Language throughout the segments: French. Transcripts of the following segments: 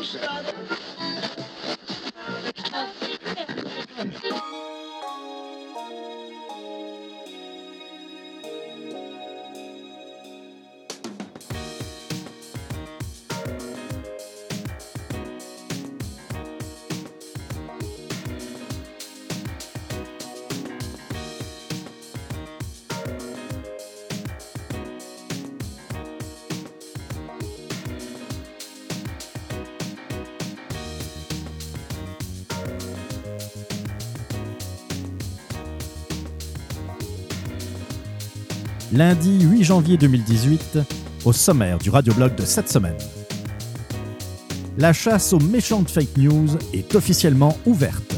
no sense. Lundi 8 janvier 2018, au sommaire du radioblog de cette semaine. La chasse aux méchantes fake news est officiellement ouverte.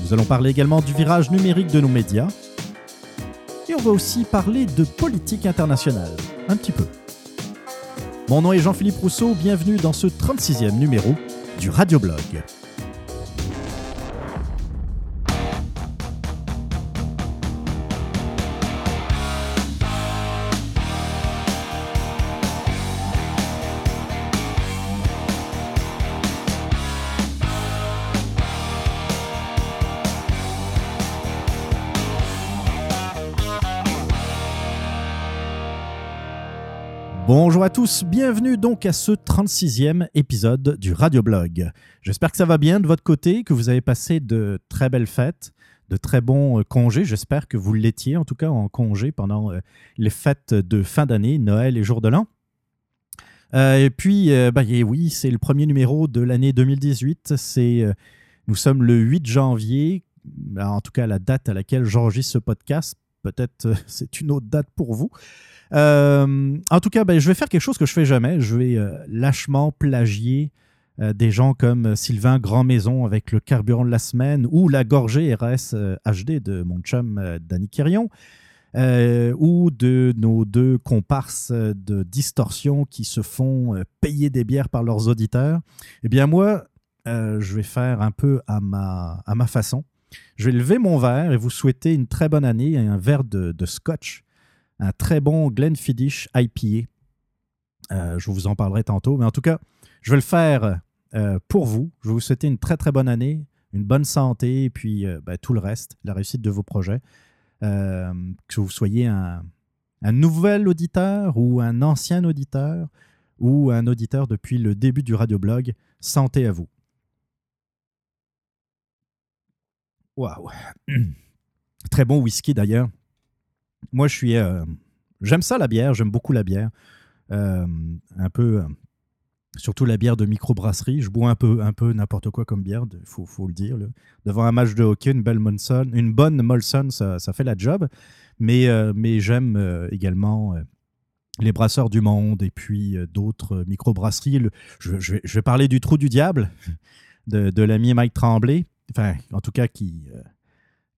Nous allons parler également du virage numérique de nos médias. Et on va aussi parler de politique internationale, un petit peu. Mon nom est Jean-Philippe Rousseau, bienvenue dans ce 36e numéro du Radioblog. Bonjour à tous, bienvenue donc à ce 36e épisode du Radioblog. J'espère que ça va bien de votre côté, que vous avez passé de très belles fêtes, de très bons euh, congés. J'espère que vous l'étiez en tout cas en congé pendant euh, les fêtes de fin d'année, Noël et jour de l'an. Euh, et puis, bah, oui, c'est le premier numéro de l'année 2018. C'est, nous sommes le 8 janvier, en tout cas la date à laquelle j'enregistre ce podcast. Peut-être c'est une autre date pour vous. Euh, en tout cas, ben, je vais faire quelque chose que je fais jamais. Je vais euh, lâchement plagier euh, des gens comme Sylvain Grandmaison avec le carburant de la semaine ou la gorgée RS HD de mon chum Danny Quirion. ou de nos deux comparses de distorsion qui se font payer des bières par leurs auditeurs, eh bien moi, je vais faire un peu à ma façon. Je vais lever mon verre et vous souhaiter une très bonne année et un verre de, scotch un très bon Glenfiddich IPA. Euh, je vous en parlerai tantôt, mais en tout cas, je vais le faire euh, pour vous. Je vais vous souhaiter une très très bonne année, une bonne santé, et puis euh, ben, tout le reste, la réussite de vos projets. que vous soyez un, un, nouvel auditeur ou un ancien auditeur ou un auditeur depuis le début du radioblog, santé à vous. Waouh! Très bon whisky d'ailleurs. Moi, je suis. Euh, j'aime ça, la bière. J'aime beaucoup la bière. Euh, un peu. Euh, surtout la bière de microbrasserie. Je bois un peu, un peu n'importe quoi comme bière, il faut, le dire. Devant un match de hockey, une belle une bonne Molson, ça, fait la job. Mais, mais j'aime également les brasseurs du monde et puis d'autres microbrasseries. je, je, vais, parler du trou du diable de l'ami Mike Tremblay, enfin, en tout cas, qui,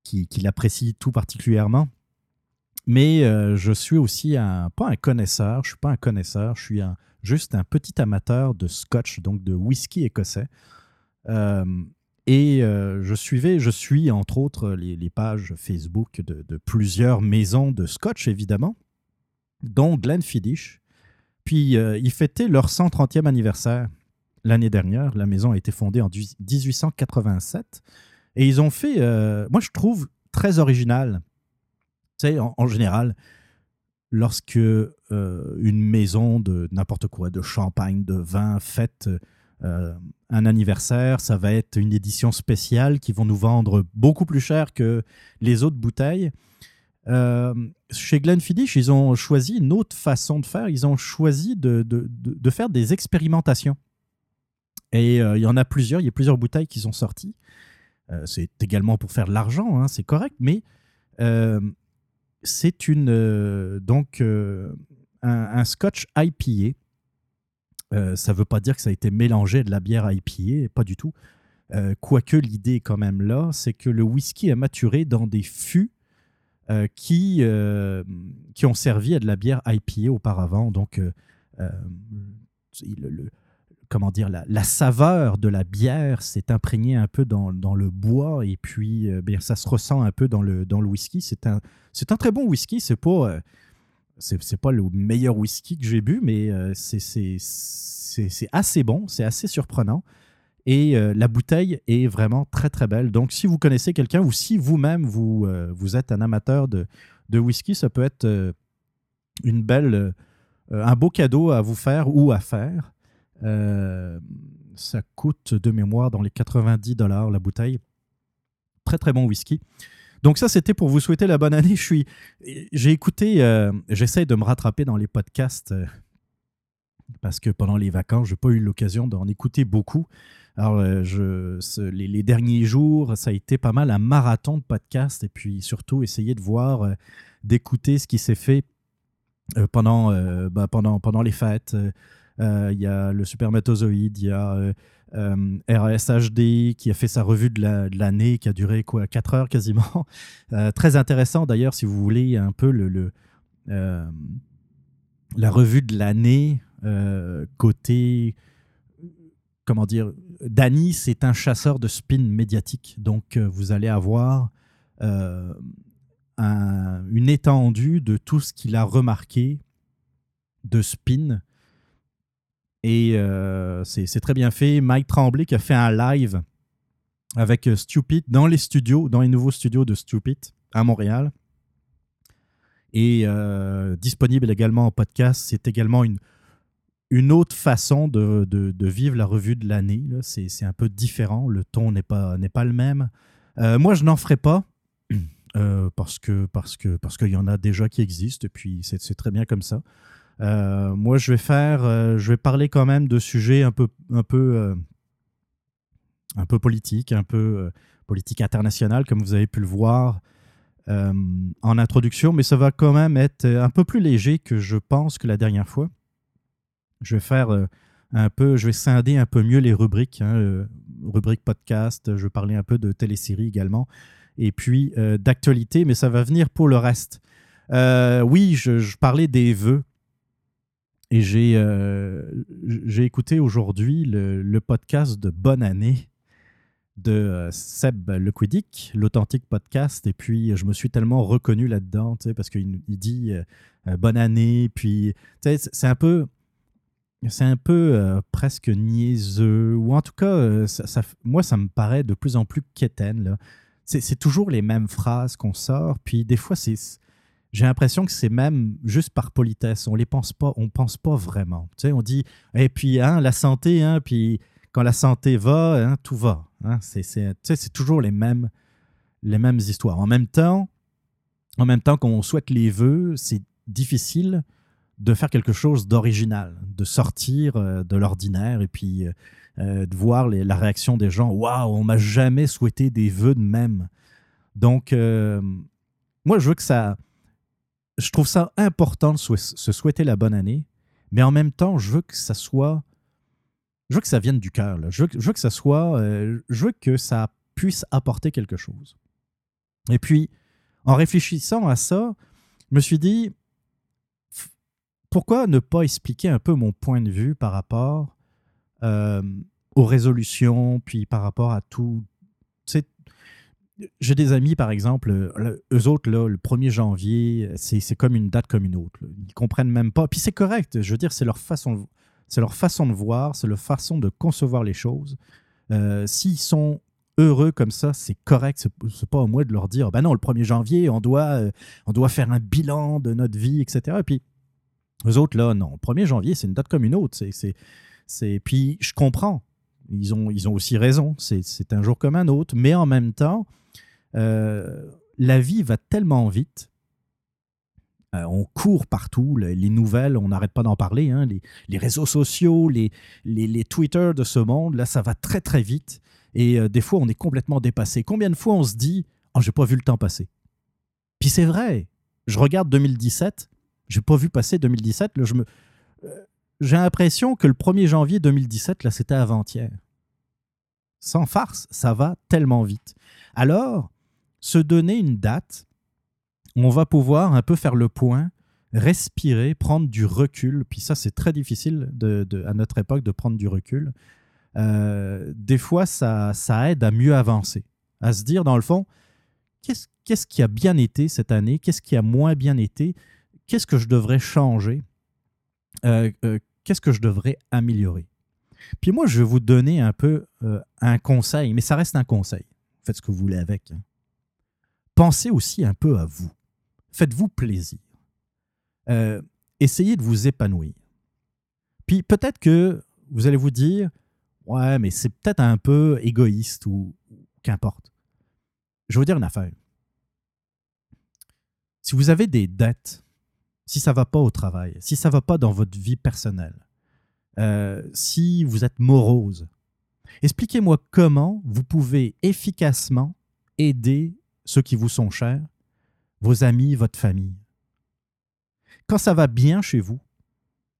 qui, qui l'apprécie tout particulièrement. Mais euh, je suis aussi un, pas un connaisseur, je suis pas un connaisseur, je suis un, juste un petit amateur de scotch, donc de whisky écossais. Euh, et euh, je suivais, je suis entre autres les, pages Facebook de, plusieurs maisons de scotch, évidemment, dont Glenfiddich. Puis ils fêtaient leur 130e anniversaire l'année dernière. La maison a été fondée en 1887. Et ils ont fait, moi je trouve, très original sais, en, général, lorsque euh, une maison de n'importe quoi, de champagne, de vin, fête euh, un anniversaire, ça va être une édition spéciale qui vont nous vendre beaucoup plus cher que les autres bouteilles. Euh, chez Glenfiddich, ils ont choisi une autre façon de faire. Ils ont choisi de, faire des expérimentations. Et il y en a plusieurs. Il y a plusieurs bouteilles qui sont sorties. c'est également pour faire de l'argent, hein, c'est correct. Mais c'est une euh, donc euh, un, scotch IPA. Euh, ça ne veut pas dire que ça a été mélangé de la bière IPA, pas du tout. quoique l'idée est quand même là, c'est que le whisky a maturé dans des fûts qui, qui ont servi à de la bière IPA auparavant. Donc, le, comment dire, la, saveur de la bière s'est imprégnée un peu dans, le bois et puis euh, ça se ressent un peu dans le, dans le whisky. C'est un, c'est un très bon whisky. C'est pas, euh, c'est pas le meilleur whisky que j'ai bu, mais euh, c'est assez bon, c'est assez surprenant. Et la bouteille est vraiment très très belle. Donc si vous connaissez quelqu'un ou si vous-même vous, vous êtes un amateur de, de whisky, ça peut être une belle, un beau cadeau à vous faire ou à faire. Ça coûte de mémoire dans les 90 dollars la bouteille. Très très bon whisky. Donc ça, c'était pour vous souhaiter la bonne année. Je suis, j'ai écouté, euh, j'essaie de me rattraper dans les podcasts euh, parce que pendant les vacances, je n'ai pas eu l'occasion d'en écouter beaucoup. Alors, euh, je, les, derniers jours, ça a été pas mal un marathon de podcasts et puis surtout essayer de voir, d'écouter ce qui s'est fait pendant, bah, pendant, pendant les fêtes. Il y a le Supermatozoïde, il y a euh, RSHD qui a fait sa revue de l'année qui a duré quoi 4 heures quasiment. Euh, très intéressant d'ailleurs si vous voulez un peu le, euh, la revue de l'année côté comment dire Danny c'est un chasseur de spin médiatique donc vous allez avoir une étendue de tout ce qu'il a remarqué de spin et euh, c'est très bien fait. Mike Tremblay qui a fait un live avec euh, Stupid dans les studios, dans les nouveaux studios de Stupid à Montréal. Et euh, disponible également en podcast. C'est également une, autre façon de, vivre la revue de l'année. C'est un peu différent. Le ton n'est pas, pas le même. moi, je n'en ferai pas. parce que parce que parce qu'il y en a déjà qui existent et puis c'est très bien comme ça. Euh, moi, je vais faire, euh, je vais parler quand même de sujets un peu, un peu, euh, un peu politiques, un peu politique internationale, comme vous avez pu le voir en introduction, mais ça va quand même être un peu plus léger que je pense que la dernière fois. Je vais faire un peu, je vais scinder un peu mieux les rubriques, hein, rubrique podcast. Je vais parler un peu de téléséries également, et puis d'actualité, mais ça va venir pour le reste. oui, je, je, parlais des vœux et j'ai euh, écouté aujourd'hui le, podcast de Bonne Année de euh, Seb Lequidic, l'authentique podcast. Et puis, je me suis tellement reconnu là-dedans, parce qu'il il dit euh, Bonne Année. Puis, c'est un peu. C'est un peu presque niaiseux, ou en tout cas, ça, moi, ça me paraît de plus en plus quétaine. C'est toujours les mêmes phrases qu'on sort, puis des fois, c'est j'ai l'impression que c'est même juste par politesse. On les pense pas, on pense pas vraiment. Tu sais, on dit, et puis hein, la santé, hein, puis quand la santé va, hein, tout va. Hein, c'est, c'est, c'est toujours les mêmes, les mêmes histoires. En même temps, en même temps qu'on souhaite les vœux, c'est difficile de faire quelque chose d'original, de sortir euh, de l'ordinaire et puis euh, euh, de voir la réaction des gens. Waouh, on m'a jamais souhaité des vœux de même. Donc, moi, je veux que ça, je trouve ça important de se souhaiter la bonne année, mais en même temps, je veux que ça soit. Je veux que ça vienne du cœur. Je, veux, que ça soit. Euh, je veux que ça puisse apporter quelque chose. Et puis, en réfléchissant à ça, je me suis dit pourquoi ne pas expliquer un peu mon point de vue par rapport euh, aux résolutions, puis par rapport à tout, j'ai des amis, par exemple, euh, eux autres, là, le 1er janvier, c'est comme une date comme une autre. Ils comprennent même pas. Puis c'est correct. Je veux dire, c'est leur façon, c'est leur façon de voir, c'est leur façon de concevoir les choses. Euh, s'ils sont heureux comme ça, c'est correct. C'est pas à moi de leur dire, ben non, le 1er janvier, on doit, euh, on doit faire un bilan de notre vie, etc. Et puis, eux autres, là, non, le 1er janvier, c'est une date comme une autre. Puis, je comprends. Ils ont, ils ont aussi raison. C'est un jour comme un autre. Mais en même temps, euh, la vie va tellement vite. Euh, on court partout, les, nouvelles, on n'arrête pas d'en parler, hein, les, réseaux sociaux, les, les, Twitter de ce monde, là, ça va très très vite. Et euh, des fois, on est complètement dépassé. Combien de fois on se dit Oh, j'ai pas vu le temps passer Puis c'est vrai, je regarde 2017, j'ai pas vu passer 2017. Là, je me, j'ai l'impression que le 1er janvier 2017, là, c'était avant-hier. Sans farce, ça va tellement vite. Alors, se donner une date, on va pouvoir un peu faire le point, respirer, prendre du recul. Puis ça, c'est très difficile à notre époque de prendre du recul. Euh, des fois, ça, aide à mieux avancer, à se dire, dans le fond, qu'est-ce, qui a bien été cette année, qu'est-ce qui a moins bien été, qu'est-ce que je devrais changer? Qu'est-ce que je devrais améliorer? Puis moi, je vais vous donner un peu un conseil, mais ça reste un conseil. Faites ce que vous voulez avec. Hein. Pensez aussi un peu à vous. Faites-vous plaisir. essayez de vous épanouir. Puis peut-être que vous allez vous dire, ouais, mais c'est peut-être un peu égoïste ou qu'importe. Je vous dire une affaire. Si vous avez des dettes, si ça ne va pas au travail, si ça ne va pas dans votre vie personnelle, euh, si vous êtes morose, expliquez-moi comment vous pouvez efficacement aider ceux qui vous sont chers, vos amis, votre famille. Quand ça va bien chez vous,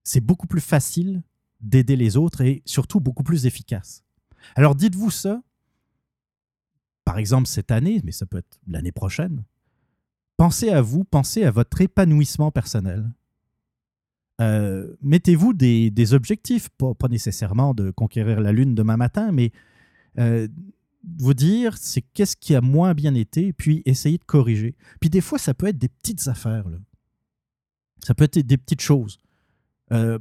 c'est beaucoup plus facile d'aider les autres et surtout beaucoup plus efficace. Alors dites-vous ça, par exemple cette année, mais ça peut être l'année prochaine. Pensez à vous, pensez à votre épanouissement personnel. Euh, mettez-vous des, objectifs, pas, nécessairement de conquérir la Lune demain matin, mais euh, vous dire c'est qu'est-ce qui a moins bien été, puis essayez de corriger. Puis des fois, ça peut être des petites affaires. Ça peut être des petites choses. Euh,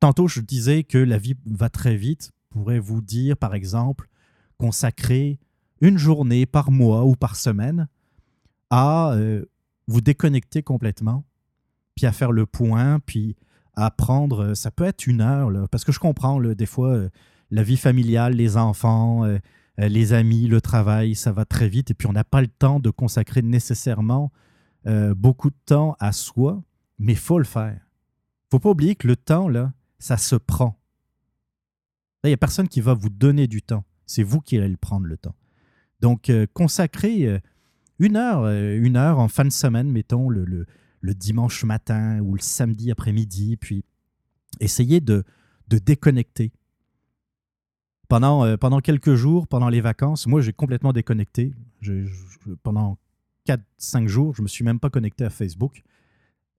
tantôt, je disais que la vie va très vite. Je pourrais vous dire, par exemple, consacrer une journée par mois ou par semaine à euh, vous déconnecter complètement, puis à faire le point, puis à prendre, euh, ça peut être une heure, parce que je comprends, des fois, la vie familiale, les enfants, les amis, le travail, ça va très vite, et puis on n'a pas le temps de consacrer nécessairement beaucoup de temps à soi, mais il faut le faire faut pas oublier que le temps, là, ça se prend. Il n'y a personne qui va vous donner du temps. C'est vous qui allez le prendre, le temps. Donc, euh, consacrez euh, une heure, euh, une heure en fin de semaine, mettons, le, le, dimanche matin ou le samedi après-midi, puis essayez de, de déconnecter. Pendant, pendant quelques jours, pendant les vacances, moi, j'ai complètement déconnecté. pendant 4-5 jours, je ne me suis même pas connecté à Facebook.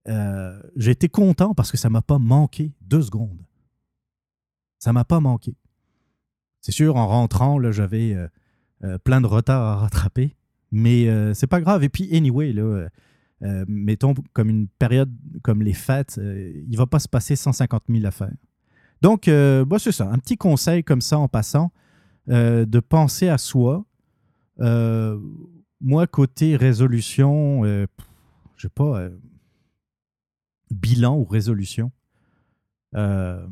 Euh, j'ai été content parce que ça m'a pas manqué deux secondes. Ça m'a pas manqué. C'est sûr, en rentrant, là, j'avais euh, euh, plein de retard à rattraper, mais c'est pas grave. Et puis, anyway, là, mettons comme une période comme les fêtes, il va pas se passer 150 000 affaires. Donc, bah, c'est ça, un petit conseil comme ça en passant, de penser à soi. moi, côté résolution, je sais pas bilan ou résolution. Euh,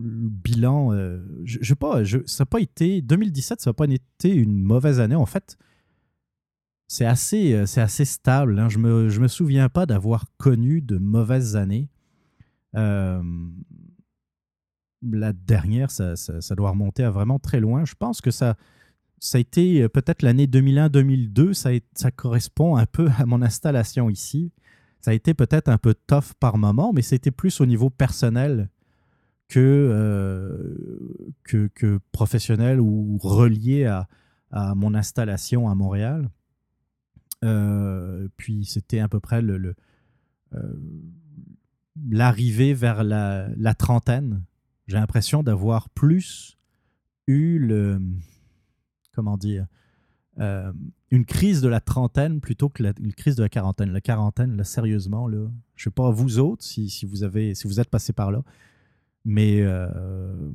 bilan, euh, je, sais pas, ça n'a pas été. 2017, ça n'a pas été une mauvaise année. En fait, c'est assez, euh, c'est assez stable. Hein. Je ne me, je me souviens pas d'avoir connu de mauvaises années. La dernière, ça, doit remonter à vraiment très loin. Je pense que ça, a été peut-être l'année 2001-2002. Ça, ça correspond un peu à mon installation ici ça a été peut-être un peu tough par moment, mais c'était plus au niveau personnel que, euh, professionnel ou relié à, mon installation à Montréal. Euh, puis c'était à peu près le, euh, l'arrivée vers la, la trentaine. J'ai l'impression d'avoir plus eu le. Comment dire euh, une crise de la trentaine plutôt que la, une crise de la quarantaine. La quarantaine, là, sérieusement, là, je sais pas vous autres si, si, vous avez, si vous êtes passé par là, mais euh,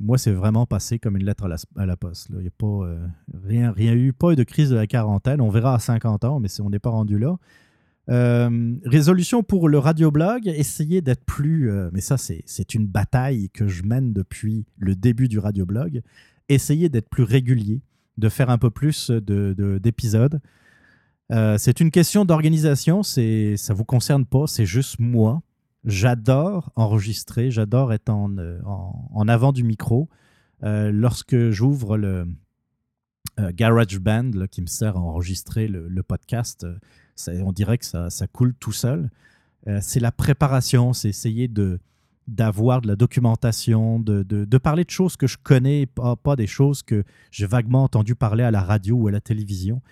moi, c'est vraiment passé comme une lettre à la, poste. Il n'y a pas euh, rien, rien eu, pas eu de crise de la quarantaine. On verra à 50 ans, mais on n'est pas rendu là. Résolution pour le radioblog, essayer d'être plus. mais ça, c'est une bataille que je mène depuis le début du radioblog. Essayer d'être plus régulier de faire un peu plus d'épisodes. De, euh, c'est une question d'organisation, ça vous concerne pas, c'est juste moi. J'adore enregistrer, j'adore être en, euh, en, avant du micro. Euh, lorsque j'ouvre le Garage Band qui me sert à enregistrer le, podcast, on dirait que ça, ça coule tout seul. c'est la préparation, c'est essayer de, d'avoir de la documentation, de, de, parler de choses que je connais, pas, pas des choses que j'ai vaguement entendu parler à la radio ou à la télévision.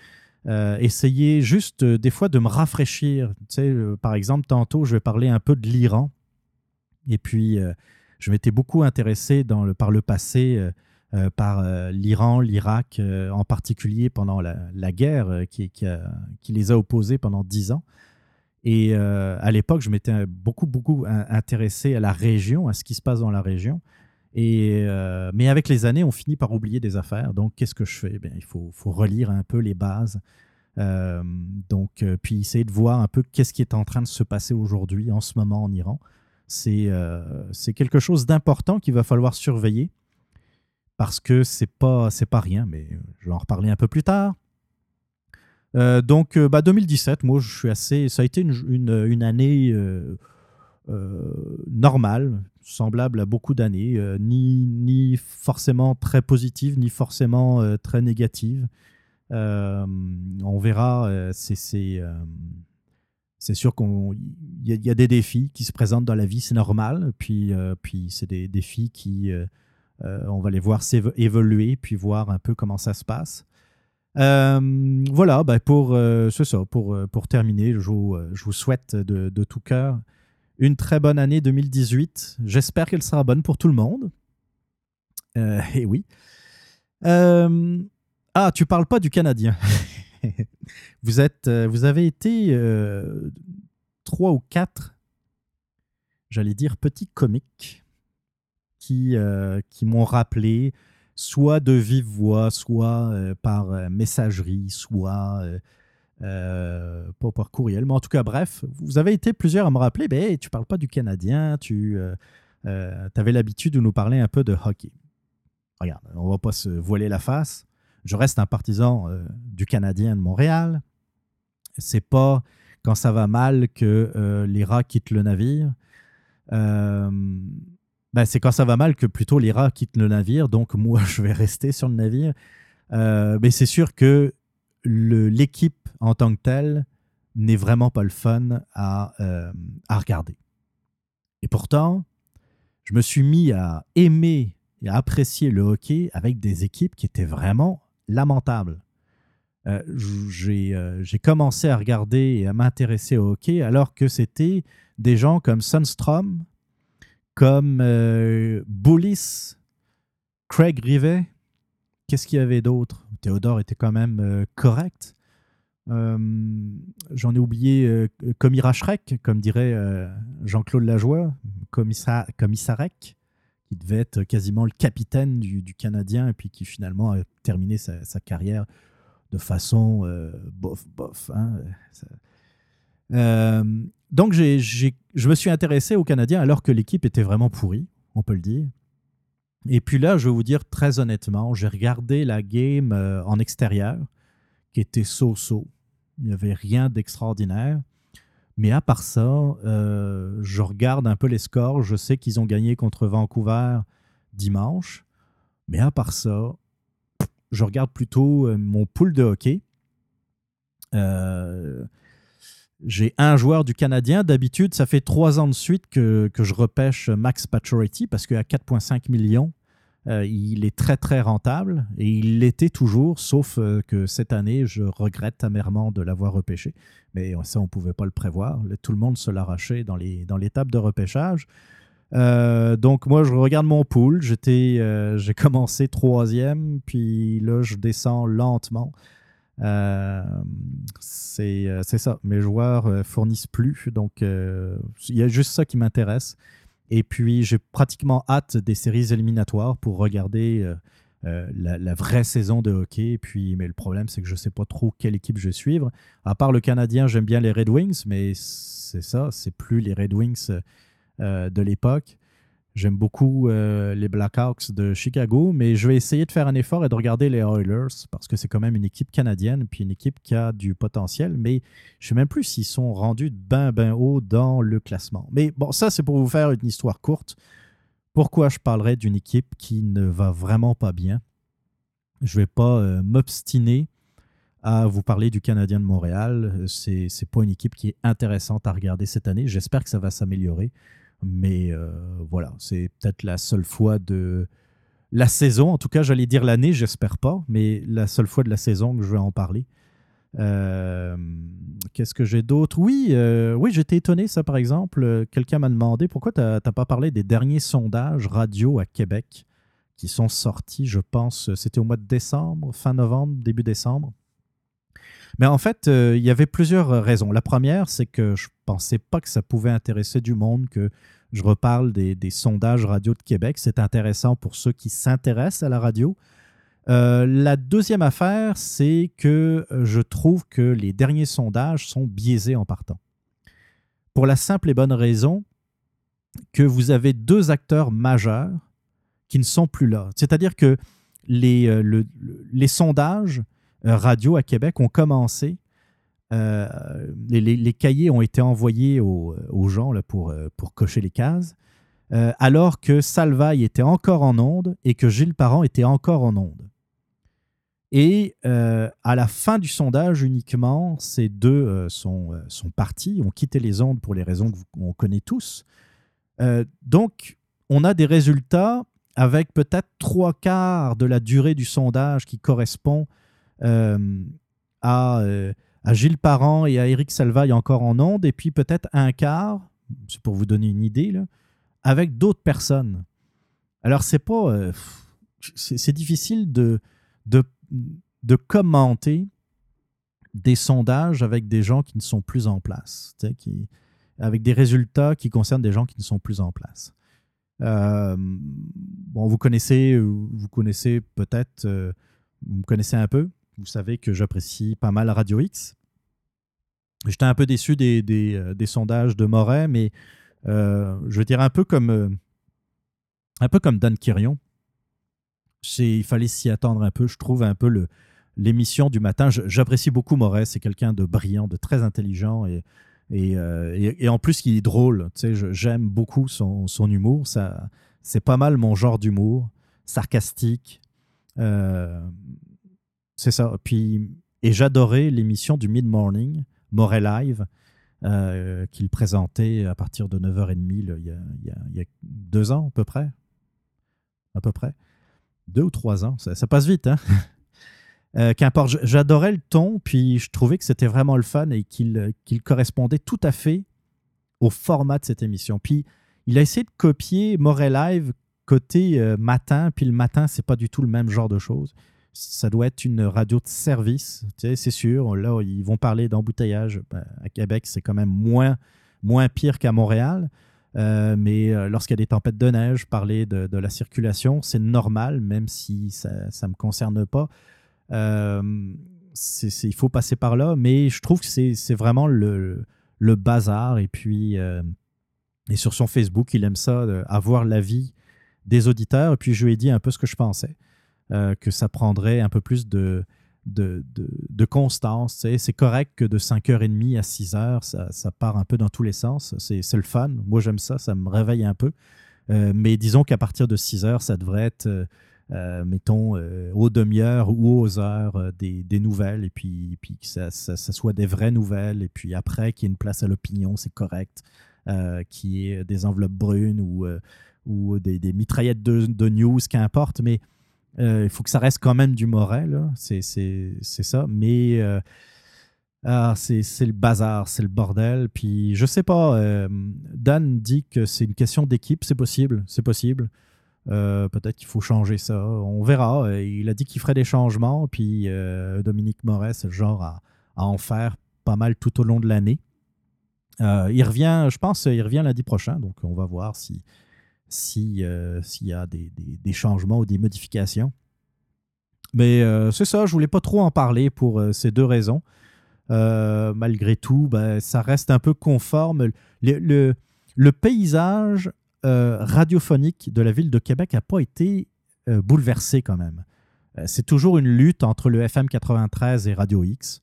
Euh, essayer juste euh, des fois de me rafraîchir. Tu sais, euh, par exemple, tantôt, je vais parler un peu de l'Iran. Et puis, je m'étais beaucoup intéressé dans le, par le passé par l'Iran, l'Irak, en particulier pendant la, guerre qui, les a opposés pendant dix ans. Et à l'époque, je m'étais beaucoup, beaucoup intéressé à la région, à ce qui se passe dans la région. Et, mais avec les années, on finit par oublier des affaires. Donc, qu'est-ce que je fais? Bien, Il faut, faut, relire un peu les bases. donc, puis essayer de voir un peu qu'est-ce qui est en train de se passer aujourd'hui, en ce moment, en Iran. C'est quelque chose d'important qu'il va falloir surveiller parce que c'est pas c'est pas rien, mais je vais en reparler un peu plus tard. Euh, donc, euh, bah, 2017, moi, je suis assez. Ça a été une, une, année euh, normale, semblable à beaucoup d'années, ni, ni forcément très positive, ni forcément très négative. on verra. c'est c'est sûr qu'il y, y, a des défis qui se présentent dans la vie, c'est normal. Puis, puis c'est des défis qui euh, on va les voir évoluer, puis voir un peu comment ça se passe. Euh, voilà, ben pour, euh, ça, pour, pour terminer, je vous, je vous souhaite de, de, tout cœur une très bonne année 2018. J'espère qu'elle sera bonne pour tout le monde. et oui. ah, tu parles pas du Canadien. vous, êtes, vous avez été trois ou quatre, j'allais dire, petits comiques qui, euh, qui m'ont rappelé, soit de vive voix, soit euh, par euh, messagerie, soit pas par courriel, mais en tout cas, bref, vous avez été plusieurs à me rappeler, ben, tu parles pas du Canadien, tu avais l'habitude de nous parler un peu de hockey. Regarde, on va pas se voiler la face. Je reste un partisan du Canadien de Montréal. C'est pas quand ça va mal que les rats quittent le navire. Ben, c'est quand ça va mal que plutôt les rats quittent le navire, donc moi je vais rester sur le navire. Euh, mais c'est sûr que l'équipe en tant que telle n'est vraiment pas le fun à, euh, à, regarder. Et pourtant, je me suis mis à aimer et à apprécier le hockey avec des équipes qui étaient vraiment lamentables. Euh, J'ai commencé à regarder et à m'intéresser au hockey alors que c'était des gens comme Sunstrom, comme euh, Boulis, Craig Rivet. Qu'est-ce qu'il y avait d'autre? Théodore était quand même euh, correct. Euh, j'en ai oublié Comira Shrek, comme dirait Jean-Claude Lajoie, Commissarek, qui devait être quasiment le capitaine du, Canadien et puis qui finalement a terminé sa, carrière de façon bof, bof. Hein, donc, je me suis intéressé aux Canadiens alors que l'équipe était vraiment pourrie, on peut le dire. Et puis là, je vais vous dire très honnêtement, j'ai regardé la game euh, en extérieur, qui était so-so. Il n'y avait rien d'extraordinaire. Mais à part ça, euh, je regarde un peu les scores. Je sais qu'ils ont gagné contre Vancouver dimanche. Mais à part ça, je regarde plutôt euh, mon pool de hockey. Euh, j'ai un joueur du Canadien. D'habitude, ça fait trois ans de suite que, je repêche Max Pacioretty parce qu'à 4,5 millions, euh, il est très très rentable et il l'était toujours, sauf euh, que cette année, je regrette amèrement de l'avoir repêché. Mais ça, on ne pouvait pas le prévoir. Tout le monde se l'arrachait dans l'étape de repêchage. Euh, donc moi, je regarde mon pool. J'étais, j'ai commencé troisième, puis là, je descends lentement. Euh, euh, c'est ça. Mes joueurs euh, fournissent plus. Donc, il y a juste ça qui m'intéresse. Et puis, j'ai pratiquement hâte des séries éliminatoires pour regarder la, vraie saison de hockey. Puis, mais le problème, c'est que je ne sais pas trop quelle équipe je vais suivre. À part le Canadien, j'aime bien les Red Wings, mais c'est ça, c'est plus les Red Wings de l'époque. J'aime beaucoup euh, les Blackhawks de Chicago, mais je vais essayer de faire un effort et de regarder les Oilers parce que c'est quand même une équipe canadienne, puis une équipe qui a du potentiel, mais je ne sais même plus s'ils sont rendus ben ben haut dans le classement. Mais bon, ça c'est pour vous faire une histoire courte. Pourquoi je parlerais d'une équipe qui ne va vraiment pas bien? Je ne vais pas euh, m'obstiner à vous parler du Canadien de Montréal. C'est n'est pas une équipe qui est intéressante à regarder cette année. J'espère que ça va s'améliorer. Mais euh, voilà, c'est peut-être la seule fois de la saison, en tout cas j'allais dire l'année, j'espère pas, mais la seule fois de la saison que je vais en parler. Euh, qu'est-ce que j'ai d'autre? Oui, euh, oui j'étais étonné, ça par exemple. Quelqu'un m'a demandé pourquoi tu n'as pas parlé des derniers sondages radio à Québec qui sont sortis, je pense, c'était au mois de décembre, fin novembre, début décembre? Mais en fait, il y avait plusieurs raisons. La première, c'est que je pensais pas que ça pouvait intéresser du monde que je reparle des, sondages radio de Québec. C'est intéressant pour ceux qui s'intéressent à la radio. Euh, la deuxième affaire, c'est que euh, je trouve que les derniers sondages sont biaisés en partant. Pour la simple et bonne raison que vous avez deux acteurs majeurs qui ne sont plus là. C'est-à-dire que euh, les sondages radio à Québec ont commencé euh, les, cahiers ont été envoyés aux, gens là, pour, euh, pour cocher les cases, euh, alors que Salvaille était encore en onde et que Gilles Parent était encore en onde. Et à la fin du sondage uniquement, ces deux sont, sont partis, ont quitté les ondes pour les raisons qu'on connaît tous. donc, on a des résultats avec peut-être trois quarts de la durée du sondage qui correspond à à Gilles Parent et à Éric Salvaille encore en ondes, et puis peut-être un quart, c'est pour vous donner une idée, là, avec d'autres personnes. Alors, c'est pas. Euh, c'est difficile de, de, de, commenter des sondages avec des gens qui ne sont plus en place, avec des résultats qui concernent des gens qui ne sont plus en place. Euh, bon, vous connaissez, vous connaissez peut-être, euh, vous connaissez un peu, vous savez que j'apprécie pas mal Radio X. J'étais un peu déçu des, euh, sondages de Moret, mais euh, je veux dire un peu comme, euh, un peu comme Dan Quirion. Il fallait s'y attendre un peu, je trouve, un peu l'émission du matin. J'apprécie beaucoup Moret, c'est quelqu'un de brillant, de très intelligent et, et, en plus il est drôle. J'aime beaucoup son, son humour. C'est pas mal mon genre d'humour, sarcastique. C'est ça. Puis, et j'adorais l'émission du mid-morning, Morel Live, euh, qu'il présentait à partir de 9h30 il, y a, deux ans à peu près. À peu près. Deux ou trois ans. Ça, passe vite, hein? Euh, qu'importe, j'adorais le ton, puis je trouvais que c'était vraiment le fun et qu'il correspondait tout à fait au format de cette émission. Puis il a essayé de copier Morel Live côté euh, matin, puis le matin, c'est pas du tout le même genre de choses ça doit être une radio de service, c'est sûr. Là, ils vont parler d'embouteillage. Ben, à Québec, c'est quand même moins, moins pire qu'à Montréal. Euh, mais euh, lorsqu'il y a des tempêtes de neige, parler de, la circulation, c'est normal, même si ça ne me concerne pas. Euh, il faut passer par là, mais je trouve que c'est vraiment le, le, bazar. Et puis, et sur son Facebook, il aime ça, avoir l'avis des auditeurs. Et puis, je lui ai dit un peu ce que je pensais. Euh, que ça prendrait un peu plus de, de, constance. C'est correct que de 5h30 à 6h, ça, ça, part un peu dans tous les sens. C'est le fun. Moi, j'aime ça. Ça me réveille un peu. Euh, mais disons qu'à partir de 6h, ça devrait être, euh, mettons, aux demi-heures ou aux heures des, des, nouvelles. Et puis, puis que ça, soit des vraies nouvelles. Et puis après, qu'il y ait une place à l'opinion, c'est correct. qu'il y ait des enveloppes brunes ou, ou des, des mitraillettes de, de news, qu'importe. Mais euh, il faut que ça reste quand même du Moret, c'est ça. Mais euh, ah, c'est le bazar, c'est le bordel. Puis je sais pas, euh, Dan dit que c'est une question d'équipe, c'est possible, c'est possible. Peut-être qu'il faut changer ça, on verra. Il a dit qu'il ferait des changements, puis Dominique Moret, c'est le genre à, à, en faire pas mal tout au long de l'année. il revient, je pense, il revient lundi prochain, donc on va voir si, euh, s'il y a des, changements ou des modifications. Mais euh, c'est ça, je voulais pas trop en parler pour euh, ces deux raisons. malgré tout, ben, ça reste un peu conforme. Le, le, paysage radiophonique de la ville de Québec n'a pas été bouleversé quand même. c'est toujours une lutte entre le FM 93 et Radio X.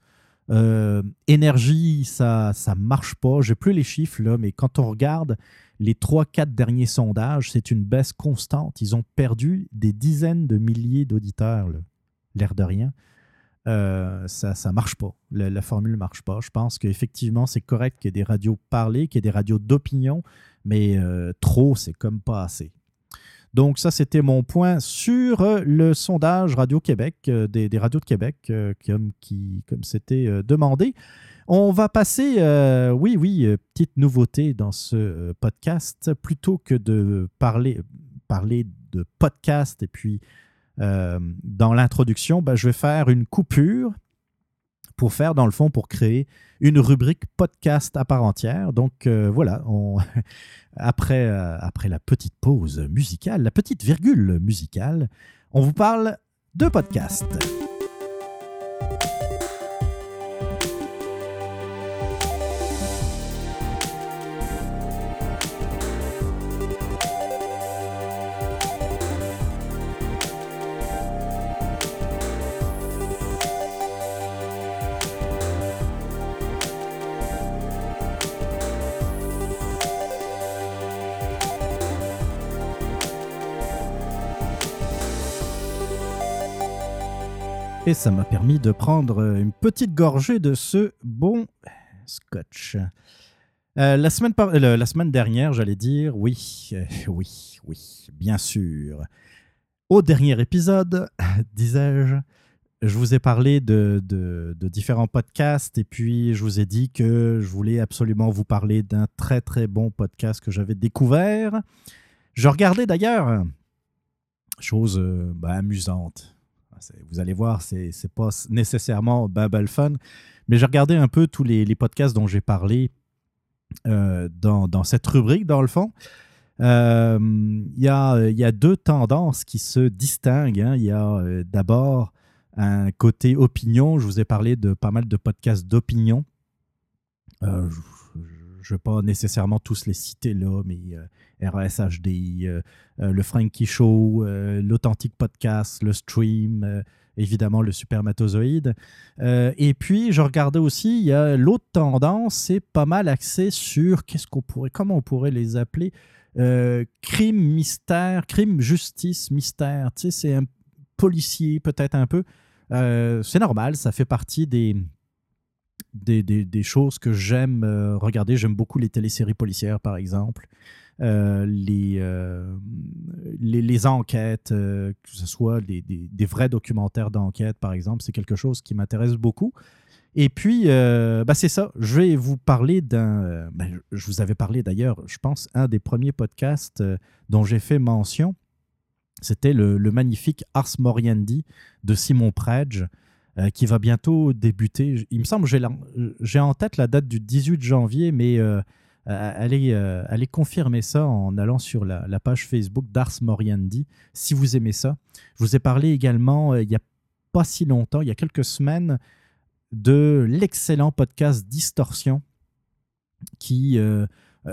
énergie, ça ça marche pas. J'ai plus les chiffres là, mais quand on regarde les trois, quatre derniers sondages, c'est une baisse constante. Ils ont perdu des dizaines de milliers d'auditeurs, l'air de rien. Euh, ça ne marche pas. La, formule ne marche pas. Je pense qu'effectivement, c'est correct qu'il y ait des radios parlées, qu'il y ait des radios d'opinion, mais euh, trop, c'est comme pas assez. Donc ça, c'était mon point sur euh, le sondage Radio-Québec, des, radios de Québec, comme, c'était demandé. On va passer, euh, oui, oui, euh, petite nouveauté dans ce euh, podcast. Plutôt que de parler, parler de podcast et puis dans l'introduction, ben, je vais faire une coupure pour faire, dans le fond, pour créer une rubrique podcast à part entière. Donc voilà, après, après la petite pause musicale, la petite virgule musicale, on vous parle de podcast. Ça m'a permis de prendre une petite gorgée de ce bon scotch. Euh, la, semaine euh, la semaine dernière, j'allais dire, oui, euh, oui, oui, bien sûr. Au dernier épisode, disais-je, je vous ai parlé de, de, différents podcasts et puis je vous ai dit que je voulais absolument vous parler d'un très très bon podcast que j'avais découvert. Je regardais d'ailleurs, chose bah, amusante, vous allez voir, c'est pas nécessairement Babel Fun, mais j'ai regardé un peu tous les, podcasts dont j'ai parlé euh, dans, cette rubrique, dans le fond. Euh, il y, a, deux tendances qui se distinguent. Hein. Il y a euh, d'abord un côté opinion. Je vous ai parlé de pas mal de podcasts d'opinion. Je ne vais pas nécessairement tous les citer là, mais RSHD, euh, euh, le Frankie Show, euh, l'Authentique Podcast, le Stream, évidemment le Supermatozoïde. et puis, je regardais aussi, il y a l'autre tendance, c'est pas mal axé sur, qu'est-ce qu'on pourrait, comment on pourrait les appeler crime, mystère, crime, justice, mystère. Tu sais, c'est un policier peut-être un peu. c'est normal, ça fait partie des, des, des, choses que j'aime regarder. J'aime beaucoup les téléséries policières, par exemple. Euh, euh, les, les, enquêtes, euh, que ce soit des, des, vrais documentaires d'enquête, par exemple, c'est quelque chose qui m'intéresse beaucoup. Et puis, bah c'est ça, je vais vous parler d'un... Ben, je vous avais parlé d'ailleurs, je pense, un des premiers podcasts dont j'ai fait mention, c'était le, le, magnifique Ars Moriendi de Simon Predge, qui va bientôt débuter. Il me semble que j'ai en tête la date du 18 janvier, mais euh, allez, euh, allez, confirmer ça en allant sur la, page Facebook d'Ars Moriendi, si vous aimez ça. Je vous ai parlé également, euh, il n'y a pas si longtemps, il y a quelques semaines, de l'excellent podcast Distorsion, qui...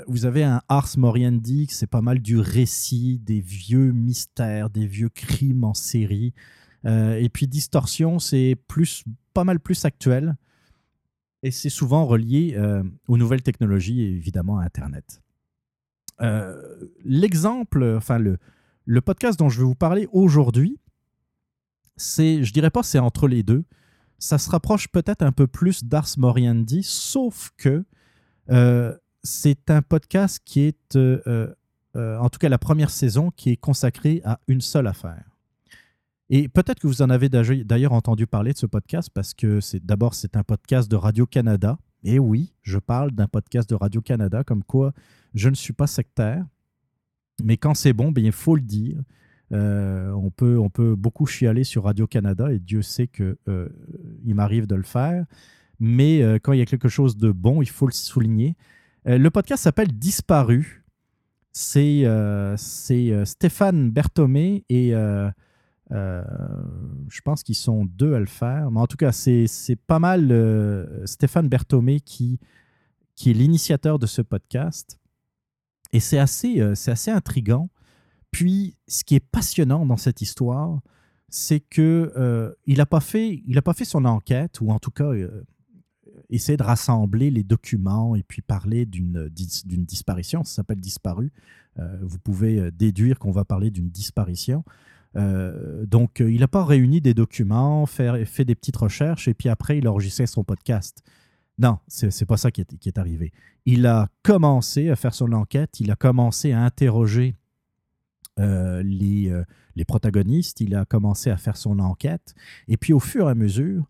vous avez un Ars Moriendi, c'est pas mal du récit, des vieux mystères, des vieux crimes en série. Et puis Distorsion, c'est plus, pas mal plus actuel et c'est souvent relié euh, aux nouvelles technologies et évidemment à Internet. Euh, l'exemple, enfin le, le podcast dont je vais vous parler aujourd'hui, c'est, je dirais pas c'est entre les deux, ça se rapproche peut-être un peu plus d'Ars Moriendi, sauf que euh, c'est un podcast qui est, en tout cas la première saison, qui est consacrée à une seule affaire. Et peut-être que vous en avez d'ailleurs entendu parler de ce podcast parce que c'est d'abord c'est un podcast de Radio-Canada. Et oui, je parle d'un podcast de Radio-Canada comme quoi je ne suis pas sectaire. Mais quand c'est bon, bien, il faut le dire. Euh, on, peut, on peut beaucoup chialer sur Radio-Canada et Dieu sait qu'il euh, m'arrive de le faire. Mais euh, quand il y a quelque chose de bon, il faut le souligner. le podcast s'appelle Disparu. C'est Stéphane Berthomé et euh, je pense qu'ils sont deux à le faire. Mais en tout cas, c'est pas mal euh, Stéphane Berthomé qui, qui est l'initiateur de ce podcast. Et c'est assez, euh, assez intriguant. Puis, ce qui est passionnant dans cette histoire, c'est que il n'a pas fait, pas fait son enquête, ou en tout cas essayer de rassembler les documents et puis parler d'une disparition. Ça s'appelle disparu. vous pouvez déduire qu'on va parler d'une disparition. Euh, donc, euh, il n'a pas réuni des documents, fait, des petites recherches et puis après, il a enregistré son podcast. Non, c'est pas ça qui est, arrivé. Il a commencé à faire son enquête, il a commencé à interroger euh, les, protagonistes, il a commencé à faire son enquête, et puis au fur et à mesure,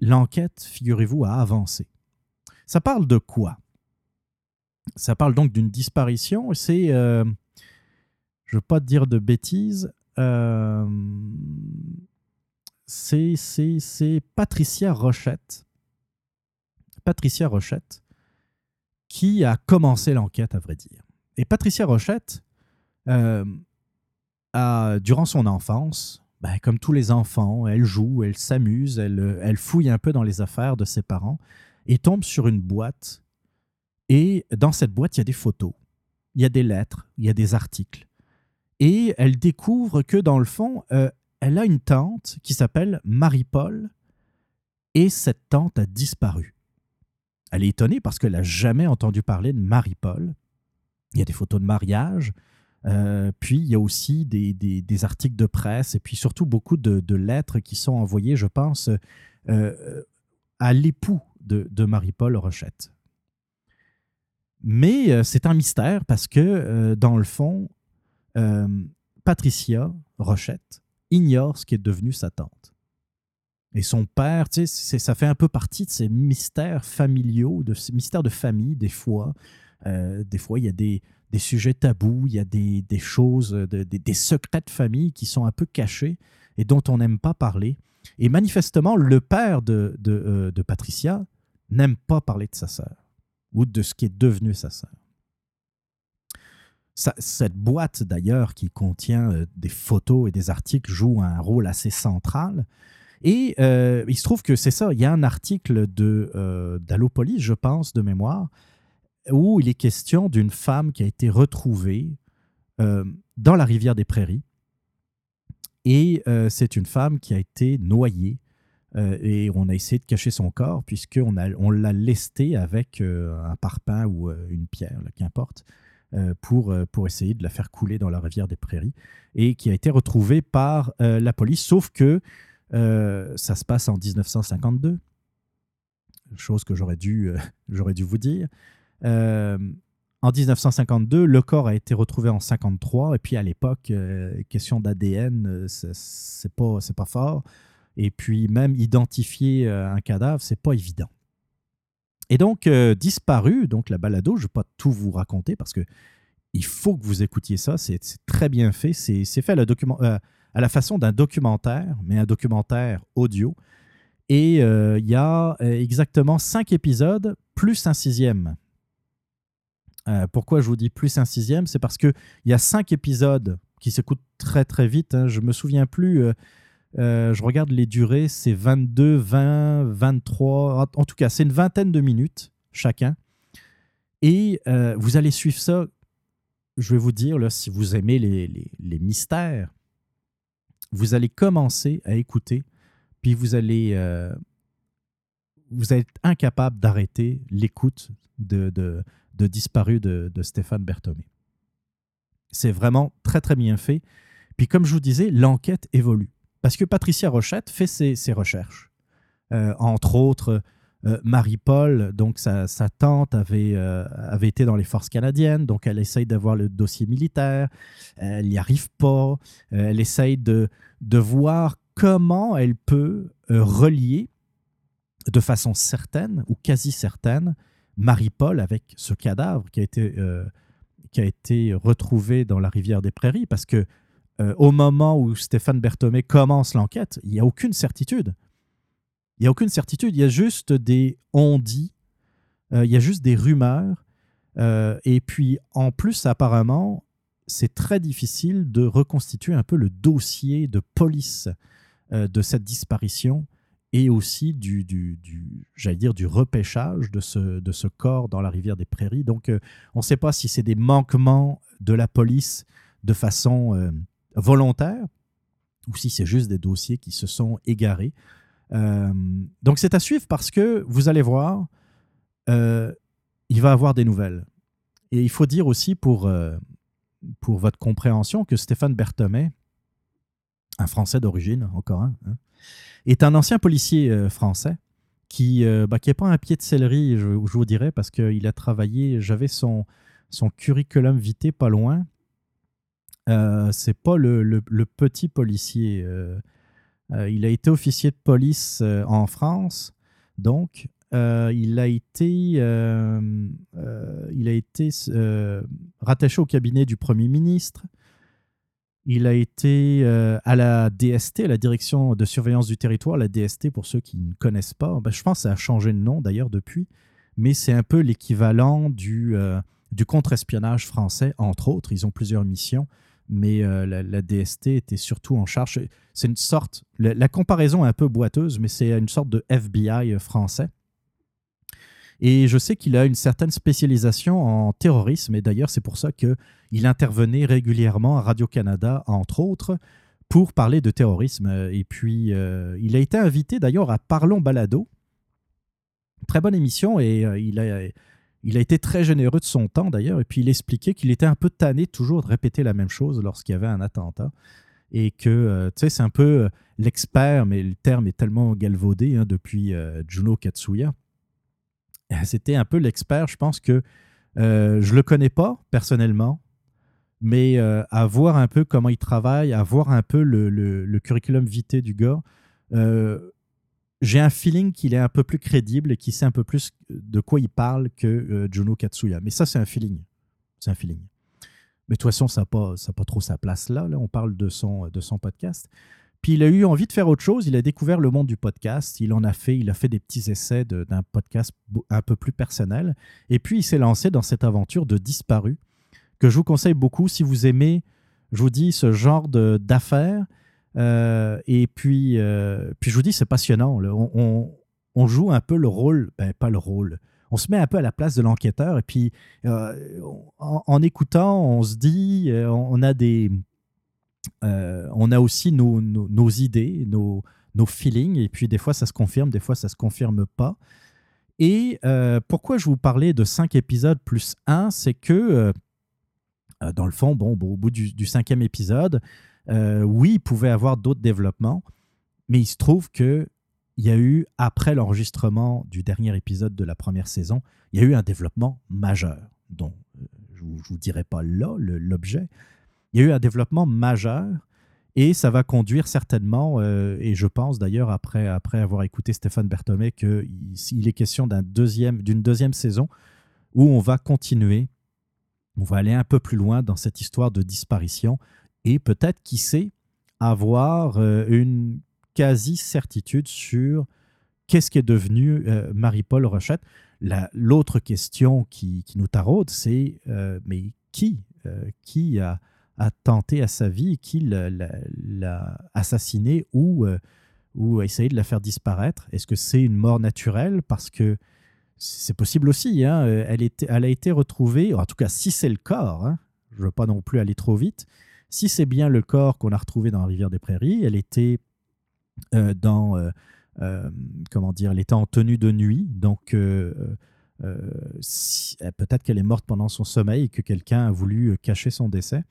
l'enquête, figurez-vous, a avancé. Ça parle de quoi? Ça parle donc d'une disparition, c'est, je ne veux pas dire de bêtises, euh, c'est Patricia Rochette. Patricia Rochette qui a commencé l'enquête, à vrai dire. Et Patricia Rochette, euh, durant son enfance, ben, comme tous les enfants, elle joue, elle s'amuse, elle fouille un peu dans les affaires de ses parents et tombe sur une boîte. Et dans cette boîte, il y a des photos, il y a des lettres, il y a des articles. Et elle découvre que dans le fond, euh, elle a une tante qui s'appelle Marie-Paul et cette tante a disparu. Elle est étonnée parce qu'elle n'a jamais entendu parler de Marie-Paul. Il y a des photos de mariage, euh, puis il y a aussi des, articles de presse et puis surtout beaucoup de, lettres qui sont envoyées, je pense, euh, à l'époux de, Marie-Paul Rochette. Mais c'est un mystère parce que, dans le fond, Patricia Rochette ignore ce qui est devenu sa tante. Et son père, tu sais, ça fait un peu partie de ces mystères familiaux, de ces mystères de famille, des fois. Euh, des fois, il y a des, sujets tabous, il y a des, choses, des, secrets de famille qui sont un peu cachés et dont on n'aime pas parler. Et manifestement, le père de, de, euh, Patricia n'aime pas parler de sa sœur ou de ce qui est devenu sa sœur. Cette boîte, d'ailleurs, qui contient euh, des photos et des articles, joue un rôle assez central et euh, il se trouve que c'est ça, il y a un article de euh, d'Allopolis, je pense, de mémoire, où il est question d'une femme qui a été retrouvée dans la rivière des Prairies. Et c'est une femme qui a été noyée et on a essayé de cacher son corps puisqu'on on l'a lesté avec un parpaing ou une pierre, qu'importe, pour, pour essayer de la faire couler dans la rivière des Prairies et qui a été retrouvée par la police, sauf que euh, ça se passe en 1952, chose que j'aurais dû, euh, j'aurais dû vous dire. Euh, en 1952, le corps a été retrouvé en 53, et puis à l'époque, question d'ADN, c'est pas, pas fort. Et puis même identifier un cadavre, c'est pas évident. Et donc, disparu, donc la balado, je ne vais pas tout vous raconter parce que il faut que vous écoutiez ça, c'est très bien fait. C'est fait document, à la façon d'un documentaire, mais un documentaire audio. Et euh, il y a euh, exactement cinq épisodes, plus un sixième. Euh, pourquoi je vous dis plus un sixième? C'est parce qu'il y a cinq épisodes qui s'écoutent très très vite. Hein. Je me souviens plus. Je regarde les durées, c'est 22, 20, 23. En tout cas, c'est une vingtaine de minutes chacun. Et vous allez suivre ça. Je vais vous dire, là, si vous aimez les, les mystères, vous allez commencer à écouter, puis vous allez, euh, vous êtes incapable d'arrêter l'écoute de, de, Disparu de, Stéphane Berthomé. C'est vraiment très, très bien fait. Puis comme je vous disais, l'enquête évolue. Parce que Patricia Rochette fait ses, recherches. Euh, entre autres, euh, Marie-Paul, donc sa, tante, avait, avait été dans les forces canadiennes, donc elle essaye d'avoir le dossier militaire, elle n'y arrive pas, elle essaye de, voir comment elle peut euh, relier de façon certaine ou quasi certaine Marie-Paul avec ce cadavre qui a été, euh, qui a été retrouvé dans la rivière des Prairies. Parce que euh, au moment où Stéphane Berthomé commence l'enquête, il n'y a aucune certitude. Il n'y a aucune certitude, il y a juste des on-dit, il y a juste des rumeurs. et puis en plus, apparemment, c'est très difficile de reconstituer un peu le dossier de police euh, de cette disparition et aussi du, du, j'allais dire, du repêchage de ce, de ce corps dans la rivière des Prairies. Donc, euh, on ne sait pas si c'est des manquements de la police de façon euh, volontaire ou si c'est juste des dossiers qui se sont égarés. donc, c'est à suivre parce que vous allez voir, il va avoir des nouvelles. Et il faut dire aussi pour pour votre compréhension que Stéphane Berthomé, un Français d'origine, encore un, hein, est un ancien policier euh, français qui n'est euh, bah, pas un pied de céleri, je, vous dirais, parce qu'il a travaillé, j'avais son, son curriculum vitae pas loin. Euh, c'est pas le, petit policier. Euh, il a été officier de police en France, donc euh, il a été, euh, euh, il a été rattaché au cabinet du Premier ministre. Il a été à la DST, à la Direction de surveillance du territoire, la DST pour ceux qui ne connaissent pas. Ben, je pense que ça a changé de nom d'ailleurs depuis, mais c'est un peu l'équivalent du, du contre-espionnage français, entre autres. Ils ont plusieurs missions, mais la, DST était surtout en charge. C'est une sorte, la comparaison est un peu boiteuse, mais c'est une sorte de FBI français. Et je sais qu'il a une certaine spécialisation en terrorisme, et d'ailleurs c'est pour ça qu'il intervenait régulièrement à Radio-Canada, entre autres, pour parler de terrorisme. Et puis euh, il a été invité d'ailleurs à Parlons Balado. Très bonne émission, et euh, il, a, il a été très généreux de son temps d'ailleurs, et puis il expliquait qu'il était un peu tanné toujours de répéter la même chose lorsqu'il y avait un attentat et que, euh, tu sais, c'est un peu l'expert, mais le terme est tellement galvaudé hein, depuis Juno Katsuya. C'était un peu l'expert. Je pense que euh, je ne le connais pas personnellement, mais euh, à voir un peu comment il travaille, à voir un peu le, curriculum vitae du gars, euh, j'ai un feeling qu'il est un peu plus crédible et qu'il sait un peu plus de quoi il parle que Juno Katsuya. Mais ça, c'est un feeling. C'est un feeling. Mais de toute façon, ça n'a pas, pas trop sa place là, là. On parle de son, de son podcast. Puis il a eu envie de faire autre chose. Il a découvert le monde du podcast. Il en a fait, il a fait des petits essais d'un podcast un peu plus personnel. Et puis il s'est lancé dans cette aventure de disparu que je vous conseille beaucoup si vous aimez, je vous dis, ce genre d'affaires. Euh, et puis, euh, puis je vous dis, c'est passionnant. On, joue un peu le rôle, ben, pas le rôle. On se met un peu à la place de l'enquêteur et puis euh, en, écoutant, on se dit, on a des, on a aussi nos, idées, nos, feelings, et puis des fois ça se confirme, des fois ça se confirme pas. Et pourquoi je vous parlais de cinq épisodes plus un, c'est que dans le fond, bon, au bout du, cinquième épisode, oui, il pouvait avoir d'autres développements, mais il se trouve que il y a eu, après l'enregistrement du dernier épisode de la première saison, il y a eu un développement majeur, dont je ne vous, dirai pas là l'objet, il y a eu un développement majeur et ça va conduire certainement, euh, et je pense d'ailleurs après, après avoir écouté Stéphane Berthomé, qu'il est question d'une deuxième, deuxième saison où on va continuer, on va aller un peu plus loin dans cette histoire de disparition et peut-être, qui sait, avoir euh, une quasi-certitude sur qu'est-ce qui est devenu euh, Marie-Paul Rochette. L'autre question qui, nous taraude, c'est mais qui, qui a tenté à sa vie, qui l'a assassinée ou, euh, ou a essayé de la faire disparaître? Est-ce que c'est une mort naturelle? Parce que c'est possible aussi. Hein, euh, elle a été retrouvée, en tout cas si c'est le corps, hein, je ne veux pas non plus aller trop vite, si c'est bien le corps qu'on a retrouvé dans la rivière des Prairies, elle était euh, dans... comment dire, elle était en tenue de nuit, donc peut-être qu'elle est morte pendant son sommeil et que quelqu'un a voulu cacher son décès.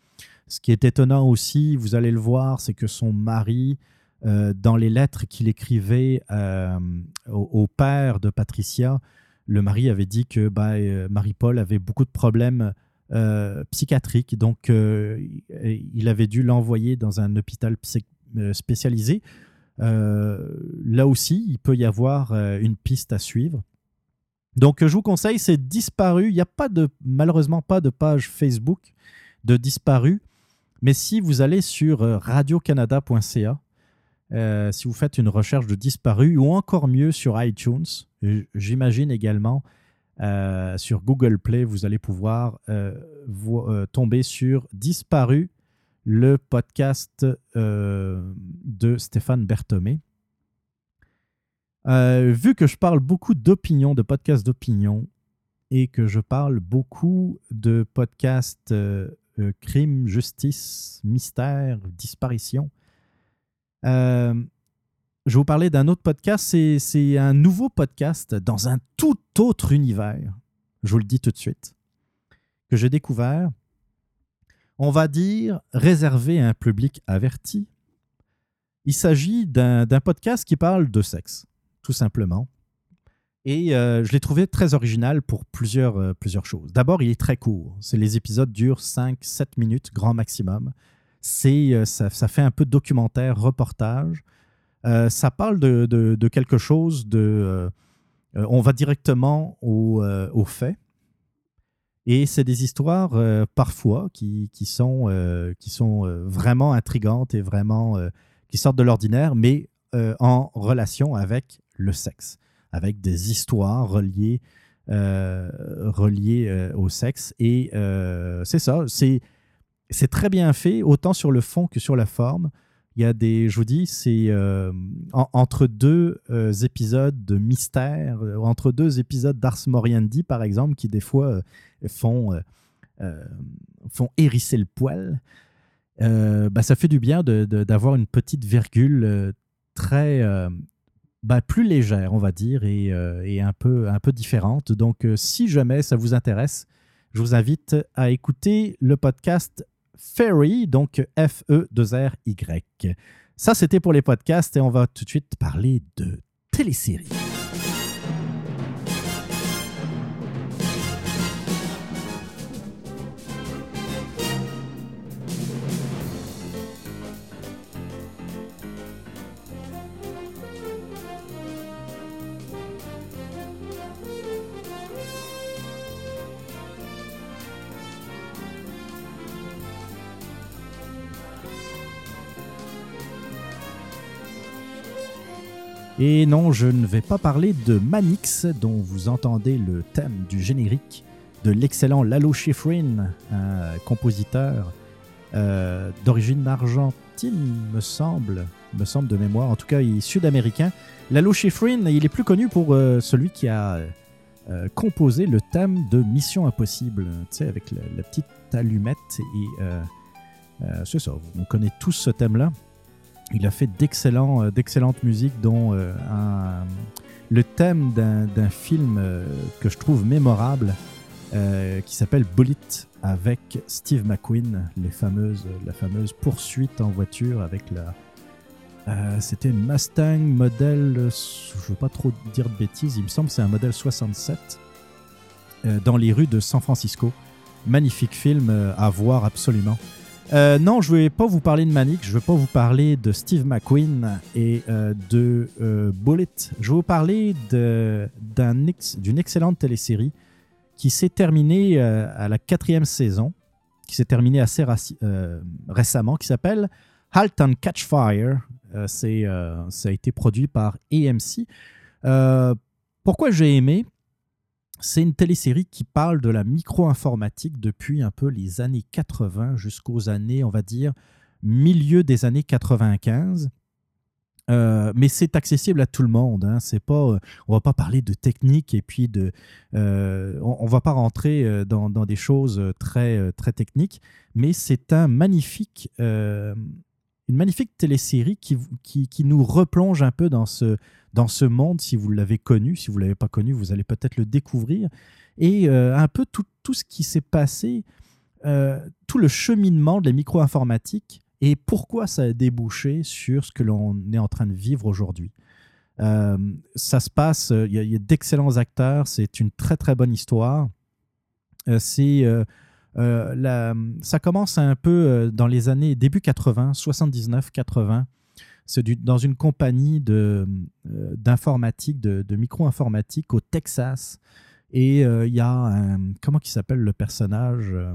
Ce qui est étonnant aussi, vous allez le voir, c'est que son mari, euh, dans les lettres qu'il écrivait euh, au, père de Patricia, le mari avait dit que bah, euh, Marie-Paul avait beaucoup de problèmes psychiatriques, donc il avait dû l'envoyer dans un hôpital spécialisé. là aussi, il peut y avoir une piste à suivre. Donc, je vous conseille, c'est disparu. Il n'y a pas de, malheureusement pas de page Facebook de disparu. Mais si vous allez sur euh, radiocanada.ca, euh, si vous faites une recherche de disparu ou encore mieux sur iTunes, j'imagine également euh, sur Google Play, vous allez pouvoir tomber sur Disparu, le podcast de Stéphane Berthomé. vu que je parle beaucoup d'opinion, de podcasts d'opinion, et que je parle beaucoup de podcasts euh, crime, justice, mystère, disparition. Je vais vous parler d'un autre podcast. C'est un nouveau podcast dans un tout autre univers. Je vous le dis tout de suite. Que j'ai découvert. On va dire réservé à un public averti. Il s'agit d'un podcast qui parle de sexe, tout simplement. Et euh, je l'ai trouvé très original pour plusieurs, euh, choses. D'abord, il est très court. Les épisodes durent 5-7 minutes, grand maximum. C'est, euh, ça, ça, fait un peu documentaire, reportage. Ça parle de, de, quelque chose de... on va directement au, au fait. Et c'est des histoires parfois qui, qui sont, qui sont vraiment intrigantes et vraiment qui sortent de l'ordinaire, mais en relation avec le sexe, avec des histoires reliées, reliées au sexe. Et c'est ça, c'est c'est très bien fait, autant sur le fond que sur la forme. Il y a des, je vous dis, c'est euh, entre deux euh, épisodes de mystère, euh, entre deux épisodes d'Ars Moriendi, par exemple, qui des fois font, font hérisser le poil. bah, ça fait du bien d'avoir une petite virgule très bah, plus légère, on va dire, et, et, un, peu, un peu différente. Donc, si jamais ça vous intéresse, je vous invite à écouter le podcast Fairy, donc F-E-2-R-Y. Ça, c'était pour les podcasts et on va tout de suite parler de téléséries. Et non, je ne vais pas parler de Manix, dont vous entendez le thème du générique de l'excellent Lalo Schifrin, un compositeur euh, d'origine argentine, me semble, me semble de mémoire. En tout cas, sud-américain. Lalo Schifrin, il est plus connu pour euh, celui qui a euh, composé le thème de Mission Impossible, tu sais, avec la, petite allumette. Et c'est ça, on connaît tous ce thème-là. Il a fait euh, d'excellentes musiques, dont euh, le thème d'un film euh, que je trouve mémorable, qui s'appelle Bullet, avec Steve McQueen, la fameuse poursuite en voiture avec la. C'était une Mustang modèle, je veux pas trop dire de bêtises, il me semble c'est un modèle 67, dans les rues de San Francisco. Magnifique film à voir absolument. Euh, non, je ne vais pas vous parler de Manic, je ne vais pas vous parler de Steve McQueen et euh, de euh, Bullet. Je vais vous parler d'une excellente télésérie qui s'est terminée à la quatrième saison, qui s'est terminée assez récemment, qui s'appelle Halt and Catch Fire. ça a été produit par AMC. pourquoi j'ai aimé? C'est une télésérie qui parle de la micro-informatique depuis un peu les années 80 jusqu'aux années, on va dire, milieu des années 95. Euh, mais c'est accessible à tout le monde. Hein. C'est pas, euh, on va pas parler de technique et puis de, euh, on, ne va pas rentrer dans, des choses très très techniques. Mais c'est un magnifique, une magnifique télésérie qui, qui, qui, nous replonge un peu dans ce dans ce monde, si vous l'avez connu, si vous ne l'avez pas connu, vous allez peut-être le découvrir. Et euh, un peu tout, tout ce qui s'est passé, euh, tout le cheminement de la micro-informatique et pourquoi ça a débouché sur ce que l'on est en train de vivre aujourd'hui. Euh, ça se passe, il y a, d'excellents acteurs, c'est une très très bonne histoire. c'est ça commence un peu dans les années début 80, 79, 80 c'est dans une compagnie euh, d'informatique, de, de micro-informatique au Texas. Et euh, il y a un, comment qui s'appelle le personnage euh,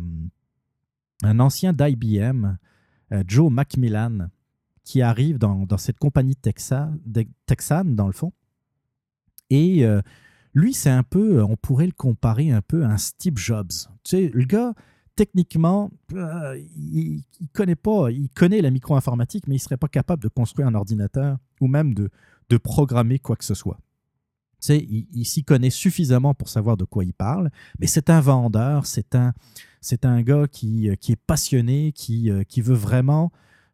Un ancien d'IBM, Joe Macmillan, qui arrive dans, cette compagnie texane, dans le fond. Et lui, c'est un peu, on pourrait le comparer un peu à un Steve Jobs. Tu sais, le gars, techniquement, euh, il, connaît pas, il connaît la micro-informatique, mais il serait pas capable de construire un ordinateur ou même de, de programmer quoi que ce soit. Tu il, s'y connaît suffisamment pour savoir de quoi il parle, mais c'est un vendeur, c'est un, c'est un gars qui, qui est passionné, qui, qui veut vraiment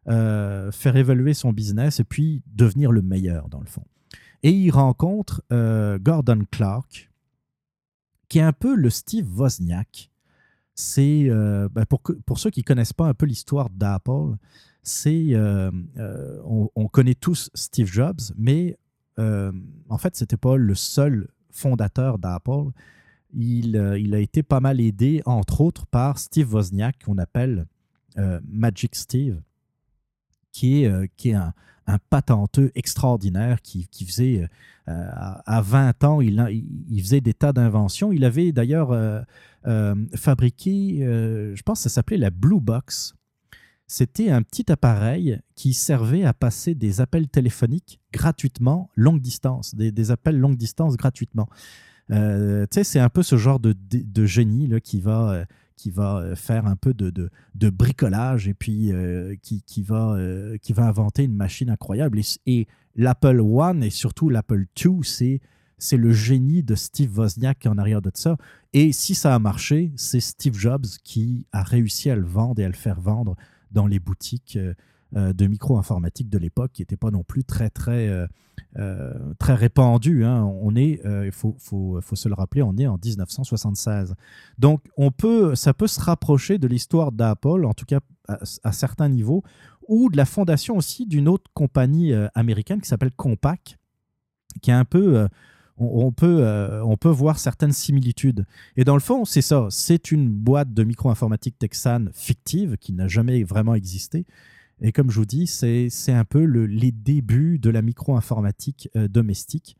euh, faire évoluer son business et puis devenir le meilleur dans le fond. Et il rencontre euh, Gordon Clark, qui est un peu le Steve Wozniak c'est euh, ben, pour, ceux qui ne connaissent pas un peu l'histoire d'Apple, euh, on, connaît tous Steve Jobs, mais en fait, ce n'était pas le seul fondateur d'Apple. Il, a été pas mal aidé, entre autres, par Steve Wozniak, qu'on appelle Magic Steve, qui est, qui est un, un patenteux extraordinaire qui, faisait, à 20 ans, il, il, faisait des tas d'inventions. Il avait d'ailleurs fabriqué, je pense que ça s'appelait la Blue Box. C'était un petit appareil qui servait à passer des appels téléphoniques gratuitement, longue distance, des, appels longue distance gratuitement. Euh, c'est un peu ce genre de, génie là, qui va, euh, qui va euh, faire un peu de, de bricolage et puis qui, qui, va, qui va inventer une machine incroyable. Et, l'Apple One et surtout l'Apple II, c'est c'est le génie de Steve Wozniak en arrière de ça. Et si ça a marché, c'est Steve Jobs qui a réussi à le vendre et à le faire vendre dans les boutiques de micro-informatique de l'époque, qui n'étaient pas non plus très, très euh, très répandu. Hein. On est, euh, il faut, se le rappeler, on est en 1976. Donc, on peut, ça peut se rapprocher de l'histoire d'Apple, en tout cas à, certains niveaux, ou de la fondation aussi d'une autre compagnie euh, américaine qui s'appelle Compaq, qui est un peu on, peut, on peut voir certaines similitudes. Et dans le fond, c'est ça. C'est une boîte de micro-informatique texane fictive qui n'a jamais vraiment existé, et comme je vous dis, c'est un peu les débuts de la micro-informatique euh, domestique.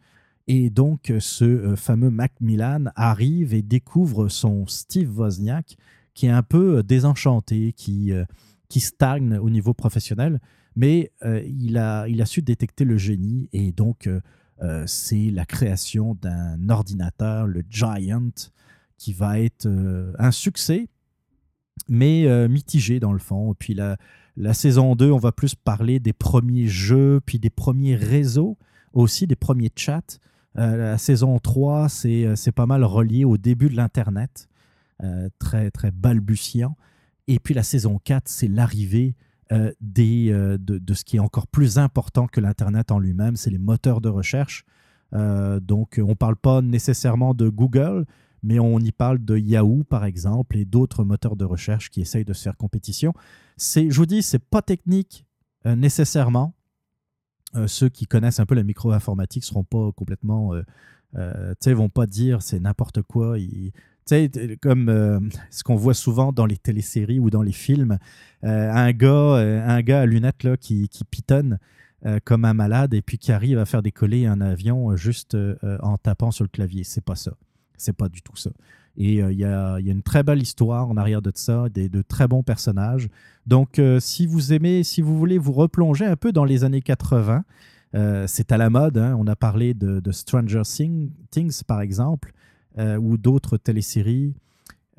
Et donc, ce euh, fameux Macmillan arrive et découvre son Steve Wozniak, qui est un peu euh, désenchanté, qui, qui stagne au niveau professionnel, mais il, a, il a su détecter le génie. Et donc, c'est la création d'un ordinateur, le Giant, qui va être un succès, mais mitigé dans le fond. Et puis, la, la saison 2, on va plus parler des premiers jeux, puis des premiers réseaux, aussi des premiers chats. Euh, la saison 3, euh, c'est pas mal relié au début de l'Internet, euh, très, très balbutiant. Et puis la saison 4, c'est l'arrivée des de, ce qui est encore plus important que l'Internet en lui-même, c'est les moteurs de recherche. donc, on ne parle pas nécessairement de Google, mais on y parle de Yahoo, par exemple, et d'autres moteurs de recherche qui essayent de se faire compétition. C'est, je vous dis, c'est pas technique euh, nécessairement. Euh, ceux qui connaissent un peu la micro-informatique seront pas complètement, euh, euh tu vont pas dire c'est n'importe quoi. Sais, comme ce qu'on voit souvent dans les téléséries ou dans les films, un gars, un gars à lunettes là qui, qui pitonne. comme un malade et puis qui arrive à faire décoller un avion juste en tapant sur le clavier. C'est pas ça. C'est pas du tout ça. Et euh, il y, a, une très belle histoire en arrière de ça, des, de très bons personnages. Donc, euh, si vous aimez, si vous voulez vous replonger un peu dans les années 80, euh, c'est à la mode. Hein. On a parlé de, Stranger Things, par exemple, ou d'autres téléséries.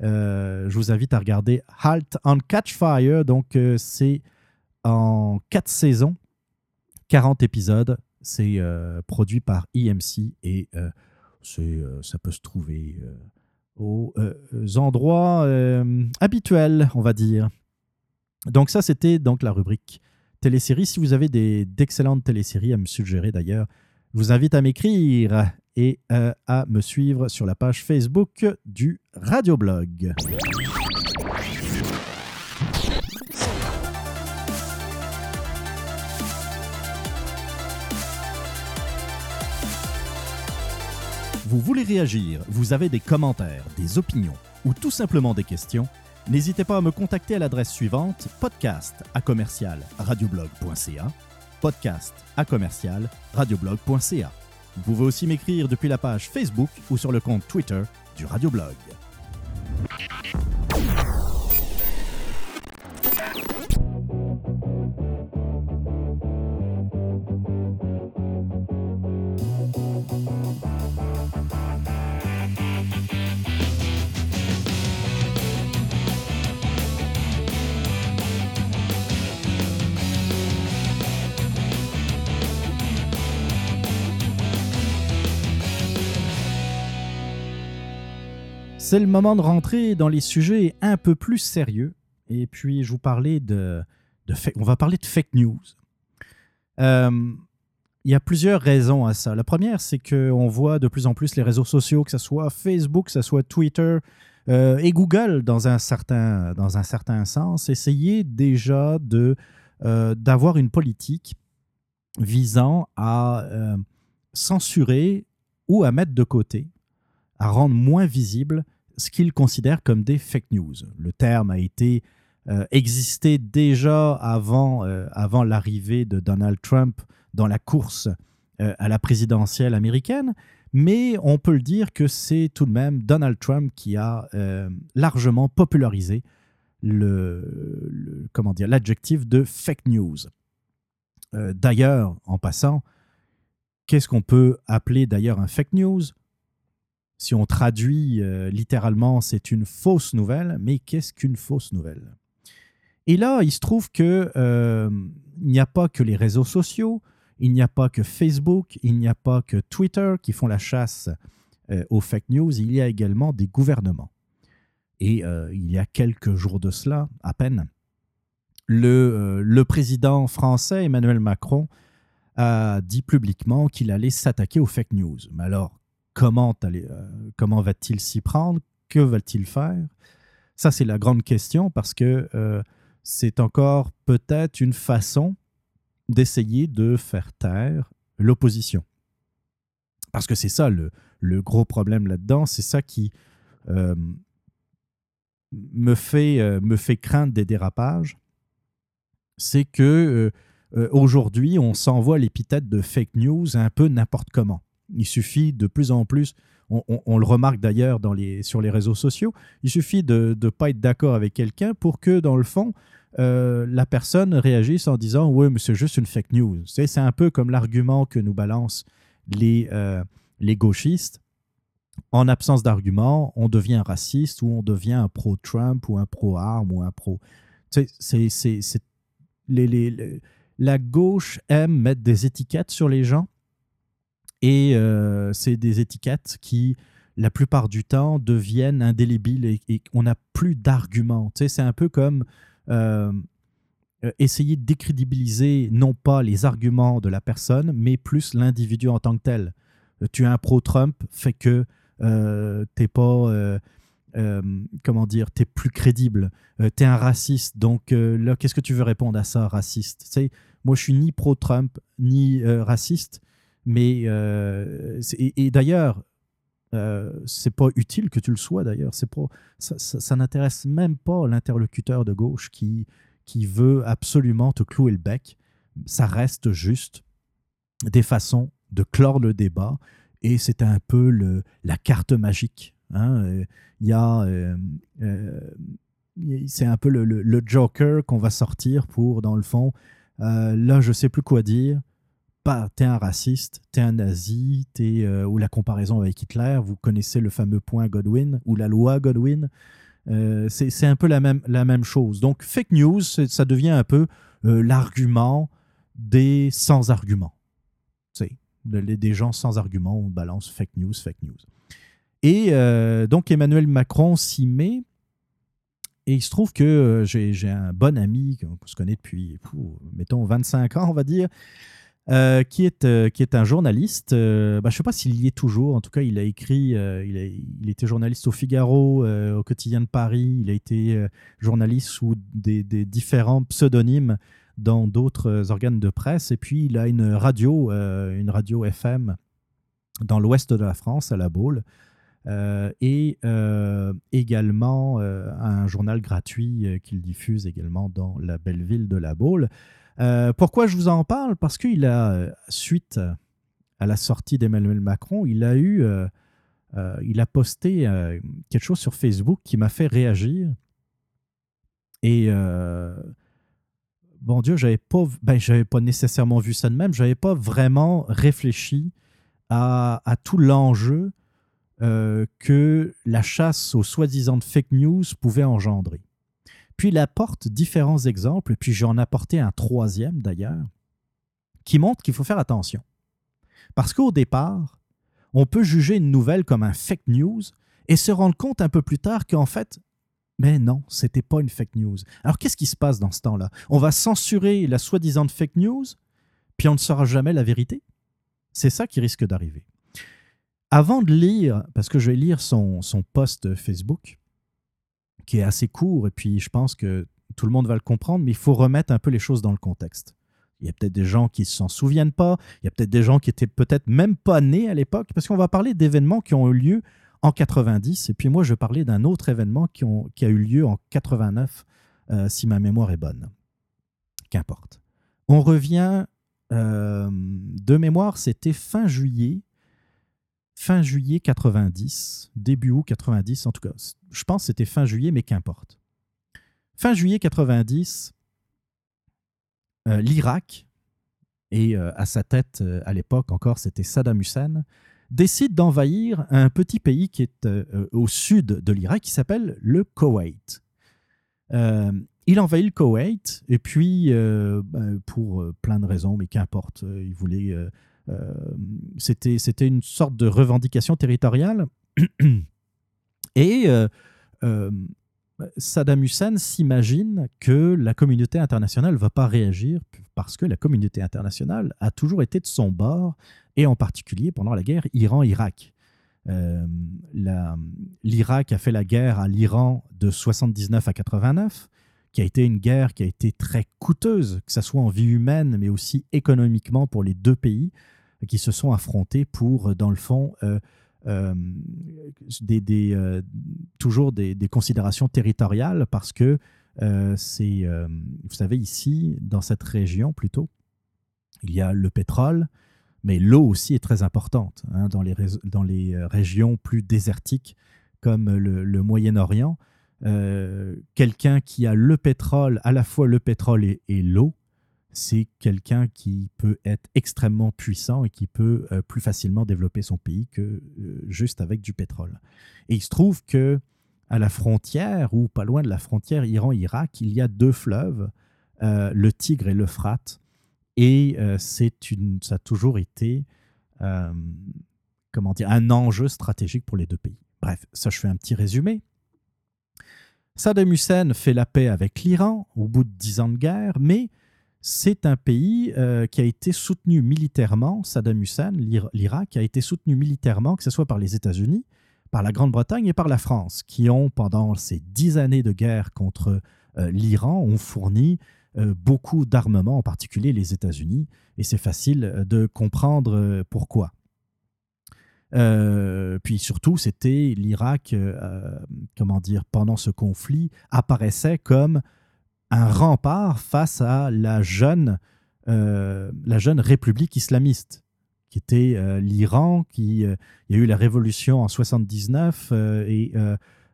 je vous invite à regarder Halt on Catch Fire. Donc, c'est en quatre saisons, 40 épisodes. C'est produit par EMC et ça peut se trouver euh, aux euh, endroits habituels, on va dire. Donc ça, c'était donc la rubrique télésérie. Si vous avez d'excellentes téléséries à me suggérer d'ailleurs, je vous invite à m'écrire et à me suivre sur la page Facebook du Radioblog. Vous voulez réagir, vous avez des commentaires, des opinions ou tout simplement des questions N'hésitez pas à me contacter à l'adresse suivante podcast à commercial radioblog.ca podcast à commercial radioblog.ca. Vous pouvez aussi m'écrire depuis la page Facebook ou sur le compte Twitter du Radioblog. C'est le moment de rentrer dans les sujets un peu plus sérieux. Et puis, je vous parlais de, on va parler de fake news. Euh, il y a plusieurs raisons à ça. La première, c'est qu'on voit de plus en plus les réseaux sociaux, que ce soit Facebook, que ce soit Twitter euh, et Google, dans un, certain, dans un certain sens, essayer déjà de, euh, d'avoir une politique visant à censurer ou à mettre de côté, à rendre moins visible ce qu'ils considèrent comme des fake news. Le terme a été existait déjà avant, avant l'arrivée de Donald Trump dans la course à la présidentielle américaine. Mais on peut le dire que c'est tout de même Donald Trump qui a largement popularisé le, comment dire l'adjectif de fake news. d'ailleurs, en passant, qu'est-ce qu'on peut appeler d'ailleurs un fake news? Si on traduit euh, littéralement, c'est une fausse nouvelle, mais qu'est-ce qu'une fausse nouvelle? Et là, il se trouve que euh, il n'y a pas que les réseaux sociaux, il n'y a pas que Facebook, il n'y a pas que Twitter qui font la chasse euh, aux fake news, il y a également des gouvernements. Et il y a quelques jours de cela, à peine, le, le président français Emmanuel Macron a dit publiquement qu'il allait s'attaquer aux fake news. Mais alors, comment, euh, comment va-t-il s'y prendre? Que va-t-il faire? Ça, c'est la grande question parce que euh, c'est encore peut-être une façon d'essayer de faire taire l'opposition. Parce que c'est ça le, gros problème là-dedans, c'est ça qui euh, me, fait, me fait craindre des dérapages. C'est que aujourd'hui, on s'envoie l'épithète de fake news un peu n'importe comment. Il suffit de plus en plus, on, le remarque d'ailleurs sur les réseaux sociaux, il suffit de ne pas être d'accord avec quelqu'un pour que, dans le fond, euh, la personne réagisse en disant Oui, mais c'est juste une fake news. C'est un peu comme l'argument que nous balancent les, euh, les gauchistes. En absence d'argument, on devient raciste ou on devient un pro-Trump ou un pro-arme ou un pro. La gauche aime mettre des étiquettes sur les gens et euh, c'est des étiquettes qui, la plupart du temps, deviennent indélébiles et, on n'a plus d'arguments. Tu sais, c'est un peu comme euh, euh, essayer de décrédibiliser non pas les arguments de la personne, mais plus l'individu en tant que tel. tu es un pro-Trump, fait que euh, t'es pas... comment dire, t'es plus crédible, tu es un raciste. Donc qu'est-ce que tu veux répondre à ça, raciste? Tu sais, Moi, je suis ni pro-Trump, ni raciste. Mais euh, et, d'ailleurs, euh, c'est pas utile que tu le sois d'ailleurs. Ça, n'intéresse même pas l'interlocuteur de gauche qui, qui veut absolument te clouer le bec. Ça reste juste des façons de clore le débat et c'est un peu le, la carte magique. Hein. Y a, euh, c'est un peu le, le joker qu'on va sortir pour, dans le fond, là, je sais plus quoi dire pas t'es un raciste, t'es un nazi, t'es, euh, ou la comparaison avec Hitler, vous connaissez le fameux point Godwin ou la loi Godwin. Euh, c'est un peu la même, chose. Donc, fake news, ça devient un peu euh, l'argument des sans-arguments. Des gens sans arguments, on balance fake news, fake news. Et donc, Emmanuel Macron s'y met. Et il se trouve que j'ai un bon ami qu'on se connaît depuis, mettons, 25 ans, on va dire, euh, qui, est, euh, qui est un journaliste. Euh, bah, je ne sais pas s'il y est toujours. En tout cas, il a écrit, il, il, était journaliste au Figaro, au quotidien de Paris. Il a été journaliste sous des, des, différents pseudonymes dans d'autres organes de presse. Et puis, il a une radio, une radio FM dans l'ouest de la France, à La Baule. et également un journal gratuit qu'il diffuse également dans la belle ville de La Baule. Euh, pourquoi je vous en parle? Parce qu'il a, euh, suite à la sortie d'Emmanuel Macron, il a eu, euh, il a posté quelque chose sur Facebook qui m'a fait réagir. Et bon Dieu, j'avais pas, ben, j'avais pas nécessairement vu ça de même. J'avais pas vraiment réfléchi à, à tout l'enjeu que la chasse aux soi-disant fake news pouvait engendrer. Puis il apporte différents exemples, puis j'en apporté un troisième d'ailleurs, qui montre qu'il faut faire attention. Parce qu'au départ, on peut juger une nouvelle comme un fake news et se rendre compte un peu plus tard qu'en fait, mais non, c'était pas une fake news. Alors qu'est-ce qui se passe dans ce temps-là? On va censurer la soi-disant fake news, puis on ne saura jamais la vérité? C'est ça qui risque d'arriver. Avant de lire, parce que je vais lire son, son post Facebook, qui est assez court, et puis je pense que tout le monde va le comprendre, mais il faut remettre un peu les choses dans le contexte. Il y a peut-être des gens qui ne s'en souviennent pas, il y a peut-être des gens qui étaient peut-être même pas nés à l'époque, parce qu'on va parler d'événements qui ont eu lieu en 90, et puis moi je vais parler d'un autre événement qui, a eu lieu en 89 si ma mémoire est bonne. Qu'importe. On revient de mémoire, c'était fin juillet fin juillet 90, début août 90, en tout cas, je pense que c'était fin juillet, mais qu'importe. Fin juillet 90, euh, l'Irak, et euh, à sa tête euh, à l'époque encore, c'était Saddam Hussein, décide d'envahir un petit pays qui est au sud de l'Irak, qui s'appelle le Koweït. il envahit le Koweït, et puis, ben, pour plein de raisons, mais qu'importe, il voulait c'était, c'était une sorte de revendication territoriale. Et euh, euh, Saddam Hussein s'imagine que la communauté internationale ne va pas réagir parce que la communauté internationale a toujours été de son bord, et en particulier pendant la guerre Iran-Irak. L'Irak a fait la guerre à l'Iran de 79 à 89, qui a été une guerre qui a été très coûteuse, que ce soit en vie humaine, mais aussi économiquement pour les deux pays qui se sont affrontés pour, dans le fond, euh, euh, euh, toujours des, considérations territoriales parce que c'est, vous savez, ici, dans cette région plutôt, il y a le pétrole, mais l'eau aussi est très importante. Hein, dans, les, dans les régions plus désertiques comme le, Moyen-Orient, quelqu'un qui a le pétrole, à la fois le pétrole et l'eau, c'est quelqu'un qui peut être extrêmement puissant et qui peut euh, plus facilement développer son pays que euh, juste avec du pétrole. Et il se trouve que à la frontière ou pas loin de la frontière Iran-Irak, il y a deux fleuves, euh, le Tigre et l'Euphrate, et c'est une, ça a toujours été comment dire, un enjeu stratégique pour les deux pays. Bref, ça je fais un petit résumé. Saddam Hussein fait la paix avec l'Iran au bout de dix ans de guerre, mais c'est un pays euh, qui a été soutenu militairement, Saddam Hussein, l'Irak, a été soutenu militairement, que ce soit par les États-Unis, par la Grande-Bretagne et par la France, qui ont, pendant ces dix années de guerre contre euh, l'Iran, ont fourni euh, beaucoup d'armements, en particulier les États-Unis, et c'est facile de comprendre pourquoi. puis surtout, c'était l'Irak, comment dire, pendant ce conflit, apparaissait comme un rempart face à la jeune, euh, la jeune république islamiste, qui était euh, l'Iran, qui euh, y a eu la révolution en 79 et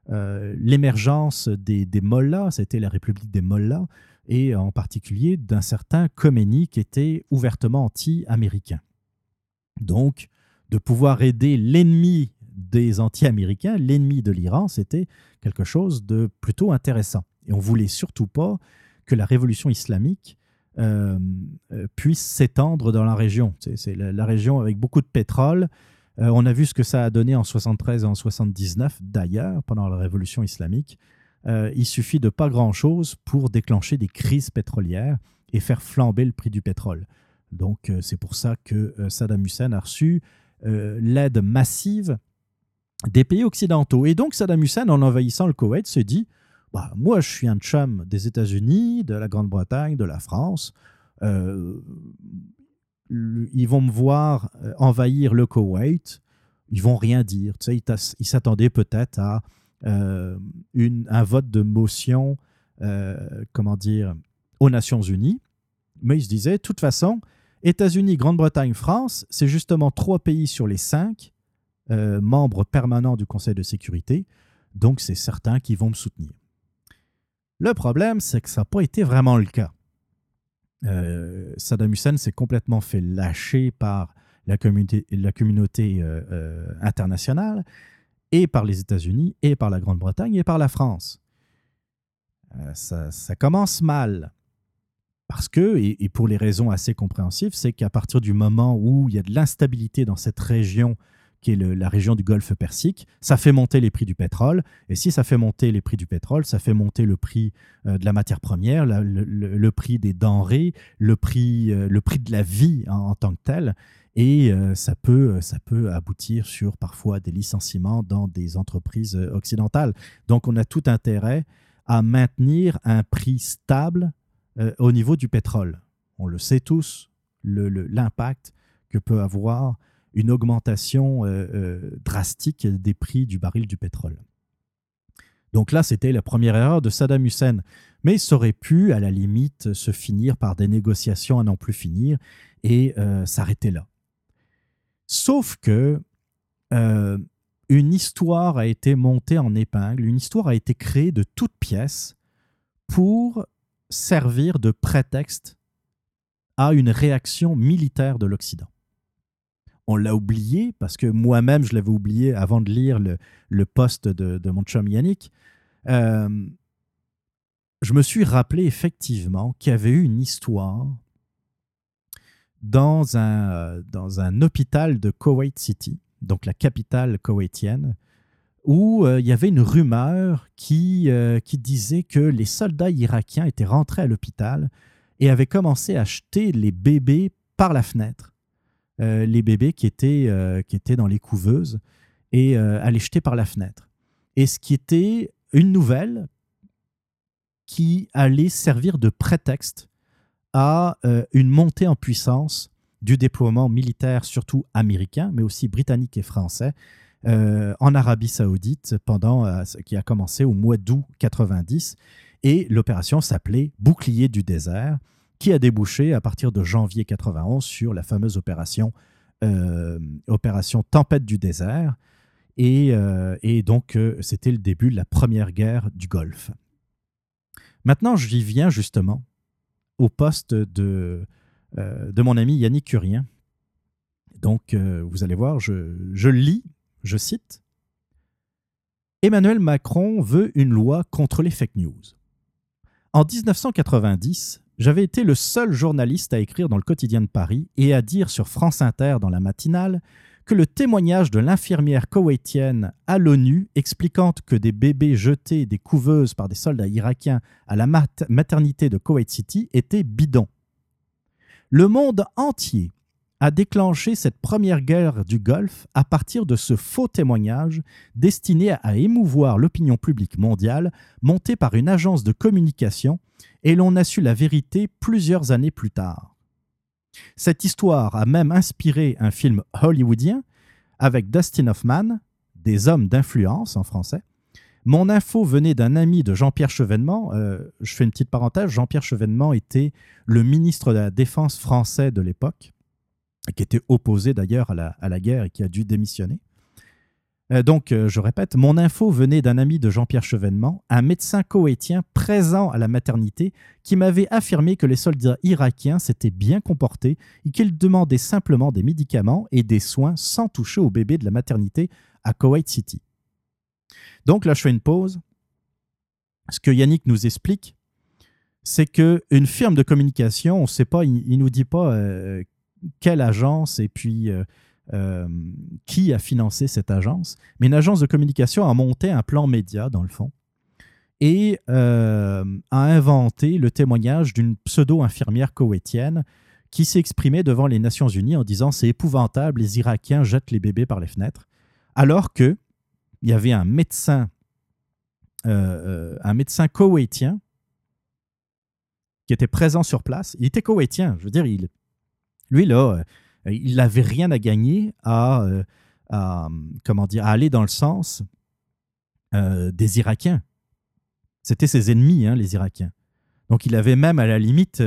l'émergence des, des mollahs, c'était la république des mollahs, et en particulier d'un certain Khomeini qui était ouvertement anti-américain. Donc, de pouvoir aider l'ennemi des anti-américains, l'ennemi de l'Iran, c'était quelque chose de plutôt intéressant. Et on voulait surtout pas que la révolution islamique euh, euh, puisse s'étendre dans la région. C'est la, région avec beaucoup de pétrole. Euh, on a vu ce que ça a donné en 73 et en 79, d'ailleurs, pendant la révolution islamique. il suffit de pas grand-chose pour déclencher des crises pétrolières et faire flamber le prix du pétrole. Donc c'est pour ça que Saddam Hussein a reçu l'aide massive des pays occidentaux. Et donc Saddam Hussein, en envahissant le Koweït, se dit bah, moi, je suis un chum des États-Unis, de la Grande-Bretagne, de la France. Euh, ils vont me voir euh, envahir le Koweït. Ils vont rien dire. Tu sais, ils s'attendaient peut-être à euh, un vote de motion, comment dire, aux Nations Unies. Mais ils se disaient, de toute façon, États-Unis, Grande-Bretagne, France, c'est justement trois pays sur les cinq membres permanents du Conseil de sécurité. Donc, c'est certains qui vont me soutenir. Le problème, c'est que ça n'a pas été vraiment le cas. Euh, Saddam Hussein s'est complètement fait lâcher par la communauté, euh, euh, internationale et par les États-Unis et par la Grande-Bretagne et par la France. Ça, commence mal. Parce que, et, pour les raisons assez compréhensives, c'est qu'à partir du moment où il y a de l'instabilité dans cette région qui est la région du Golfe Persique, ça fait monter les prix du pétrole. Et si ça fait monter les prix du pétrole, ça fait monter le prix euh, de la matière première, le, prix des denrées, le prix, euh, le prix de la vie en, tant que tel. Et euh, ça, peut, ça peut aboutir sur parfois des licenciements dans des entreprises occidentales. Donc on a tout intérêt à maintenir un prix stable au niveau du pétrole. On le sait tous, l'impact que peut avoir une augmentation euh, euh, drastique des prix du baril du pétrole. Donc là, c'était la première erreur de Saddam Hussein. Mais ça aurait pu, à la limite, se finir par des négociations à n'en plus finir et euh, s'arrêter là. Sauf que une histoire a été montée en épingle, une histoire a été créée de toutes pièces pour servir de prétexte à une réaction militaire de l'Occident. On l'a oublié parce que moi-même, je l'avais oublié avant de lire le, le post de, de, mon chum Yannick. Euh, je me suis rappelé effectivement qu'il y avait eu une histoire dans un, un hôpital de Kuwait City, donc la capitale koweïtienne, où euh, il y avait une rumeur qui, euh, qui disait que les soldats irakiens étaient rentrés à l'hôpital et avaient commencé à acheter les bébés par la fenêtre. Euh, les bébés qui étaient, qui étaient dans les couveuses et à les jeter par la fenêtre. Et ce qui était une nouvelle qui allait servir de prétexte à une montée en puissance du déploiement militaire, surtout américain, mais aussi britannique et français, euh, en Arabie Saoudite pendant euh, qui a commencé au mois d'août 90 et l'opération s'appelait Bouclier du désert qui a débouché à partir de janvier 91 sur la fameuse opération euh, opération Tempête du désert et, et donc c'était le début de la première guerre du Golfe. Maintenant, j'y viens justement au poste de, de mon ami Yannick Curien. Donc, vous allez voir, je, je lis je cite, Emmanuel Macron veut une loi contre les fake news. En 1990, j'avais été le seul journaliste à écrire dans le quotidien de Paris et à dire sur France Inter dans la matinale que le témoignage de l'infirmière koweïtienne à l'ONU expliquant que des bébés jetés des couveuses par des soldats irakiens à la maternité de Koweït City était bidon. Le monde entier a déclenché cette première guerre du Golfe à partir de ce faux témoignage destiné à émouvoir l'opinion publique mondiale monté par une agence de communication et l'on a su la vérité plusieurs années plus tard. Cette histoire a même inspiré un film hollywoodien avec Dustin Hoffman, Des hommes d'influence en français. Mon info venait d'un ami de Jean-Pierre Chevènement. Euh, je fais une petite parenthèse. Jean-Pierre Chevènement était le ministre de la Défense français de l'époque qui était opposé d'ailleurs à la, guerre et qui a dû démissionner. Euh, donc, euh, je répète, mon info venait d'un ami de Jean-Pierre Chevènement, un médecin koweïtien présent à la maternité, qui m'avait affirmé que les soldats irakiens s'étaient bien comportés et qu'ils demandaient simplement des médicaments et des soins sans toucher au bébé de la maternité à Kuwait City. Donc là, je fais une pause. Ce que Yannick nous explique, c'est qu'une firme de communication, on ne sait pas, il ne nous dit pas euh, quelle agence et puis euh, qui a financé cette agence? Mais une agence de communication a monté un plan média, dans le fond, et euh, a inventé le témoignage d'une pseudo-infirmière koweïtienne qui s'est exprimée devant les Nations Unies en disant c'est épouvantable, les Irakiens jettent les bébés par les fenêtres, alors que il y avait un médecin, un médecin koweïtien qui était présent sur place. Il était koweïtien, je veux dire, il lui, là, euh, il n'avait rien à gagner à, euh, comment dire, aller dans le sens euh, des Irakiens. C'était ses ennemis, hein, les Irakiens. Donc il avait même, à la limite,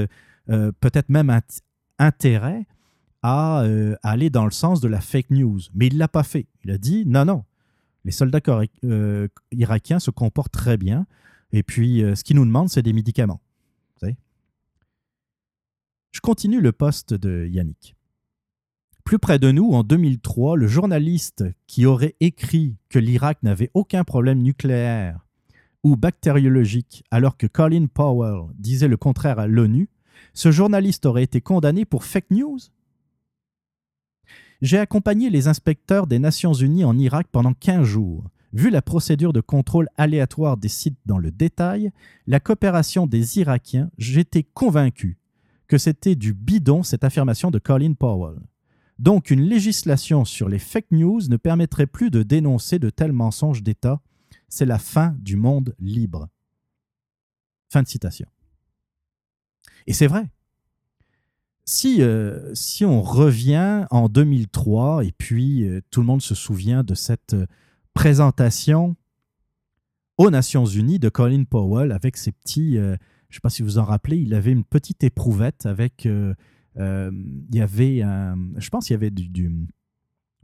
peut-être même intérêt à, aller dans le sens de la fake news. Mais il ne l'a pas fait. Il a dit, non, non, les soldats irakiens se comportent très bien. Et puis, ce qu'ils nous demandent, c'est des médicaments. Je continue le poste de Yannick. Plus près de nous, en 2003, le journaliste qui aurait écrit que l'Irak n'avait aucun problème nucléaire ou bactériologique alors que Colin Powell disait le contraire à l'ONU, ce journaliste aurait été condamné pour fake news? J'ai accompagné les inspecteurs des Nations Unies en Irak pendant 15 jours. Vu la procédure de contrôle aléatoire des sites dans le détail, la coopération des Irakiens, j'étais convaincu que c'était du bidon cette affirmation de Colin Powell. Donc une législation sur les fake news ne permettrait plus de dénoncer de tels mensonges d'État. C'est la fin du monde libre. Fin de citation. Et c'est vrai. Si, euh, si on revient en 2003 et puis euh, tout le monde se souvient de cette euh, présentation aux Nations Unies de Colin Powell avec ses petits, je ne sais pas si vous en rappelez, il avait une petite éprouvette avec, il y avait, je pense qu'il y avait du,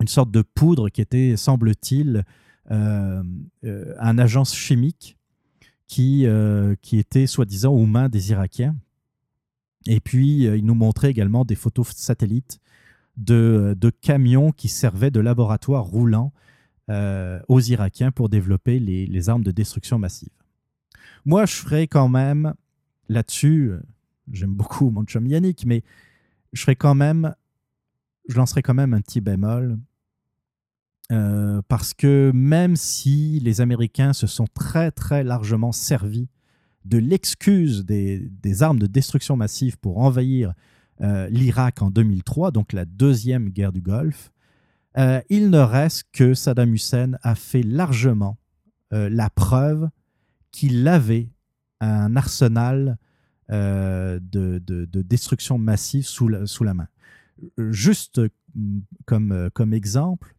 une sorte de poudre qui était, semble-t-il, un agent chimique qui, qui était soi-disant aux mains des Irakiens. Et puis, il nous montrait également des photos satellites de, camions qui servaient de laboratoire roulant euh, aux Irakiens pour développer les, armes de destruction massive. Moi, je ferais quand même là-dessus, euh, j'aime beaucoup mon chum Yannick, mais je quand lancerai quand même un petit bémol. Euh, parce que même si les Américains se sont très très largement servis de l'excuse des, armes de destruction massive pour envahir euh, l'Irak en 2003, donc la deuxième guerre du Golfe, euh, il ne reste que Saddam Hussein a fait largement la preuve qu'il avait un arsenal de, destruction massive sous la, main. Juste comme, comme exemple,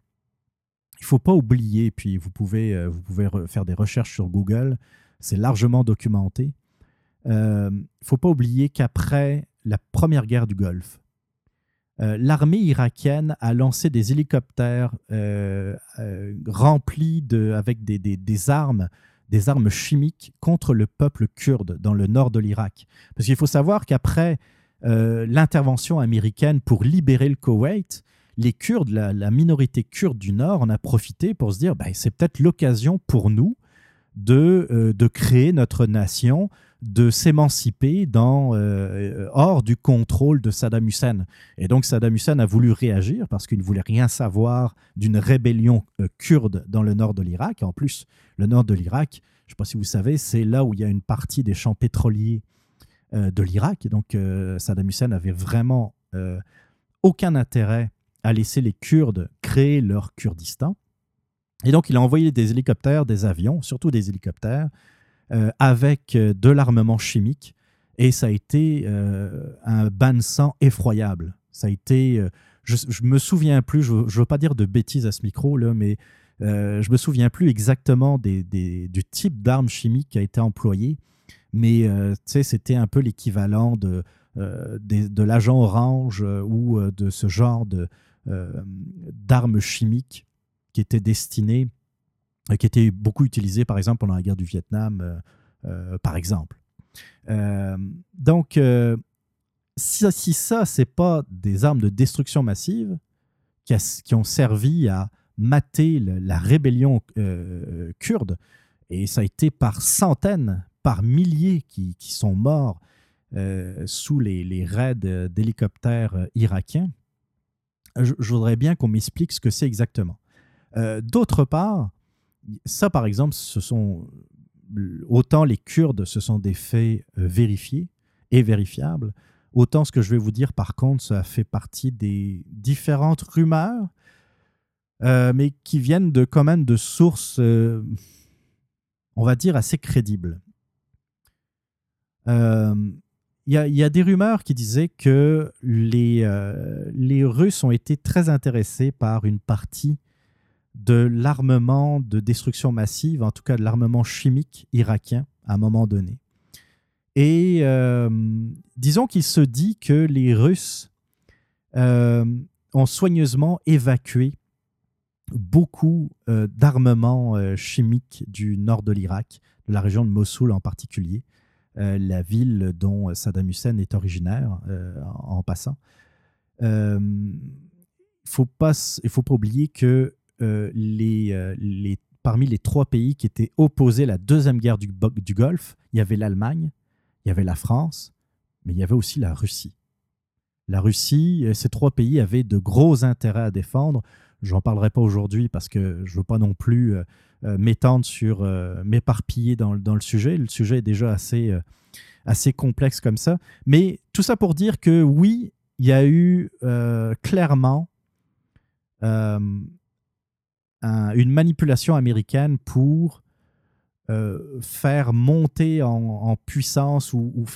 il ne faut pas oublier, puis vous pouvez, vous pouvez faire des recherches sur Google, c'est largement documenté. Il ne faut pas oublier qu'après la première guerre du Golfe, euh, l'armée irakienne a lancé des hélicoptères euh, euh, remplis de, avec des, des, armes, des armes chimiques contre le peuple kurde dans le nord de l'Irak. Parce qu'il faut savoir qu'après l'intervention américaine pour libérer le Koweït, les Kurdes, la, minorité kurde du nord, en a profité pour se dire bah, c'est peut-être l'occasion pour nous de, de créer notre nation de s'émanciper dans, euh, hors du contrôle de Saddam Hussein. Et donc Saddam Hussein a voulu réagir parce qu'il ne voulait rien savoir d'une rébellion euh, kurde dans le nord de l'Irak. En plus, le nord de l'Irak, je ne sais pas si vous savez, c'est là où il y a une partie des champs pétroliers euh, de l'Irak. Et donc Saddam Hussein avait vraiment aucun intérêt à laisser les Kurdes créer leur Kurdistan. Et donc il a envoyé des hélicoptères, des avions, surtout des hélicoptères, euh, avec euh, de l'armement chimique. Et ça a été euh, un bain de sang effroyable. Ça a été. je, ne me souviens plus, je ne veux pas dire de bêtises à ce micro, là, mais je me souviens plus exactement du type d'arme chimique qui a été employé. Mais c'était un peu l'équivalent de, de l'agent orange ou de ce genre d'armes chimiques qui étaient destinées euh, qui était beaucoup utilisé, par exemple, pendant la guerre du Vietnam, euh, euh, par exemple. donc, si, ça, c'est pas des armes de destruction massive qui, ont servi à mater la rébellion kurde, et ça a été par centaines, par milliers qui, sont morts sous les, raids d'hélicoptères irakiens, je, voudrais bien qu'on m'explique ce que c'est exactement. D'autre part, ça, par exemple, ce sont autant les Kurdes, ce sont des faits euh, vérifiés et vérifiables, autant ce que je vais vous dire, par contre, ça fait partie des différentes rumeurs, euh, mais qui viennent de quand même de sources, euh, on va dire, assez crédibles. Il y, y, a des rumeurs qui disaient que les, les Russes ont été très intéressés par une partie de l'armement de destruction massive, en tout cas de l'armement chimique irakien à un moment donné. Et euh, disons qu'il se dit que les Russes euh, ont soigneusement évacué beaucoup euh, d'armements chimiques du nord de l'Irak, de la région de Mossoul en particulier, la ville dont Saddam Hussein est originaire en, passant. Il ne faut, pas, oublier que euh, les, parmi les trois pays qui étaient opposés à la deuxième guerre du, Golfe, il y avait l'Allemagne, il y avait la France, mais il y avait aussi la Russie. La Russie, euh, ces trois pays avaient de gros intérêts à défendre. J'en parlerai pas aujourd'hui parce que je veux pas non plus m'étendre sur, m'éparpiller dans, dans, le sujet. Le sujet est déjà assez, assez complexe comme ça. Mais tout ça pour dire que oui, il y a eu clairement une manipulation américaine pour euh, faire monter en, puissance ou,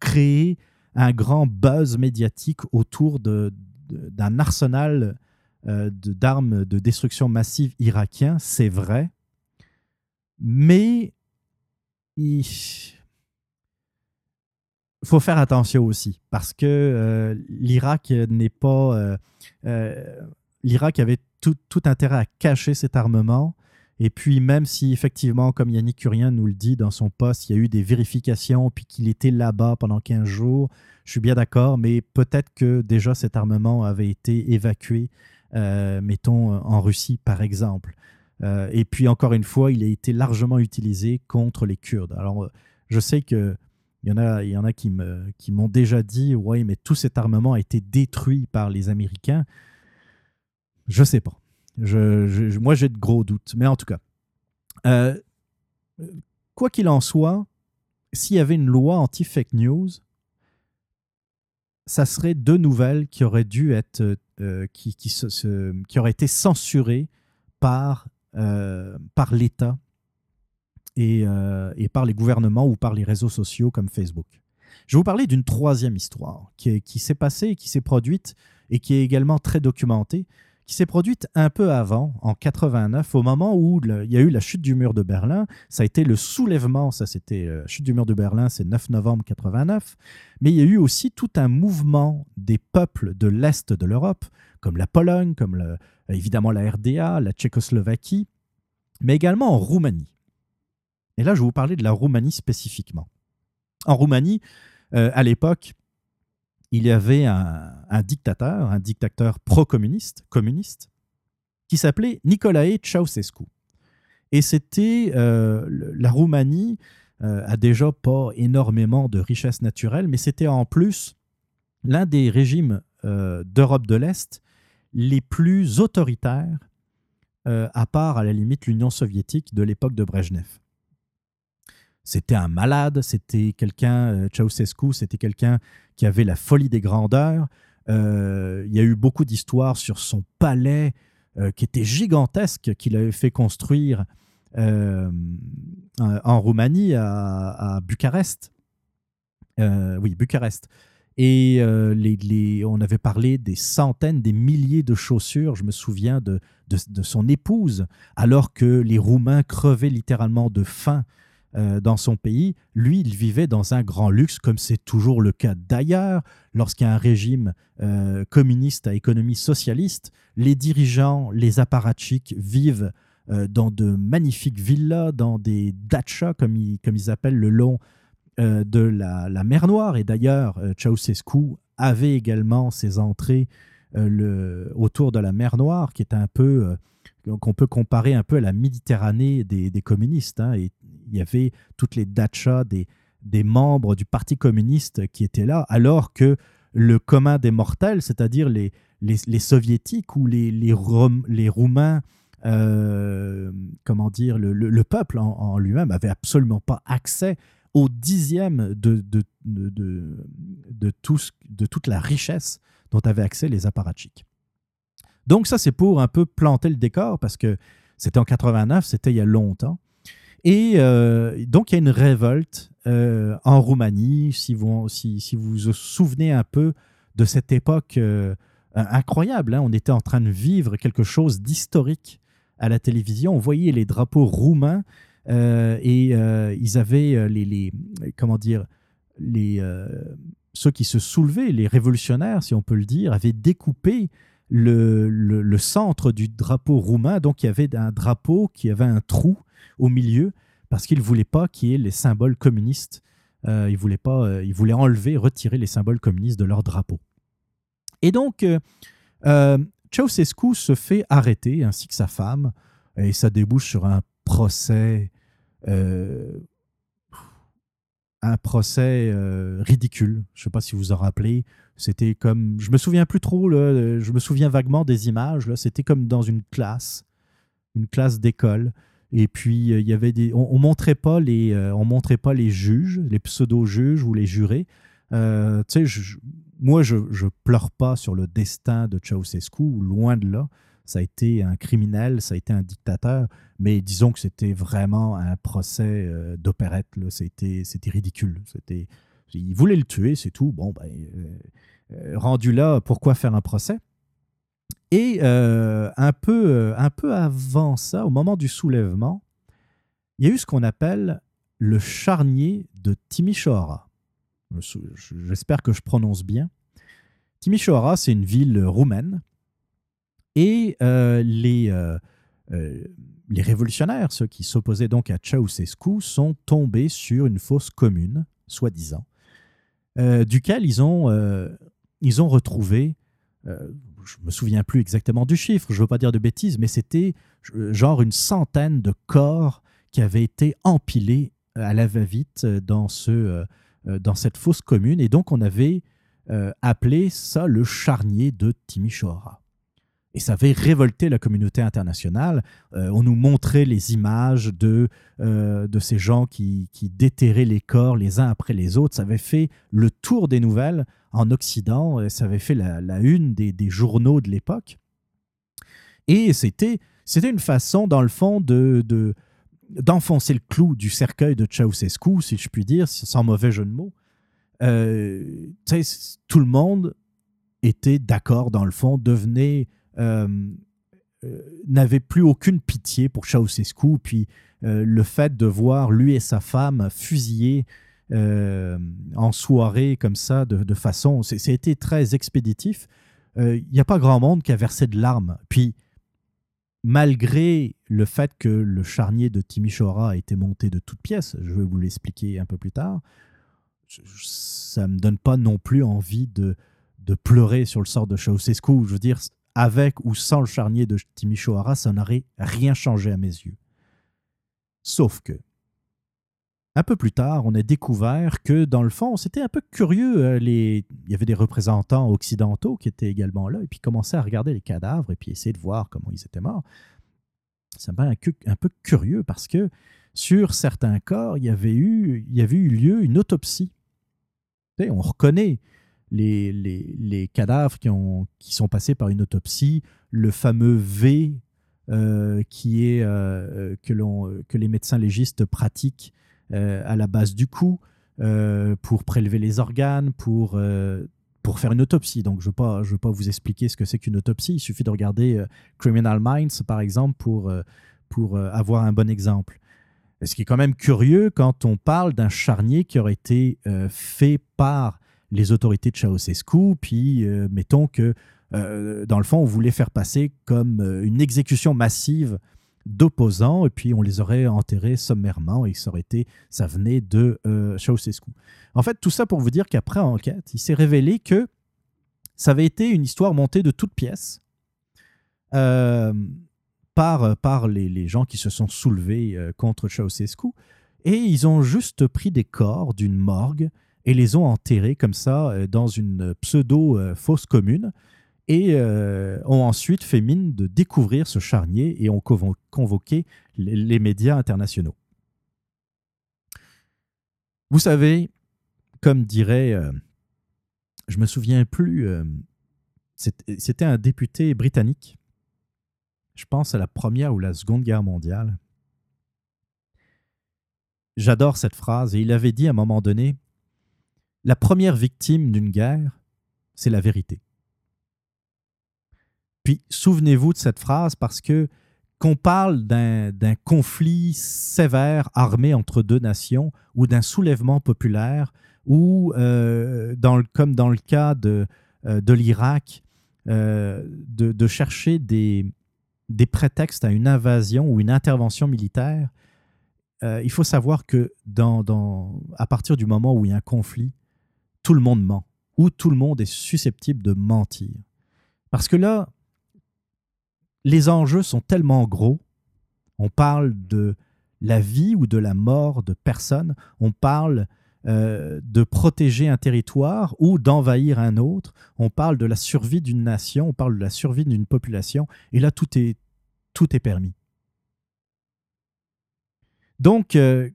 créer un grand buzz médiatique autour d'un arsenal euh, d'armes de destruction massive irakien, c'est vrai. Mais il faut faire attention aussi parce que euh, l'Irak n'est pas. Euh, euh, L'Irak avait tout, intérêt à cacher cet armement. Et puis, même si effectivement, comme Yannick Curien nous le dit dans son poste, il y a eu des vérifications, puis qu'il était là-bas pendant 15 jours, je suis bien d'accord, mais peut-être que déjà cet armement avait été évacué, mettons, en Russie, par exemple. et puis, encore une fois, il a été largement utilisé contre les Kurdes. Alors, je sais que il y en a, il y en a qui, qui m'ont déjà dit Oui, mais tout cet armement a été détruit par les Américains. Je sais pas. Moi, j'ai de gros doutes. Mais en tout cas, euh, quoi qu'il en soit, s'il y avait une loi anti-fake news, ça serait deux nouvelles qui auraient dû être, euh, qui, qui, auraient été censurées par, euh, par l'État euh, et, par les gouvernements ou par les réseaux sociaux comme Facebook. Je vais vous parler d'une troisième histoire qui, s'est passée et qui s'est produite et qui est également très documentée, qui s'est produite un peu avant, en 89, au moment où il y a eu la chute du mur de Berlin. Ça a été le soulèvement, ça c'était la euh, chute du mur de Berlin, c'est 9 novembre 89. Mais il y a eu aussi tout un mouvement des peuples de l'Est de l'Europe, comme la Pologne, comme évidemment la RDA, la Tchécoslovaquie, mais également en Roumanie. Et là, je vais vous parler de la Roumanie spécifiquement. En Roumanie, euh, à l'époque, il y avait un, dictateur, un dictateur pro-communiste, communiste, qui s'appelait Nicolae Ceausescu. Et c'était euh, la Roumanie euh, a déjà pas énormément de richesses naturelles, mais c'était en plus l'un des régimes d'Europe de l'Est les plus autoritaires, à part à la limite l'Union soviétique de l'époque de Brejnev. C'était un malade, c'était quelqu'un, euh, Ceausescu, c'était quelqu'un qui avait la folie des grandeurs. Euh, il y a eu beaucoup d'histoires sur son palais euh, qui était gigantesque, qu'il avait fait construire en Roumanie, à, Bucarest. oui, Bucarest. Et on avait parlé des centaines, des milliers de chaussures, je me souviens, de, de son épouse, alors que les Roumains crevaient littéralement de faim euh, dans son pays, lui, il vivait dans un grand luxe, comme c'est toujours le cas d'ailleurs. Lorsqu'il y a un régime euh, communiste à économie socialiste, les dirigeants, les apparatchiks vivent euh, dans de magnifiques villas, dans des dachas, comme ils, appellent le long de la, mer Noire. Et d'ailleurs, Ceausescu avait également ses entrées autour de la mer Noire, qui est un peu qu'on peut comparer un peu à la Méditerranée des, communistes. Hein, il y avait toutes les dachas des, des membres du Parti communiste qui étaient là, alors que le commun des mortels, c'est-à-dire les, les, soviétiques ou les, les, les roumains, euh, comment dire, le, le, peuple en, lui-même avait absolument pas accès au dixième de, de, de, de, de toute la richesse dont avaient accès les apparatchiks. Donc ça, c'est pour un peu planter le décor, parce que c'était en 89, c'était il y a longtemps. Et euh, donc, il y a une révolte euh, en Roumanie, si vous, si, vous vous souvenez un peu de cette époque euh, incroyable. Hein. on était en train de vivre quelque chose d'historique à la télévision. On voyait les drapeaux roumains et ils avaient les, comment dire, les, ceux qui se soulevaient, les révolutionnaires, si on peut le dire, avaient découpé le centre du drapeau roumain. Donc, il y avait un drapeau qui avait un trou au milieu parce qu'ils ne voulaient pas qu'il y ait les symboles communistes. Euh, ils, voulaient pas, euh, ils voulaient enlever, retirer les symboles communistes de leur drapeau. Et donc, euh, euh Ceausescu se fait arrêter, ainsi que sa femme, et ça débouche sur un procès, un procès ridicule. Je ne sais pas si vous vous en rappelez. C'était comme, je me souviens plus trop, je me souviens vaguement des images. C'était comme dans une classe, une classe d'école. Et puis, euh, il y avait des, on, ne montrait pas les, euh, on montrait pas les juges, les pseudo-juges ou les jurés. Euh, tu sais, moi, je, je pleure pas sur le destin de Ceausescu, loin de là. Ça a été un criminel, ça a été un dictateur, mais disons que c'était vraiment un procès d'opérette. C'était, c'était ridicule. C'était, il voulait le tuer, c'est tout. Bon, ben, rendu là, pourquoi faire un procès? Et euh, un, peu, euh, un peu avant ça, au moment du soulèvement, il y a eu ce qu'on appelle le charnier de Timișoara. J'espère que je prononce bien. Timișoara, c'est une ville roumaine. Et euh, les, les révolutionnaires, ceux qui s'opposaient donc à Ceausescu, sont tombés sur une fosse commune, soi-disant, duquel ils ont, ils ont retrouvé, je me souviens plus exactement du chiffre, je ne veux pas dire de bêtises, mais c'était genre une centaine de corps qui avaient été empilés à la va-vite dans, ce, dans cette fosse commune. Et donc, on avait appelé ça le charnier de Timișoara. Et ça avait révolté la communauté internationale. Euh, on nous montrait les images de, euh, de ces gens qui, qui, déterraient les corps les uns après les autres. Ça avait fait le tour des nouvelles en Occident. Ça avait fait la, une des, journaux de l'époque. Et c'était, c'était une façon, dans le fond, de, de, d'enfoncer le clou du cercueil de Ceausescu, si je puis dire, sans mauvais jeu de mots. Euh, tout le monde était d'accord, dans le fond, devenait n'avait plus aucune pitié pour Ceausescu. Puis euh, le fait de voir lui et sa femme fusillés en soirée comme ça, de, façon. C'était très expéditif. Il n'y a pas grand monde qui a versé de larmes. Puis, malgré le fait que le charnier de Timișoara a été monté de toutes pièces, je vais vous l'expliquer un peu plus tard, ça ne me donne pas non plus envie de, de pleurer sur le sort de Ceausescu. Je veux dire, avec ou sans le charnier de Timișoara, ça n'aurait rien changé à mes yeux. Sauf que, un peu plus tard, on a découvert que, dans le fond, c'était un peu curieux. Euh. Il y avait des représentants occidentaux qui étaient également là, et puis commençaient à regarder les cadavres et puis essayer de voir comment ils étaient morts. Ça un peu curieux parce que sur certains corps, il y avait eu, il y avait eu lieu une autopsie. on reconnaît les, cadavres qui, ont, qui sont passés par une autopsie, le fameux V euh, qui est, euh, que, que les médecins légistes pratiquent euh, à la base du cou pour prélever les organes, pour, faire une autopsie. Donc, je ne veux pas vous expliquer ce que c'est qu'une autopsie. Il suffit de regarder Criminal Minds, par exemple, pour, pour avoir un bon exemple. Ce qui est quand même curieux quand on parle d'un charnier qui aurait été fait par les autorités de Ceausescu, puis euh, mettons que euh, dans le fond, on voulait faire passer comme euh, une exécution massive d'opposants, et puis on les aurait enterrés sommairement, et ça été, ça venait de Ceausescu. En fait, tout ça pour vous dire qu'après enquête, il s'est révélé que ça avait été une histoire montée de toutes pièces par, par les, les, gens qui se sont soulevés contre Ceausescu, et ils ont juste pris des corps d'une morgue et les ont enterrés comme ça euh, dans une pseudo-fosse commune et euh, ont ensuite fait mine de découvrir ce charnier et ont convoqué les médias internationaux. Vous savez, comme dirait, euh, je me souviens plus, c'était un député britannique, je pense à la Première ou la Seconde Guerre mondiale. J'adore cette phrase et il avait dit à un moment donné, la première victime d'une guerre, c'est la vérité. Puis souvenez-vous de cette phrase parce que qu'on parle d'un conflit sévère armé entre deux nations ou d'un soulèvement populaire ou, euh, comme dans le cas de, euh, l'Irak, euh, de, chercher des, prétextes à une invasion ou une intervention militaire, il faut savoir que à partir du moment où il y a un conflit, tout le monde ment, ou tout le monde est susceptible de mentir. Parce que là, les enjeux sont tellement gros, on parle de la vie ou de la mort de personnes, on parle euh, de protéger un territoire ou d'envahir un autre, on parle de la survie d'une nation, on parle de la survie d'une population, et là, tout est, tout est permis. Donc, euh,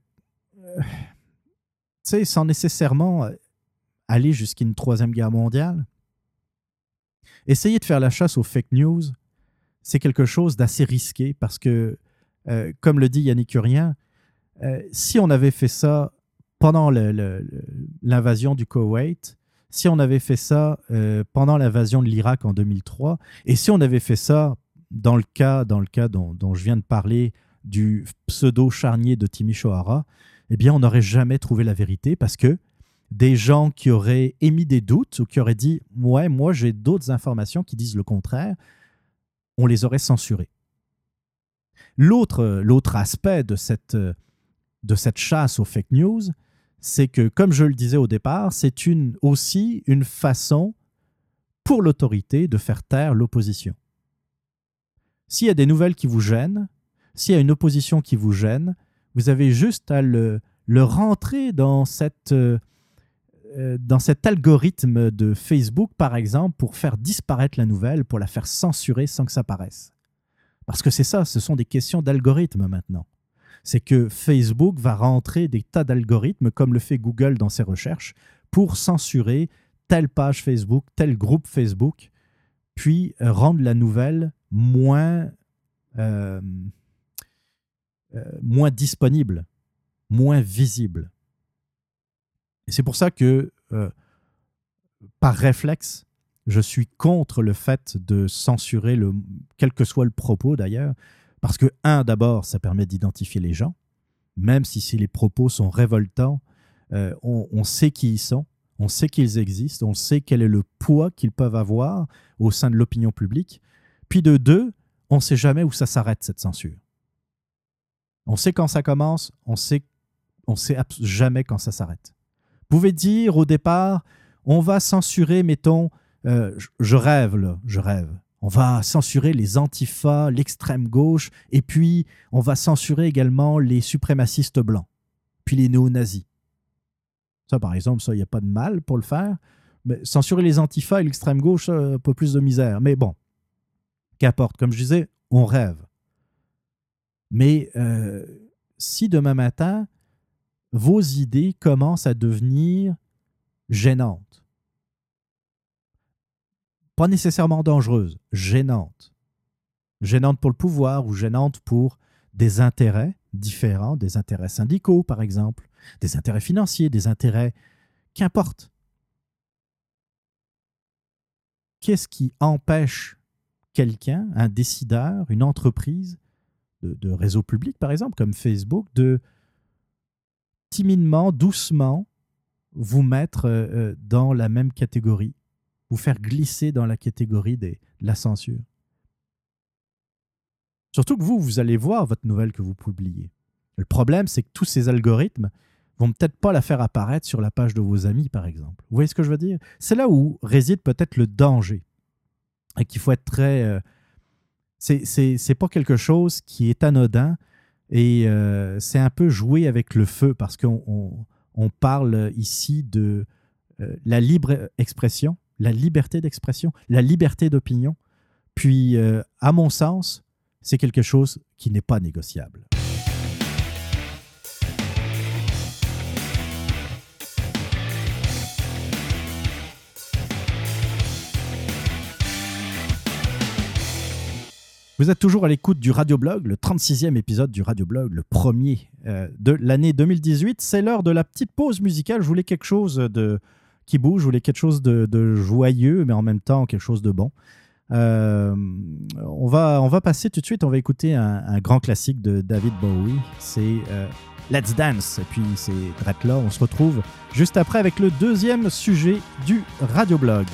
euh, tu sais, sans nécessairement aller jusqu'à une troisième guerre mondiale. Essayer de faire la chasse aux fake news, c'est quelque chose d'assez risqué parce que, euh, comme le dit Yannick Urien, euh, si on avait fait ça pendant l'invasion du Koweït, si on avait fait ça euh, pendant l'invasion de l'Irak en 2003, et si on avait fait ça dans le cas, dans le cas dont, je viens de parler du pseudo-charnier de Timișoara, eh bien, on n'aurait jamais trouvé la vérité parce que des gens qui auraient émis des doutes ou qui auraient dit Ouais, moi j'ai d'autres informations qui disent le contraire, on les aurait censurés. L'autre, l'autre aspect de cette, de cette chasse aux fake news, c'est que, comme je le disais au départ, c'est une, aussi une façon pour l'autorité de faire taire l'opposition. S'il y a des nouvelles qui vous gênent, s'il y a une opposition qui vous gêne, vous avez juste à le, le rentrer dans cette, euh, dans cet algorithme de Facebook, par exemple, pour faire disparaître la nouvelle, pour la faire censurer sans que ça paraisse. Parce que c'est ça, ce sont des questions d'algorithme maintenant. C'est que Facebook va rentrer des tas d'algorithmes, comme le fait Google dans ses recherches, pour censurer telle page Facebook, tel groupe Facebook, puis euh, rendre la nouvelle moins, euh, moins disponible, moins visible. Et c'est pour ça que, euh, par réflexe, je suis contre le fait de censurer, le, quel que soit le propos d'ailleurs, parce que, un, d'abord, ça permet d'identifier les gens, même si, si les propos sont révoltants, euh, on, on, sait qui ils sont, on sait qu'ils existent, on sait quel est le poids qu'ils peuvent avoir au sein de l'opinion publique. Puis de deux, on ne sait jamais où ça s'arrête, cette censure. On sait quand ça commence, on sait, on sait jamais quand ça s'arrête pouvez dire au départ, on va censurer, mettons, euh, je rêve là, je rêve. On va censurer les antifas, l'extrême gauche, et puis on va censurer également les suprémacistes blancs, puis les néo-nazis. Ça, par exemple, ça, il n'y a pas de mal pour le faire. Mais censurer les antifas et l'extrême gauche, un peu plus de misère. Mais bon, qu'importe. Comme je disais, on rêve. Mais euh, si demain matin, vos idées commencent à devenir gênantes. Pas nécessairement dangereuses, gênantes. Gênantes pour le pouvoir ou gênantes pour des intérêts différents, des intérêts syndicaux par exemple, des intérêts financiers, des intérêts qu'importe. Qu'est-ce qui empêche quelqu'un, un décideur, une entreprise de, de réseau public par exemple, comme Facebook, de timidement, doucement, vous mettre euh, euh, dans la même catégorie, vous faire glisser dans la catégorie de la censure. Surtout que vous, vous allez voir votre nouvelle que vous publiez. Le problème, c'est que tous ces algorithmes vont peut-être pas la faire apparaître sur la page de vos amis, par exemple. Vous voyez ce que je veux dire? C'est là où réside peut-être le danger. Et qu'il faut être très... Euh, c'est pas quelque chose qui est anodin, et euh, c'est un peu jouer avec le feu parce qu'on on, parle ici de euh, la libre expression, la liberté d'expression, la liberté d'opinion. Puis, euh, à mon sens, c'est quelque chose qui n'est pas négociable. Vous êtes toujours à l'écoute du Radioblog, le 36e épisode du Radioblog, le premier euh, de l'année 2018. C'est l'heure de la petite pause musicale. Je voulais quelque chose de qui bouge, je voulais quelque chose de, joyeux, mais en même temps quelque chose de bon. Euh, on, va, on va passer tout de suite, on va écouter un, grand classique de David Bowie. C'est euh, Let's Dance. Et puis c'est là. On se retrouve juste après avec le deuxième sujet du Radioblog.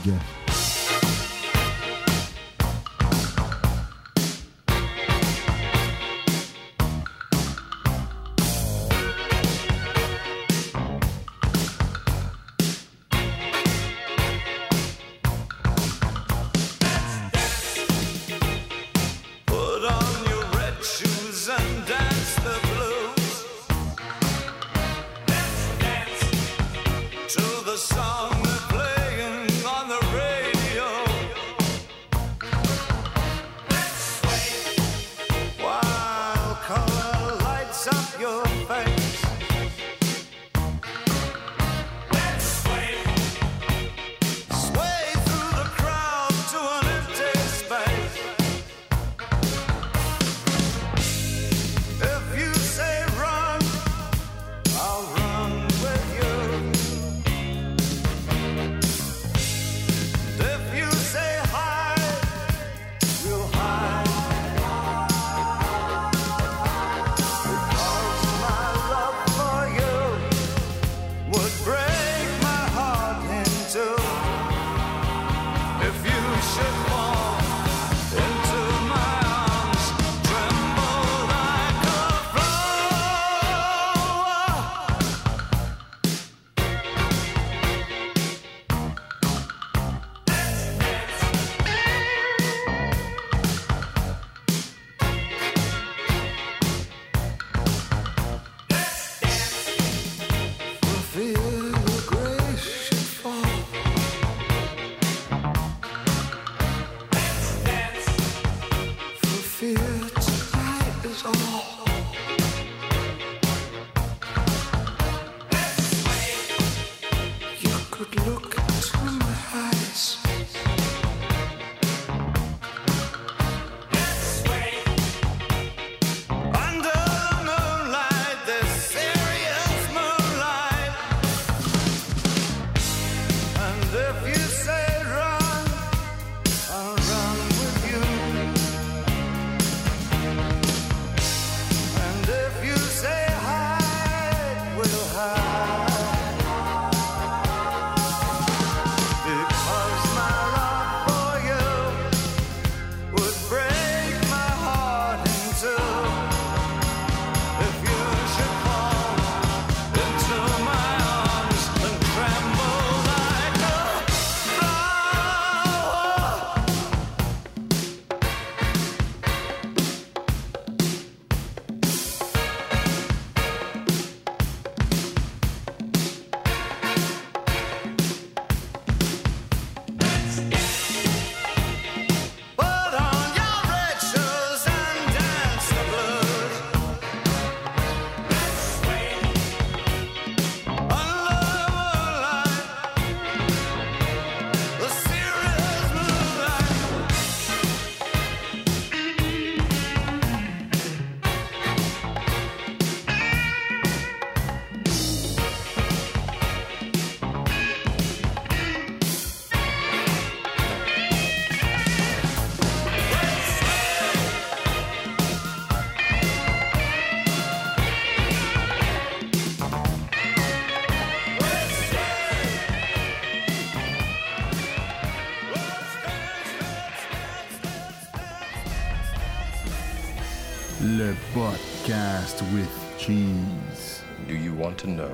With cheese. Do you want to know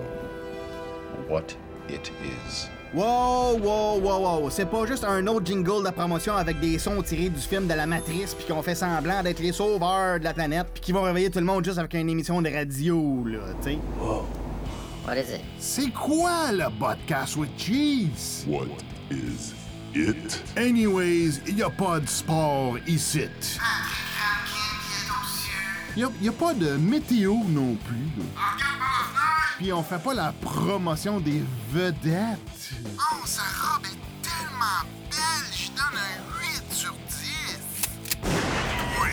what it is? Wow, wow, wow, wow. C'est pas juste un autre jingle de promotion avec des sons tirés du film de la Matrice puis qu'on fait semblant d'être les sauveurs de la planète puis qui vont réveiller tout le monde juste avec une émission de radio, là, tu sais. What is it? C'est quoi le podcast with cheese? What is it? Anyways, y a pas de sport ici. Y a, y a pas de météo non plus. là. Puis on fait pas la promotion des vedettes. Oh, sa robe est tellement belle, je donne un 8 sur 10. Oui,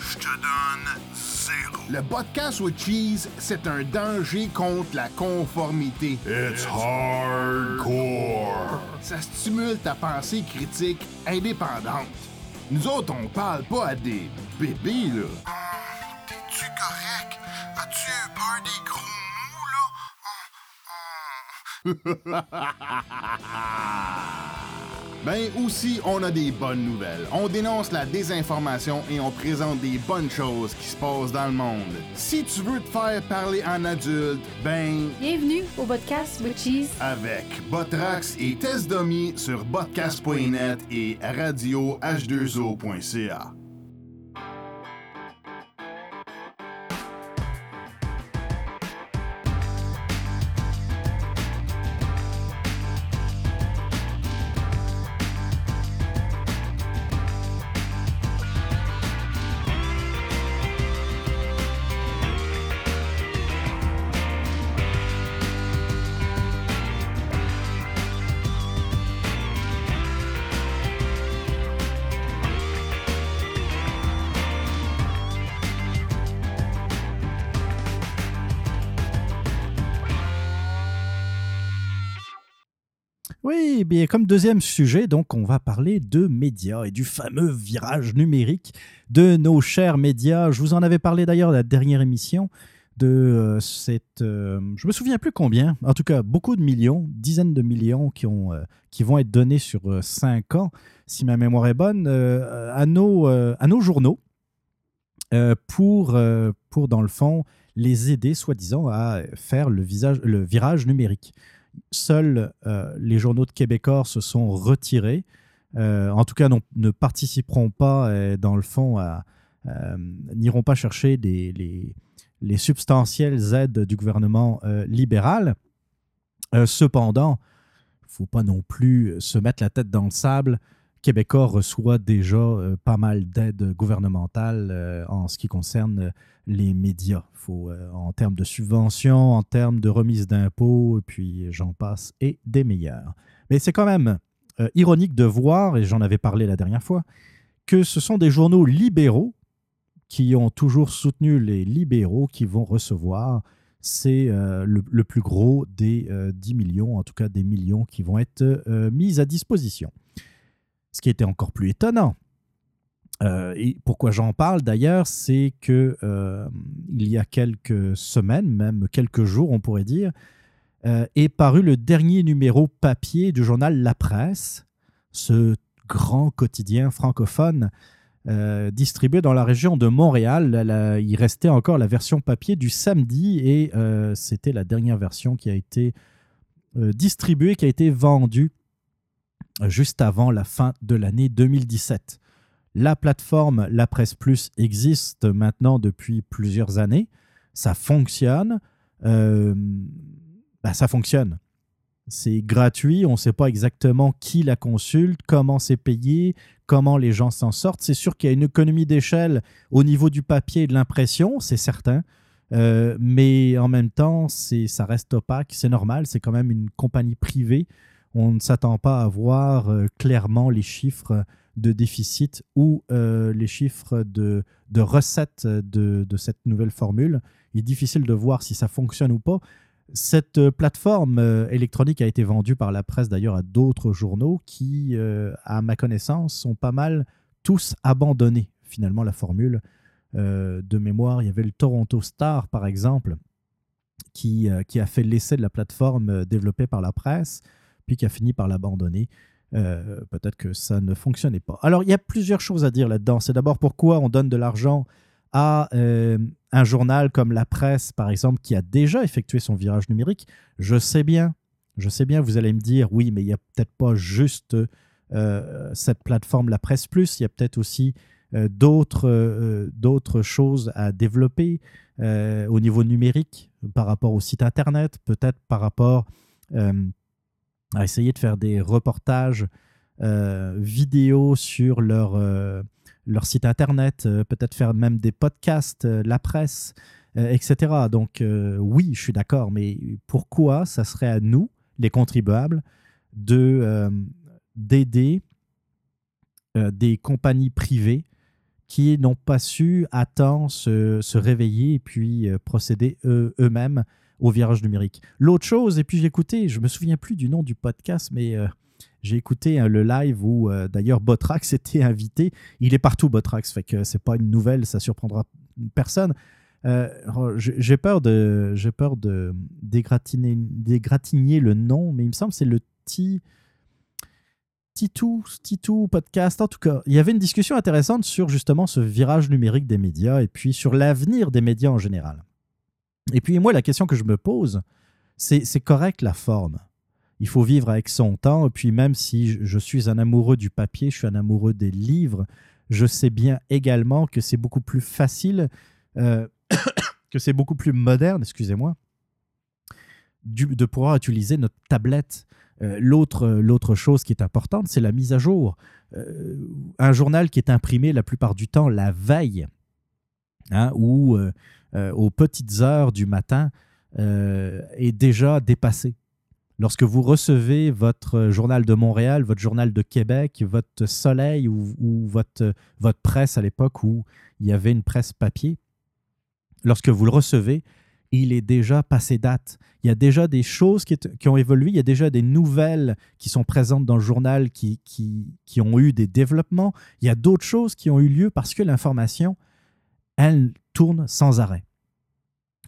je te donne 0. Le podcast with cheese, c'est un danger contre la conformité. It's hardcore. Ça stimule ta pensée critique indépendante. Nous autres, on parle pas à des bébés, là. Des gros mots, là? Ben aussi, on a des bonnes nouvelles. On dénonce la désinformation et on présente des bonnes choses qui se passent dans le monde. Si tu veux te faire parler en adulte, ben Bienvenue au podcast with Cheese. avec Botrax et Test Dummy sur podcast.net et radioh2o.ca. comme deuxième sujet, donc on va parler de médias et du fameux virage numérique de nos chers médias. Je vous en avais parlé d'ailleurs la dernière émission de euh, cette, euh, je me souviens plus combien, en tout cas beaucoup de millions, dizaines de millions qui ont, euh, qui vont être donnés sur euh, cinq ans, si ma mémoire est bonne, à nos, à nos journaux pour, pour dans le fond les aider soi-disant à faire le visage, le virage numérique. Seuls euh, les journaux de Québécois se sont retirés. Euh, en tout cas, non- ne participeront pas, euh, dans le fond, n'iront pas chercher les, les substantielles aides du gouvernement libéral. Cependant, il ne faut pas non plus se mettre la tête dans le sable. Québécois reçoit déjà euh, pas mal d'aides gouvernementales euh, en ce qui concerne euh, les médias. Faut, en termes de subventions, en termes de remise d'impôts, puis j'en passe, et des meilleurs. Mais c'est quand même ironique de voir, et j'en avais parlé la dernière fois, que ce sont des journaux libéraux qui ont toujours soutenu les libéraux qui vont recevoir c'est le, le plus gros des euh, 10 millions, en tout cas des millions qui vont être euh, mis à disposition. Ce qui était encore plus étonnant, euh, et pourquoi j'en parle d'ailleurs, c'est que euh, il y a quelques semaines, même quelques jours, on pourrait dire, euh, est paru le dernier numéro papier du journal La Presse, ce grand quotidien francophone distribué dans la région de Montréal. Il restait encore la version papier du samedi et c'était la dernière version qui a été distribuée, qui a été vendue juste avant la fin de l'année 2017. La plateforme La Presse Plus existe maintenant depuis plusieurs années. Ça fonctionne. Euh, bah, ça fonctionne. C'est gratuit. On ne sait pas exactement qui la consulte, comment c'est payé, comment les gens s'en sortent. C'est sûr qu'il y a une économie d'échelle au niveau du papier et de l'impression, c'est certain. Euh, mais en même temps, ça reste opaque. C'est normal. C'est quand même une compagnie privée. On ne s'attend pas à voir euh, clairement les chiffres de déficit ou euh, les chiffres de, recettes de, cette nouvelle formule. Il est difficile de voir si ça fonctionne ou pas. Cette euh, plateforme électronique a été vendue par la presse d'ailleurs à d'autres journaux qui, à ma connaissance, sont pas mal tous abandonnés finalement la formule. De mémoire, il y avait le Toronto Star par exemple qui, a fait l'essai de la plateforme développée par la presse qui a fini par l'abandonner. Euh, Peut-être que ça ne fonctionnait pas. Alors, il y a plusieurs choses à dire là-dedans. C'est d'abord pourquoi on donne de l'argent à euh, un journal comme La Presse, par exemple, qui a déjà effectué son virage numérique, je sais bien, je sais bien, vous allez me dire, oui, mais il n'y a peut-être pas juste euh, cette plateforme La Presse il y a peut-être aussi d'autres d'autres choses à développer au niveau numérique par rapport au site Internet, peut-être par rapport à essayer de faire des reportages euh, vidéo sur leur, euh, leur site Internet, euh, peut-être faire même des podcasts, la presse, etc. Donc oui, je suis d'accord, mais pourquoi ça serait à nous, les contribuables, de d'aider des compagnies privées qui n'ont pas su à temps se, se réveiller et puis procéder eux- eux-mêmes au virage numérique. L'autre chose, et puis j'ai écouté, je me souviens plus du nom du podcast, mais euh, j'ai écouté hein, le live où euh, d'ailleurs Botrax était invité. Il est partout Botrax, fait que c'est pas une nouvelle, ça surprendra personne. Euh, j'ai peur de, j'ai peur de dégratigner le nom, mais il me semble c'est le T. Titou, Titou podcast. En tout cas, il y avait une discussion intéressante sur justement ce virage numérique des médias et puis sur l'avenir des médias en général. Et puis moi, la question que je me pose, c'est c'est correct la forme. Il faut vivre avec son temps. Et puis même si je- suis un amoureux du papier, je suis un amoureux des livres, je sais bien également que c'est beaucoup plus facile, euh, que c'est beaucoup plus moderne, excusez-moi, de pouvoir utiliser notre tablette. Euh, L'autre l'autre chose qui est importante, c'est la mise à jour. Euh, un journal qui est imprimé la plupart du temps la veille, hein, ou euh, euh, aux petites heures du matin, euh, est déjà dépassé. Lorsque vous recevez votre journal de Montréal, votre journal de Québec, votre Soleil ou, ou votre, votre presse à l'époque où il y avait une presse papier, lorsque vous le recevez, il est déjà passé date. Il y a déjà des choses qui, qui ont évolué, il y a déjà des nouvelles qui sont présentes dans le journal qui, qui, qui ont eu des développements. Il y a d'autres choses qui ont eu lieu parce que l'information, elle tourne sans arrêt.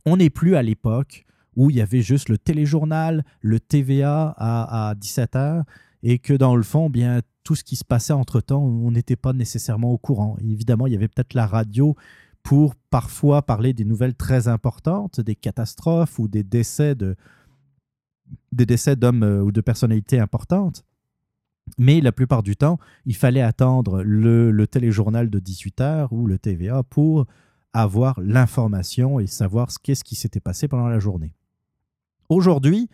On n'est plus à l'époque où il y avait juste le téléjournal, le TVA à, à 17h, et que dans le fond, bien, tout ce qui se passait entre-temps, on n'était pas nécessairement au courant. Évidemment, il y avait peut-être la radio pour parfois parler des nouvelles très importantes, des catastrophes ou des décès de des décès d'hommes euh, ou de personnalités importantes. Mais la plupart du temps, il fallait attendre le, le téléjournal de 18h ou le TVA pour avoir l'information et savoir ce qu'est-ce qui s'était passé pendant la journée. Aujourd'hui,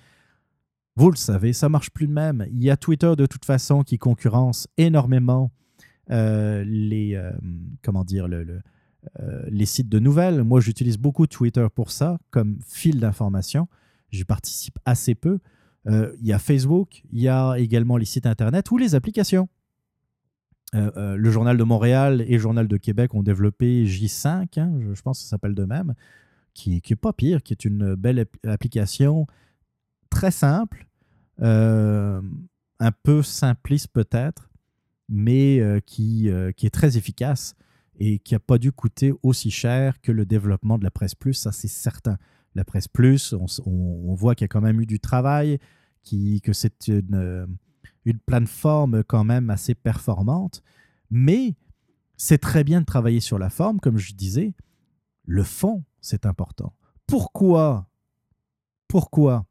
vous le savez, ça marche plus de même. Il y a Twitter de toute façon qui concurrence énormément euh, les euh, comment dire euh, les sites de nouvelles. Moi, j'utilise beaucoup Twitter pour ça comme fil d'information. J'y participe assez peu. Il y a Facebook, il y a également les sites internet ou les applications. Euh, euh, le Journal de Montréal et le Journal de Québec ont développé J5, hein, je, pense que ça s'appelle de même, qui, qui est pas pire, qui est une belle app- application très simple, euh, un peu simpliste peut-être, mais qui, est très efficace et qui n'a pas dû coûter aussi cher que le développement de la Presse Plus, ça c'est certain. La Presse Plus, on, voit qu'il y a quand même eu du travail, que c'est une, une plateforme quand même assez performante, mais c'est très bien de travailler sur la forme, comme je disais. Le fond, c'est important. Pourquoi Pourquoi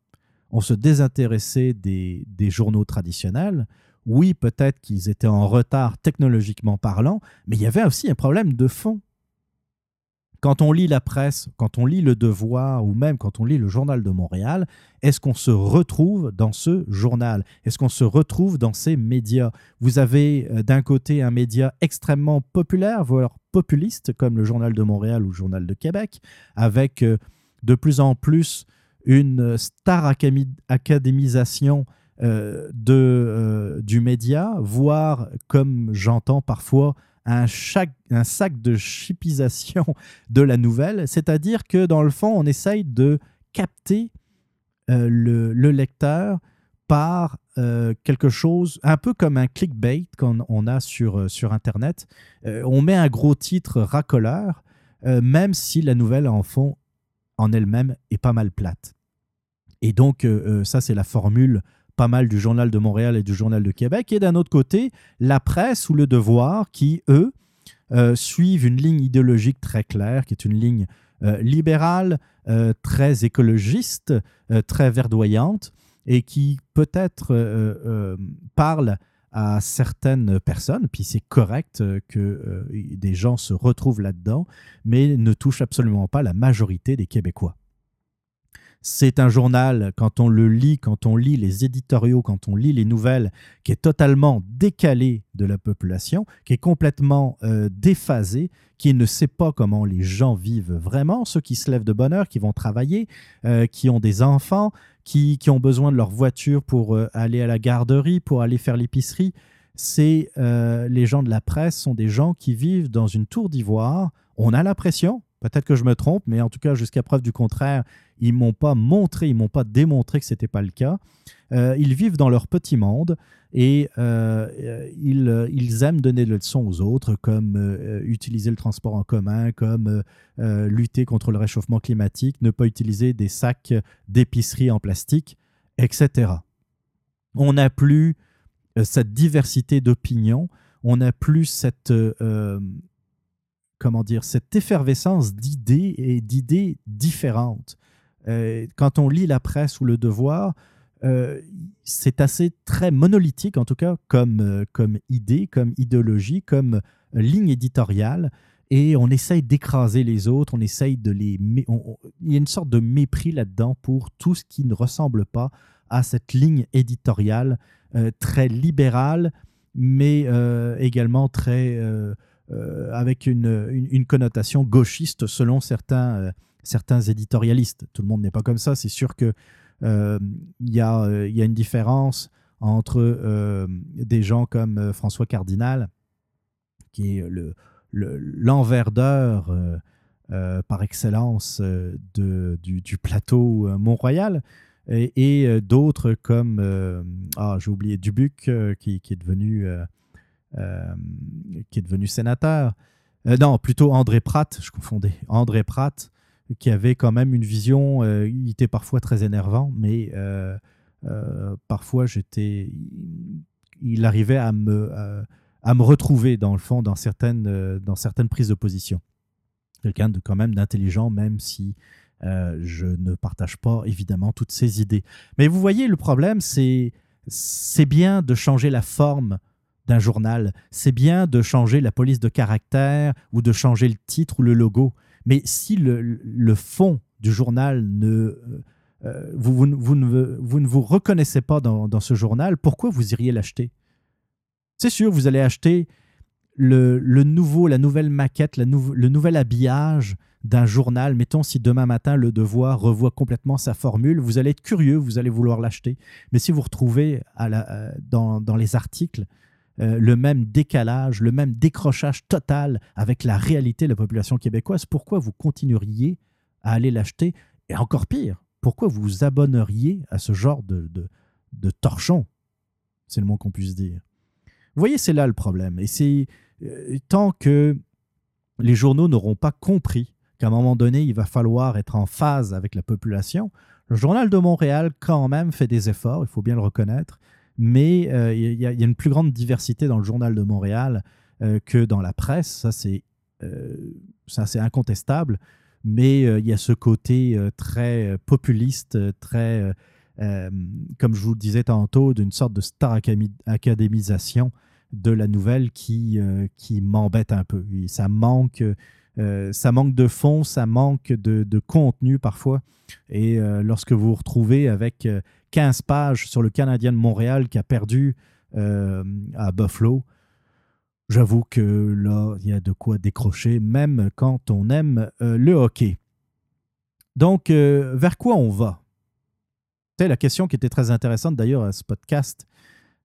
on se désintéressait des, des journaux traditionnels? Oui, peut-être qu'ils étaient en retard technologiquement parlant, mais il y avait aussi un problème de fond. Quand on lit la presse, quand on lit Le Devoir ou même quand on lit le Journal de Montréal, est-ce qu'on se retrouve dans ce journal? Est-ce qu'on se retrouve dans ces médias? Vous avez euh, d'un côté un média extrêmement populaire, voire populiste, comme le Journal de Montréal ou le Journal de Québec, avec euh, de plus en plus une star académisation euh, du média, voire, comme j'entends parfois, un, sac de chipisation de la nouvelle. C'est-à-dire que, dans le fond, on essaye de capter euh, le, le lecteur par euh, quelque chose, un peu comme un clickbait qu'on on a sur, euh, sur Internet. On met un gros titre racoleur, même si la nouvelle en fond en elle-même est pas mal plate. Et donc, ça, c'est la formule pas mal du Journal de Montréal et du Journal de Québec. Et d'un autre côté, la presse ou le devoir qui, eux, euh, suivent une ligne idéologique très claire, qui est une ligne euh, libérale, euh, très écologiste, très verdoyante, et qui peut-être parle à certaines personnes, puis c'est correct que des gens se retrouvent là-dedans, mais ne touche absolument pas la majorité des Québécois. C'est un journal, quand on le lit, quand on lit les éditoriaux, quand on lit les nouvelles, qui est totalement décalé de la population, qui est complètement euh, déphasé, qui ne sait pas comment les gens vivent vraiment, ceux qui se lèvent de bonne heure, qui vont travailler, euh, qui ont des enfants, qui, ont besoin de leur voiture pour euh, aller à la garderie, pour aller faire l'épicerie. C'est les gens de la presse sont des gens qui vivent dans une tour d'ivoire. On a l'impression, peut-être que je me trompe, mais en tout cas jusqu'à preuve du contraire, ils m'ont pas montré, ils m'ont pas démontré que c'était pas le cas. Euh, ils vivent dans leur petit monde et euh, euh, ils, aiment donner des leçons aux autres, comme utiliser le transport en commun, comme lutter contre le réchauffement climatique, ne pas utiliser des sacs d'épicerie en plastique, etc. On n'a plus cette diversité d'opinions, on n'a plus cette comment dire cette effervescence d'idées et d'idées différentes. Euh, quand on lit la presse ou le devoir, euh, c'est assez très monolithique en tout cas comme, euh, comme idée, comme idéologie, comme ligne éditoriale. Et on essaye d'écraser les autres, on essaye de les... il y a une sorte de mépris là-dedans pour tout ce qui ne ressemble pas à cette ligne éditoriale très libérale, mais également très... euh, avec une, une- connotation gauchiste selon certains, euh, certains éditorialistes. Tout le monde n'est pas comme ça. C'est sûr que euh, y, a, y a une différence entre des gens comme François Cardinal, qui est le, le- l'envers d'heure euh, par excellence de, du, plateau Mont-Royal, et, d'autres comme, ah, j'ai oublié, Dubuc, qui, est devenu, qui est devenu sénateur. Euh, non, plutôt André Pratt, je confondais. André Pratt, qui avait quand même une vision, euh, il était parfois très énervant, mais euh, euh, parfois j'étais, il arrivait à me, à, me retrouver dans le fond dans certaines, euh, dans certaines prises de position. Quelqu'un de quand même d'intelligent, même si euh, je ne partage pas évidemment toutes ses idées. Mais vous voyez, le problème, c'est c'est bien de changer la forme d'un journal, c'est bien de changer la police de caractère ou de changer le titre ou le logo. Mais si le, fond du journal ne... euh, vous, vous, ne- vous ne, vous reconnaissez pas dans, ce journal, pourquoi vous iriez l'acheter? C'est sûr, vous allez acheter le, nouveau, la nouvelle maquette, le nouvel habillage d'un journal. Mettons si demain matin le Devoir revoit complètement sa formule, vous allez être curieux, vous allez vouloir l'acheter. Mais si vous retrouvez euh, dans les articles euh, le même décalage, le même décrochage total avec la réalité de la population québécoise, pourquoi vous continueriez à aller l'acheter? Et encore pire, pourquoi vous vous abonneriez à ce genre de, de, de torchon? C'est le mot qu'on puisse dire. Vous voyez, c'est là le problème. Et c'est euh, tant que les journaux n'auront pas compris qu'à un moment donné, il va falloir être en phase avec la population, le Journal de Montréal, quand même, fait des efforts, il faut bien le reconnaître, mais euh, il y, a- une plus grande diversité dans le Journal de Montréal euh, que dans la presse. Ça, c'est euh, incontestable. Mais euh, il y a ce côté très populiste, très, comme je vous le disais tantôt, d'une sorte de star académi- académisation de la nouvelle qui, qui m'embête un peu. Ça manque, ça manque de fond, ça manque de, contenu parfois. Et lorsque vous vous retrouvez avec 15 pages sur le Canadien de Montréal qui a perdu euh, à Buffalo, j'avoue que là, il y a de quoi décrocher, même quand on aime euh, le hockey. Donc, euh, vers quoi on va? C'est la question qui était très intéressante d'ailleurs à ce podcast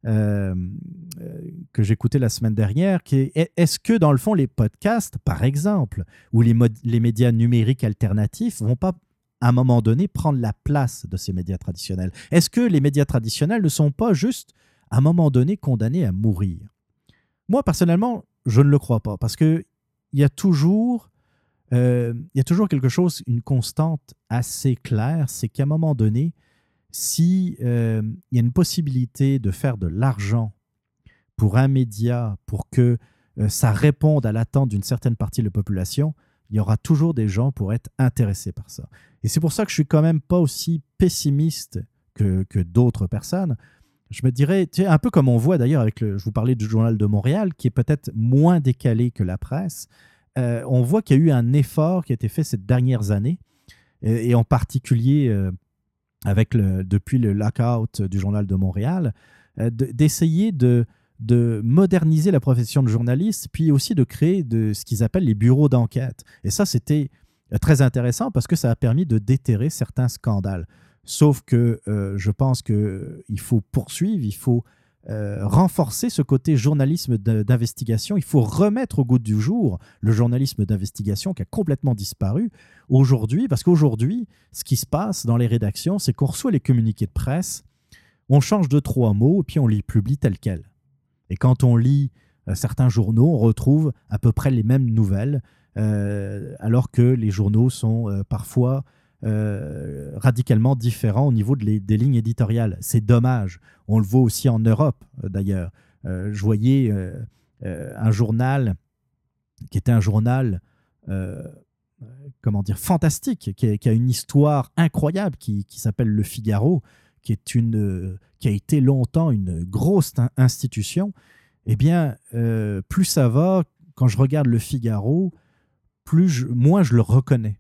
que j'écoutais la semaine dernière, qui est est- est-ce que dans le fond les podcasts, par exemple, ou les, les médias numériques alternatifs vont pas à un moment donné prendre la place de ces médias traditionnels. Est-ce que les médias traditionnels ne sont pas juste à un moment donné condamnés à mourir? Moi personnellement, je ne le crois pas parce que il y a toujours euh, y a toujours quelque chose, une constante assez claire, c'est qu'à un moment donné, si euh, il y a une possibilité de faire de l'argent pour un média, pour que euh, ça réponde à l'attente d'une certaine partie de la population, il y aura toujours des gens pour être intéressés par ça. Et c'est pour ça que je suis quand même pas aussi pessimiste que, que d'autres personnes. Je me dirais, un peu comme on voit d'ailleurs avec le, je vous parlais du journal de Montréal, qui est peut-être moins décalé que la presse. Euh, on voit qu'il y a eu un effort qui a été fait ces dernières années, et, en particulier euh, avec le, depuis le lockout du journal de Montréal, euh, de- d'essayer de, de moderniser la profession de journaliste, puis aussi de créer de, ce qu'ils appellent les bureaux d'enquête. Et ça, c'était euh, très intéressant parce que ça a permis de déterrer certains scandales. Sauf que euh, je pense qu'il faut poursuivre, il faut euh, renforcer ce côté journalisme d'investigation. Il faut remettre au goût du jour le journalisme d'investigation qui a complètement disparu aujourd'hui. Parce qu'aujourd'hui, ce qui se passe dans les rédactions, c'est qu'on reçoit les communiqués de presse, on change deux, trois mots, et puis on les publie tels quels. Et quand on lit euh, certains journaux, on retrouve à peu près les mêmes nouvelles, euh, alors que les journaux sont euh, parfois radicalement différents au niveau des lignes éditoriales. C'est dommage. On le voit aussi en Europe, d'ailleurs. Je voyais un journal qui était un journal, comment dire, fantastique, qui a, une histoire incroyable, qui s'appelle Le Figaro, qui, est une, euh, qui a été longtemps une grosse in- institution. Eh bien, euh, plus ça va, quand je regarde Le Figaro, plus moins je le reconnais.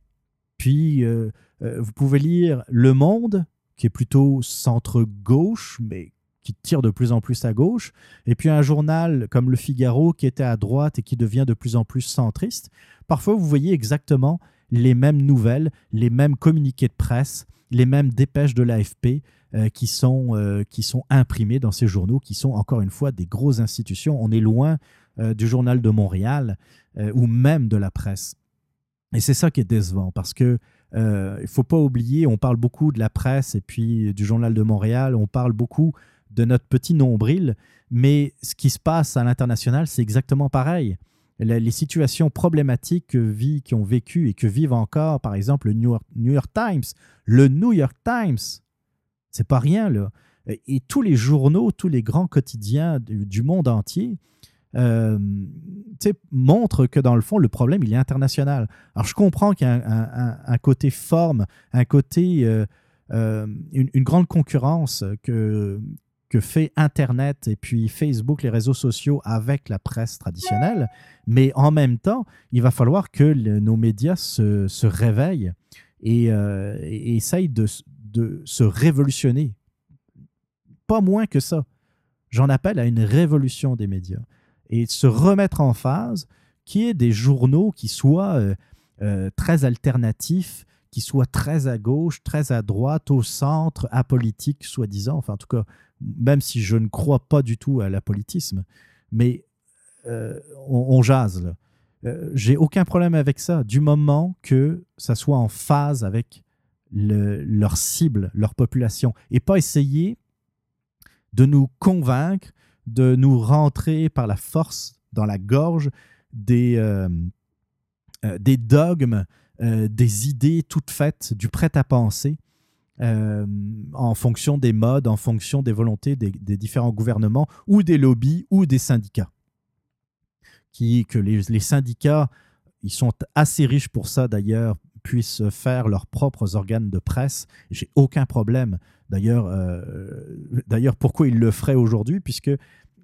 Puis, euh, vous pouvez lire Le Monde, qui est plutôt centre-gauche, mais qui tire de plus en plus à gauche. Et puis un journal comme Le Figaro, qui était à droite et qui devient de plus en plus centriste. Parfois, vous voyez exactement les mêmes nouvelles, les mêmes communiqués de presse, les mêmes dépêches de l'AFP euh, qui, sont, euh, qui sont imprimés dans ces journaux, qui sont encore une fois des grosses institutions. On est loin euh, du journal de Montréal ou même de la presse. Et c'est ça qui est décevant parce que il faut pas oublier, on parle beaucoup de la presse et puis du journal de Montréal, on parle beaucoup de notre petit nombril, mais ce qui se passe à l'international, c'est exactement pareil. Les situations problématiques que vit, qui ont vécu et que vivent encore, par exemple, le New York, Times. Le New York Times, c'est pas rien, là. Et, tous les journaux, tous les grands quotidiens du, monde entier euh, montrent que dans le fond, le problème, il est international. Alors, je comprends qu'il y a un côté forme, un côté, euh, euh, une, une grande concurrence que, que fait Internet et puis Facebook, les réseaux sociaux avec la presse traditionnelle. Mais en même temps, il va falloir que nos médias se, réveillent et, euh, essayent de, se révolutionner. Pas moins que ça. J'en appelle à une révolution des médias et se remettre en phase, qui est des journaux qui soient euh, euh, très alternatifs, qui soient très à gauche, très à droite, au centre, apolitique, soi-disant. Enfin, en tout cas, même si je ne crois pas du tout à l'apolitisme, mais euh, on, jase. Euh, J'ai aucun problème avec ça, du moment que ça soit en phase avec le- leur cible, leur population, et pas essayer de nous convaincre, de nous rentrer par la force dans la gorge des, euh, dogmes, des idées toutes faites, du prêt-à-penser, euh, en fonction des modes, en fonction des volontés des, différents gouvernements ou des lobbies ou des syndicats. Qui, que les, syndicats, ils sont assez riches pour ça d'ailleurs, puissent faire leurs propres organes de presse. J'ai aucun problème. D'ailleurs, euh, pourquoi ils le feraient aujourd'hui? Puisque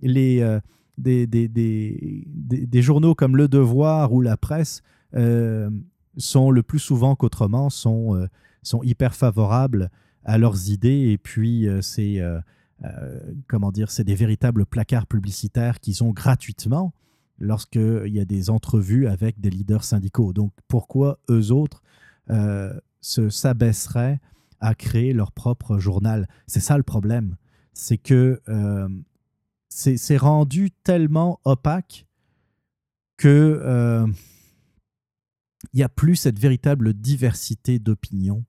les, euh, des, des, des, journaux comme Le Devoir ou La Presse sont le plus souvent qu'autrement sont, sont hyper favorables à leurs idées et puis euh, c'est euh, euh, comment dire c'est des véritables placards publicitaires qu'ils ont gratuitement lorsqu'il y a des entrevues avec des leaders syndicaux. Donc pourquoi eux autres se s'abaisseraient à créer leur propre journal? C'est ça le problème. C'est que c'est rendu tellement opaque que il n'y a plus cette véritable diversité d'opinions,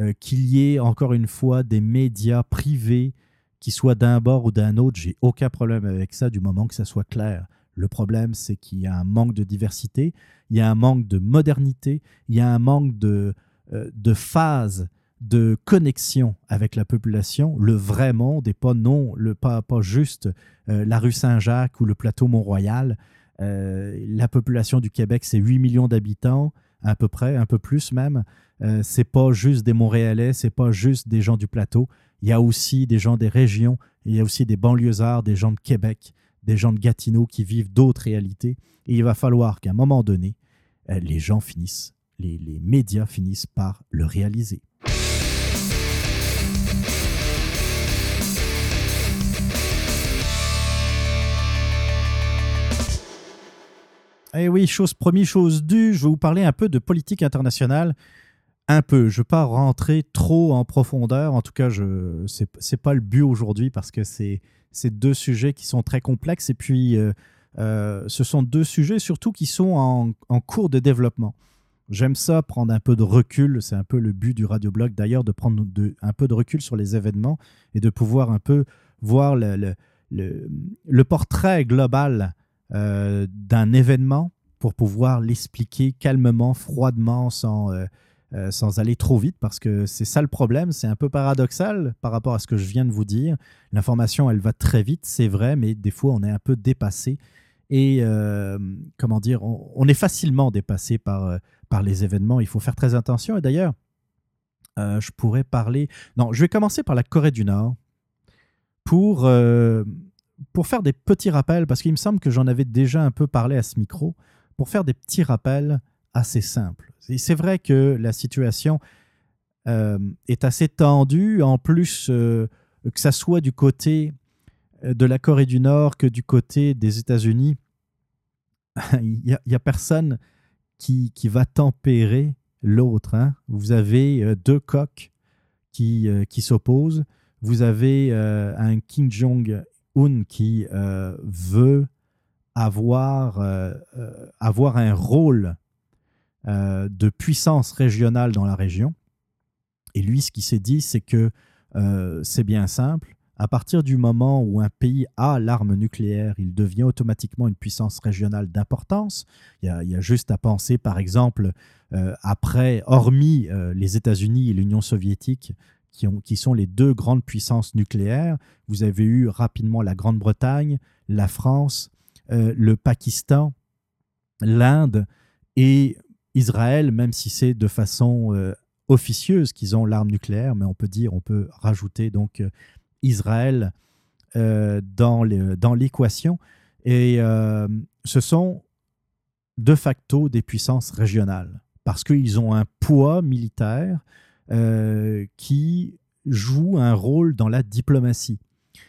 euh, qu'il y ait encore une fois des médias privés qui soient d'un bord ou d'un autre, j'ai aucun problème avec ça du moment que ça soit clair. Le problème, c'est qu'il y a un manque de diversité, il y a un manque de modernité, il y a un manque de, euh, de phase, de connexion avec la population, le vrai monde et pas non, le, pas, pas juste euh, la rue Saint-Jacques ou le plateau Mont-Royal. La population du Québec, c'est 8 millions d'habitants, à peu près, un peu plus même. Euh, c'est pas juste des Montréalais, c'est pas juste des gens du plateau. Il y a aussi des gens des régions, il y a aussi des banlieusards, des gens de Québec, des gens de Gatineau qui vivent d'autres réalités. Et il va falloir qu'à un moment donné, euh, les gens finissent, les, les médias finissent par le réaliser. Eh oui, chose promis, chose due, je vais vous parler un peu de politique internationale. Un peu. Je ne vais pas rentrer trop en profondeur. En tout cas, ce n'est pas le but aujourd'hui parce que c'est deux sujets qui sont très complexes. Et puis, euh, euh, ce sont deux sujets surtout qui sont en, en cours de développement. J'aime ça, prendre un peu de recul. C'est un peu le but du radioblog d'ailleurs, de prendre un peu de recul sur les événements et de pouvoir un peu voir le- le- le portrait global euh, d'un événement pour pouvoir l'expliquer calmement, froidement, sans, euh, euh, sans aller trop vite, parce que c'est ça le problème. C'est un peu paradoxal par rapport à ce que je viens de vous dire. L'information, elle va très vite, c'est vrai, mais des fois, on est un peu dépassé. Et comment dire, on, on est facilement dépassé par, par les événements. Il faut faire très attention. Et d'ailleurs, je pourrais parler. Non, je vais commencer par la Corée du Nord pour, pour faire des petits rappels, parce qu'il me semble que j'en avais déjà un peu parlé à ce micro, pour faire des petits rappels assez simples. C'est vrai que la situation euh, est assez tendue, en plus euh, que ça soit du côté euh, de la Corée du Nord que du côté des États-Unis, il n'y a, personne qui, qui va tempérer l'autre. hein. Vous avez deux coqs qui, qui s'opposent. Vous avez un Kim Qui euh, veut avoir, euh, euh, avoir un rôle de puissance régionale dans la région. Et lui, ce qu'il s'est dit, c'est que c'est bien simple. À partir du moment où un pays a l'arme nucléaire, il devient automatiquement une puissance régionale d'importance. Il, il y a juste à penser, par exemple, après, hormis les États-Unis et l'Union soviétique, qui, ont, qui sont les deux grandes puissances nucléaires, vous avez eu rapidement la Grande-Bretagne, la France, euh, le Pakistan, l'Inde et Israël, même si c'est de façon euh, officieuse qu'ils ont l'arme nucléaire, mais on peut dire, on peut rajouter donc euh, Israël dans l'équation. Et ce sont de facto des puissances régionales, parce qu'ils ont un poids militaire euh, qui joue un rôle dans la diplomatie.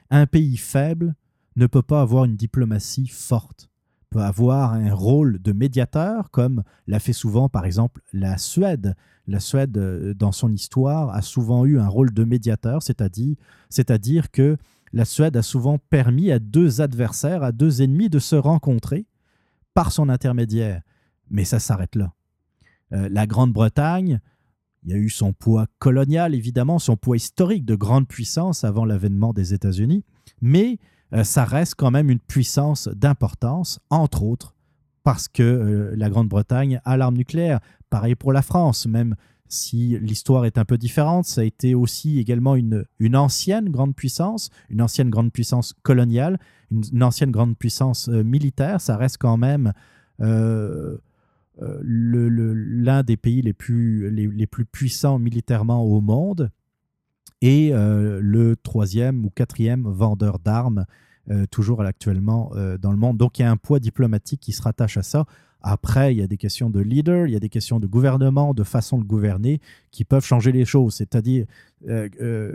Un pays faible ne peut pas avoir une diplomatie forte, peut avoir un rôle de médiateur, comme l'a fait souvent par exemple la Suède. La Suède, euh, dans son histoire, a souvent eu un rôle de médiateur, c'est-à-dire que la Suède a souvent permis à deux adversaires, à deux ennemis de se rencontrer par son intermédiaire. Mais ça s'arrête là. Euh, la Grande-Bretagne, il y a eu son poids colonial, évidemment, son poids historique de grande puissance avant l'avènement des États-Unis, mais euh, ça reste quand même une puissance d'importance, entre autres parce que euh, la Grande-Bretagne a l'arme nucléaire. Pareil pour la France, même si l'histoire est un peu différente, ça a été aussi également une, ancienne grande puissance, une ancienne grande puissance coloniale, une, ancienne grande puissance euh, militaire. Ça reste quand même euh, l'un des pays les plus, les, plus puissants militairement au monde et euh, le troisième ou quatrième vendeur d'armes euh, toujours actuellement dans le monde. Donc il y a un poids diplomatique qui se rattache à ça. Après, il y a des questions de leader, il y a des questions de gouvernement, de façon de gouverner qui peuvent changer les choses. C'est-à-dire,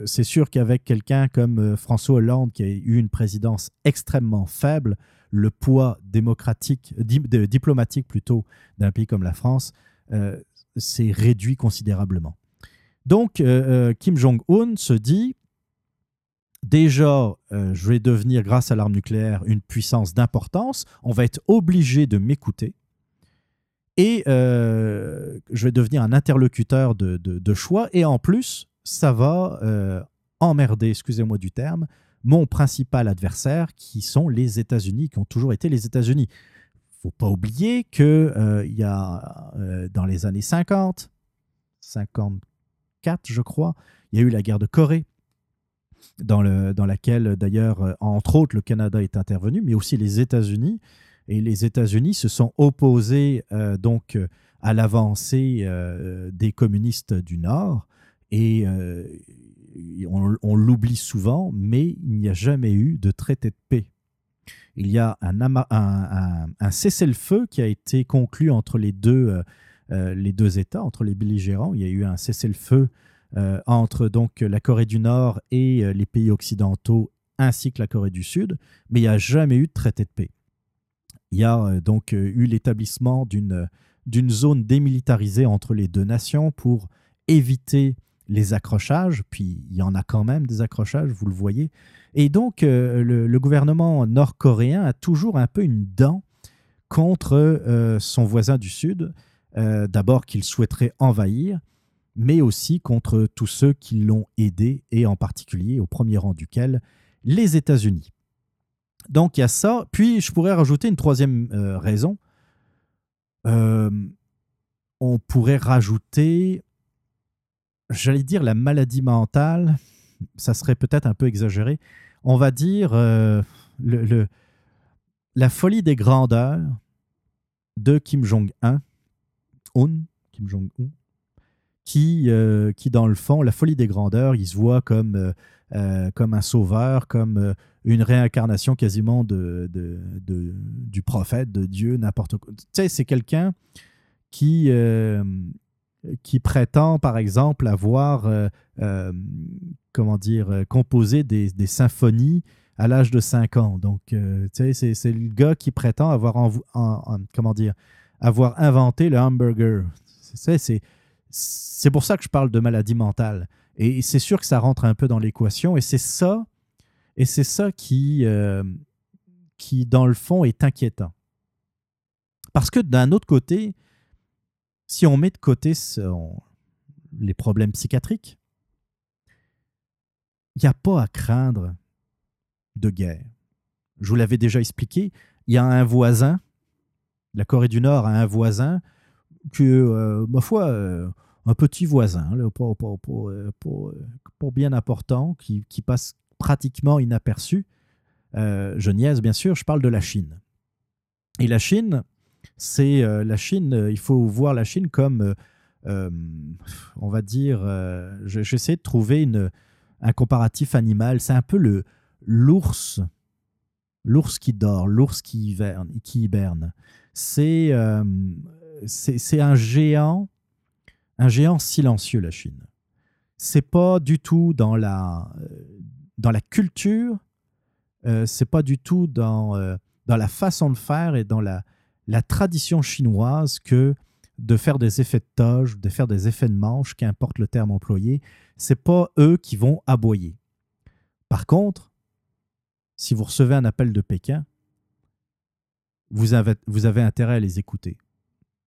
c'est sûr qu'avec quelqu'un comme François Hollande, qui a eu une présidence extrêmement faible, le poids démocratique, diplomatique plutôt, d'un pays comme la France euh, s'est réduit considérablement. Donc, euh, euh, Kim Jong-un se dit déjà, je vais devenir, grâce à l'arme nucléaire, une puissance d'importance. On va être obligé de m'écouter. Et je vais devenir un interlocuteur de, choix. Et en plus, ça va emmerder, excusez-moi du terme, mon principal adversaire, qui sont les États-Unis, qui ont toujours été les États-Unis. faut pas oublier que euh, y a, euh, dans les années 50, 54, je crois, il y a eu la guerre de Corée, dans, le, dans laquelle, d'ailleurs, euh, entre autres, le Canada est intervenu, mais aussi les États-Unis. Et les États-Unis se sont opposés donc à l'avancée des communistes du Nord. Et euh, on, l'oublie souvent, mais il n'y a jamais eu de traité de paix. Il y a un, cessez-le-feu qui a été conclu entre les deux, euh, euh, les deux États, entre les belligérants. Il y a eu un cessez-le-feu entre donc la Corée du Nord et les pays occidentaux, ainsi que la Corée du Sud, mais il n'y a jamais eu de traité de paix. Il y a donc eu l'établissement d'une zone démilitarisée entre les deux nations pour éviter les accrochages, puis il y en a quand même des accrochages, vous le voyez. Et donc, euh, le, gouvernement nord-coréen a toujours un peu une dent contre euh, son voisin du Sud, euh, d'abord qu'il souhaiterait envahir, mais aussi contre tous ceux qui l'ont aidé, et en particulier, au premier rang duquel, les États-Unis. Donc, il y a ça. Puis, je pourrais rajouter une troisième raison. On pourrait rajouter, j'allais dire la maladie mentale, ça serait peut-être un peu exagéré. On va dire euh, le, la folie des grandeurs de Kim Jong-un, Un, Kim Jong-un, qui, euh, qui, dans le fond, la folie des grandeurs, il se voit comme, euh, comme un sauveur, comme une réincarnation quasiment de, de- du prophète, de Dieu, n'importe quoi. Tu sais, c'est quelqu'un qui, qui prétend, par exemple, avoir, euh, euh, comment dire, euh, composé des, symphonies à l'âge de 5 ans. Donc, c'est, le gars qui prétend avoir, en- en- comment dire, avoir inventé le hamburger. C'est, pour ça que je parle de maladie mentale. Et c'est sûr que ça rentre un peu dans l'équation. Et c'est ça, et c'est ça qui, qui, dans le fond, est inquiétant. Parce que d'un autre côté, si on met de côté les problèmes psychiatriques, il n'y a pas à craindre de guerre. Je vous l'avais déjà expliqué, il y a un voisin, la Corée du Nord a un voisin que, euh, ma foi, euh, un petit voisin, euh, pas bien important, qui, passe pratiquement inaperçu. Je niaise, bien sûr, je parle de la Chine. Et la Chine, c'est euh, la Chine, euh, il faut voir la Chine comme, euh, on va dire, je- j'essaie de trouver une, un comparatif animal. C'est un peu le l'ours, l'ours qui dort, l'ours qui hiberne. Qui hiberne. C'est c'est un géant, un géant silencieux, la Chine. C'est pas du tout dans la, dans la culture, euh, c'est pas du tout dans, dans la façon de faire et dans la, la tradition chinoise que de faire des effets de toge, de faire des effets de manche, qu'importe le terme employé, c'est pas eux qui vont aboyer. Par contre, si vous recevez un appel de Pékin, vous avez, intérêt à les écouter.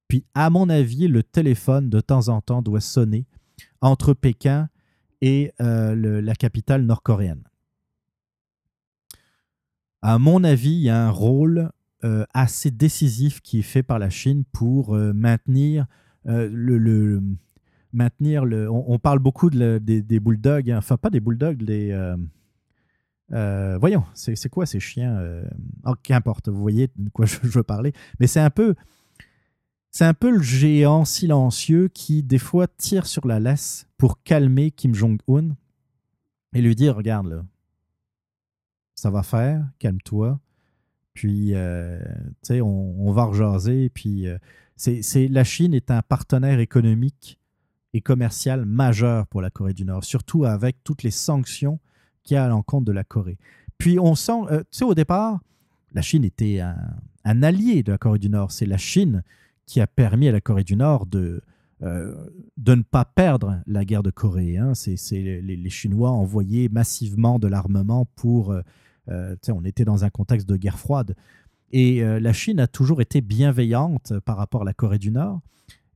Puis, à mon avis, le téléphone, de temps en temps, doit sonner entre Pékin et euh, la capitale nord-coréenne. À mon avis, il y a un rôle assez décisif qui est fait par la Chine pour euh, maintenir euh, le, maintenir le. On, parle beaucoup de des, bulldogs, hein. enfin pas des bulldogs, des. euh, euh, voyons, c'est quoi ces chiens euh, oh, Qu'importe, vous voyez de quoi je, je veux parler. Mais c'est un peu. C'est un peu le géant silencieux qui, des fois, tire sur la laisse pour calmer Kim Jong-un et lui dire Regarde, là, ça va faire, calme-toi. Puis, euh, tu sais, on, on va rejaser. Puis, euh, c'est, la Chine est un partenaire économique et commercial majeur pour la Corée du Nord, surtout avec toutes les sanctions qu'il y a à l'encontre de la Corée. Puis, on sent, euh, tu sais, au départ, la Chine était un, allié de la Corée du Nord. C'est la Chine qui a permis à la Corée du Nord de, euh, de ne pas perdre la guerre de Corée. hein. C'est, les, les Chinois envoyaient massivement de l'armement pour... on était dans un contexte de guerre froide. Et euh, la Chine a toujours été bienveillante par rapport à la Corée du Nord.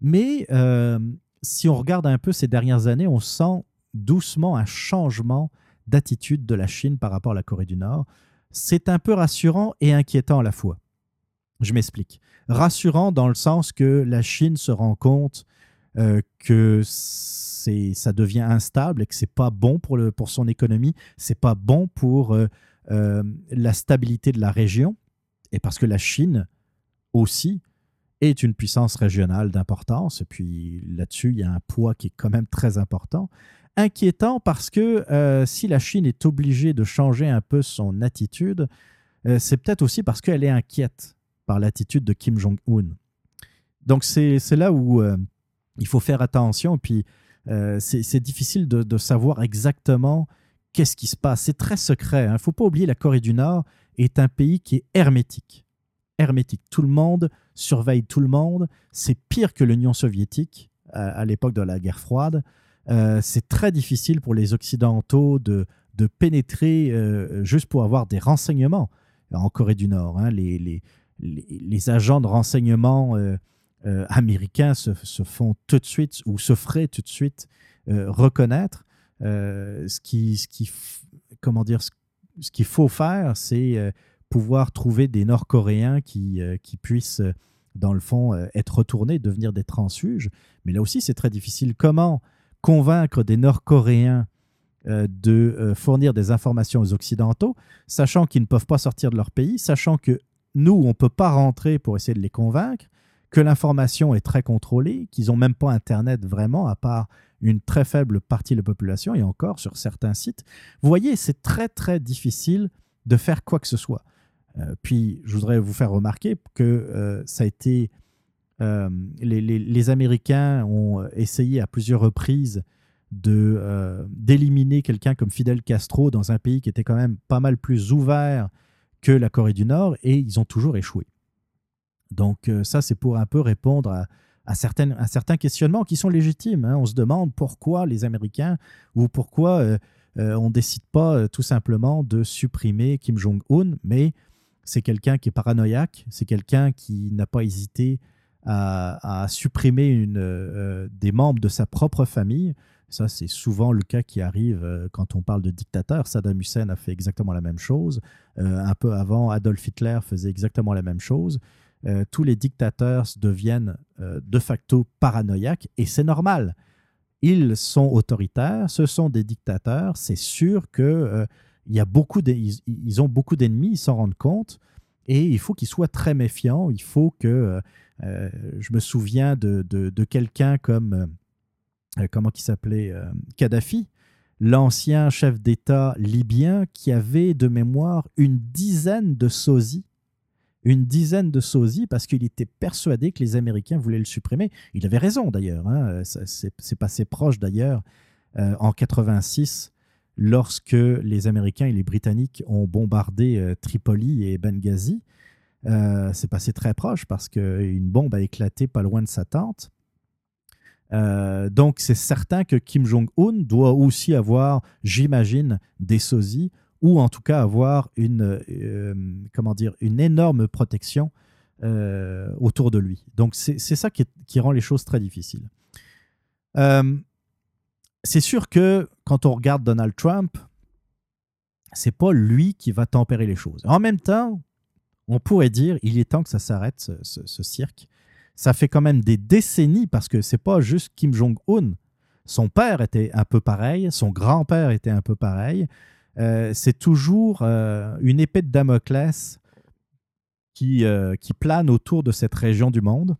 Mais euh, si on regarde un peu ces dernières années, on sent doucement un changement d'attitude de la Chine par rapport à la Corée du Nord. C'est un peu rassurant et inquiétant à la fois. Je m'explique. Rassurant dans le sens que la Chine se rend compte euh, que ça devient instable et que c'est pas bon pour, son économie, c'est pas bon pour euh, euh, la stabilité de la région et parce que la Chine aussi est une puissance régionale d'importance. Et puis là-dessus, il y a un poids qui est quand même très important. Inquiétant parce que euh, si la Chine est obligée de changer un peu son attitude, euh, c'est peut-être aussi parce qu'elle est inquiète par l'attitude de Kim Jong-un. Donc c'est là où euh, il faut faire attention. Puis euh, c'est c'est difficile de, de savoir exactement qu'est-ce qui se passe? C'est très secret. Il ne faut pas oublier la Corée du Nord est un pays qui est hermétique. Hermétique. Tout le monde surveille tout le monde. C'est pire que l'Union soviétique à, l'époque de la guerre froide. Euh, c'est très difficile pour les Occidentaux de, pénétrer euh, juste pour avoir des renseignements en Corée du Nord. hein. Les, agents de renseignement euh, américains se, font tout de suite ou se feraient tout de suite reconnaître. Euh, ce qui, comment dire, ce, qu'il faut faire, c'est euh, pouvoir trouver des Nord-Coréens qui, euh, qui puissent, dans le fond, être retournés, devenir des transfuges. Mais là aussi, c'est très difficile. Comment convaincre des Nord-Coréens de fournir des informations aux Occidentaux, sachant qu'ils ne peuvent pas sortir de leur pays, sachant que nous, on ne peut pas rentrer pour essayer de les convaincre, que l'information est très contrôlée, qu'ils n'ont même pas Internet vraiment, à part une très faible partie de la population, et encore sur certains sites. Vous voyez, c'est très, très difficile de faire quoi que ce soit. Euh, puis, je voudrais vous faire remarquer que euh, ça a été... euh, les, les- Américains ont essayé à plusieurs reprises de, d'éliminer quelqu'un comme Fidel Castro dans un pays qui était quand même pas mal plus ouvert que la Corée du Nord, et ils ont toujours échoué. Donc ça, c'est pour un peu répondre à, à, certaines, à certains questionnements qui sont légitimes. hein. On se demande pourquoi les Américains ou pourquoi euh, euh, on ne décide pas euh, tout simplement de supprimer Kim Jong-un, mais c'est quelqu'un qui est paranoïaque, c'est quelqu'un qui n'a pas hésité à, supprimer des membres de sa propre famille. Ça, c'est souvent le cas qui arrive quand on parle de dictateur. Saddam Hussein a fait exactement la même chose. Un peu avant, Adolf Hitler faisait exactement la même chose. Euh, tous les dictateurs deviennent euh, de facto paranoïaques et c'est normal. Ils sont autoritaires, ce sont des dictateurs. C'est sûr que euh, ils, ont beaucoup d'ennemis, ils s'en rendent compte et il faut qu'ils soient très méfiants. Il faut que je me souviens de, de- de quelqu'un comme comment qui s'appelait Kadhafi, l'ancien chef d'État libyen qui avait de mémoire une dizaine de sosies, une dizaine de sosies parce qu'il était persuadé que les Américains voulaient le supprimer. Il avait raison d'ailleurs, hein, ça- c'est passé proche d'ailleurs euh, en 86 lorsque les Américains et les Britanniques ont bombardé euh, Tripoli et Benghazi. Euh, c'est passé très proche parce qu'une bombe a éclaté pas loin de sa tente. Euh, donc, c'est certain que Kim Jong-un doit aussi avoir, j'imagine, des sosies ou en tout cas avoir une, euh, comment dire, une énorme protection euh, autour de lui. Donc, c'est ça qui, qui rend les choses très difficiles. Euh, c'est sûr que quand on regarde Donald Trump, c'est pas lui qui va tempérer les choses. En même temps, on pourrait dire il est temps que ça s'arrête, ce, ce- cirque. Ça fait quand même des décennies parce que c'est pas juste Kim Jong-un. Son père était un peu pareil, son grand-père était un peu pareil. Euh, c'est toujours euh, une épée de Damoclès qui, euh, qui plane autour de cette région du monde.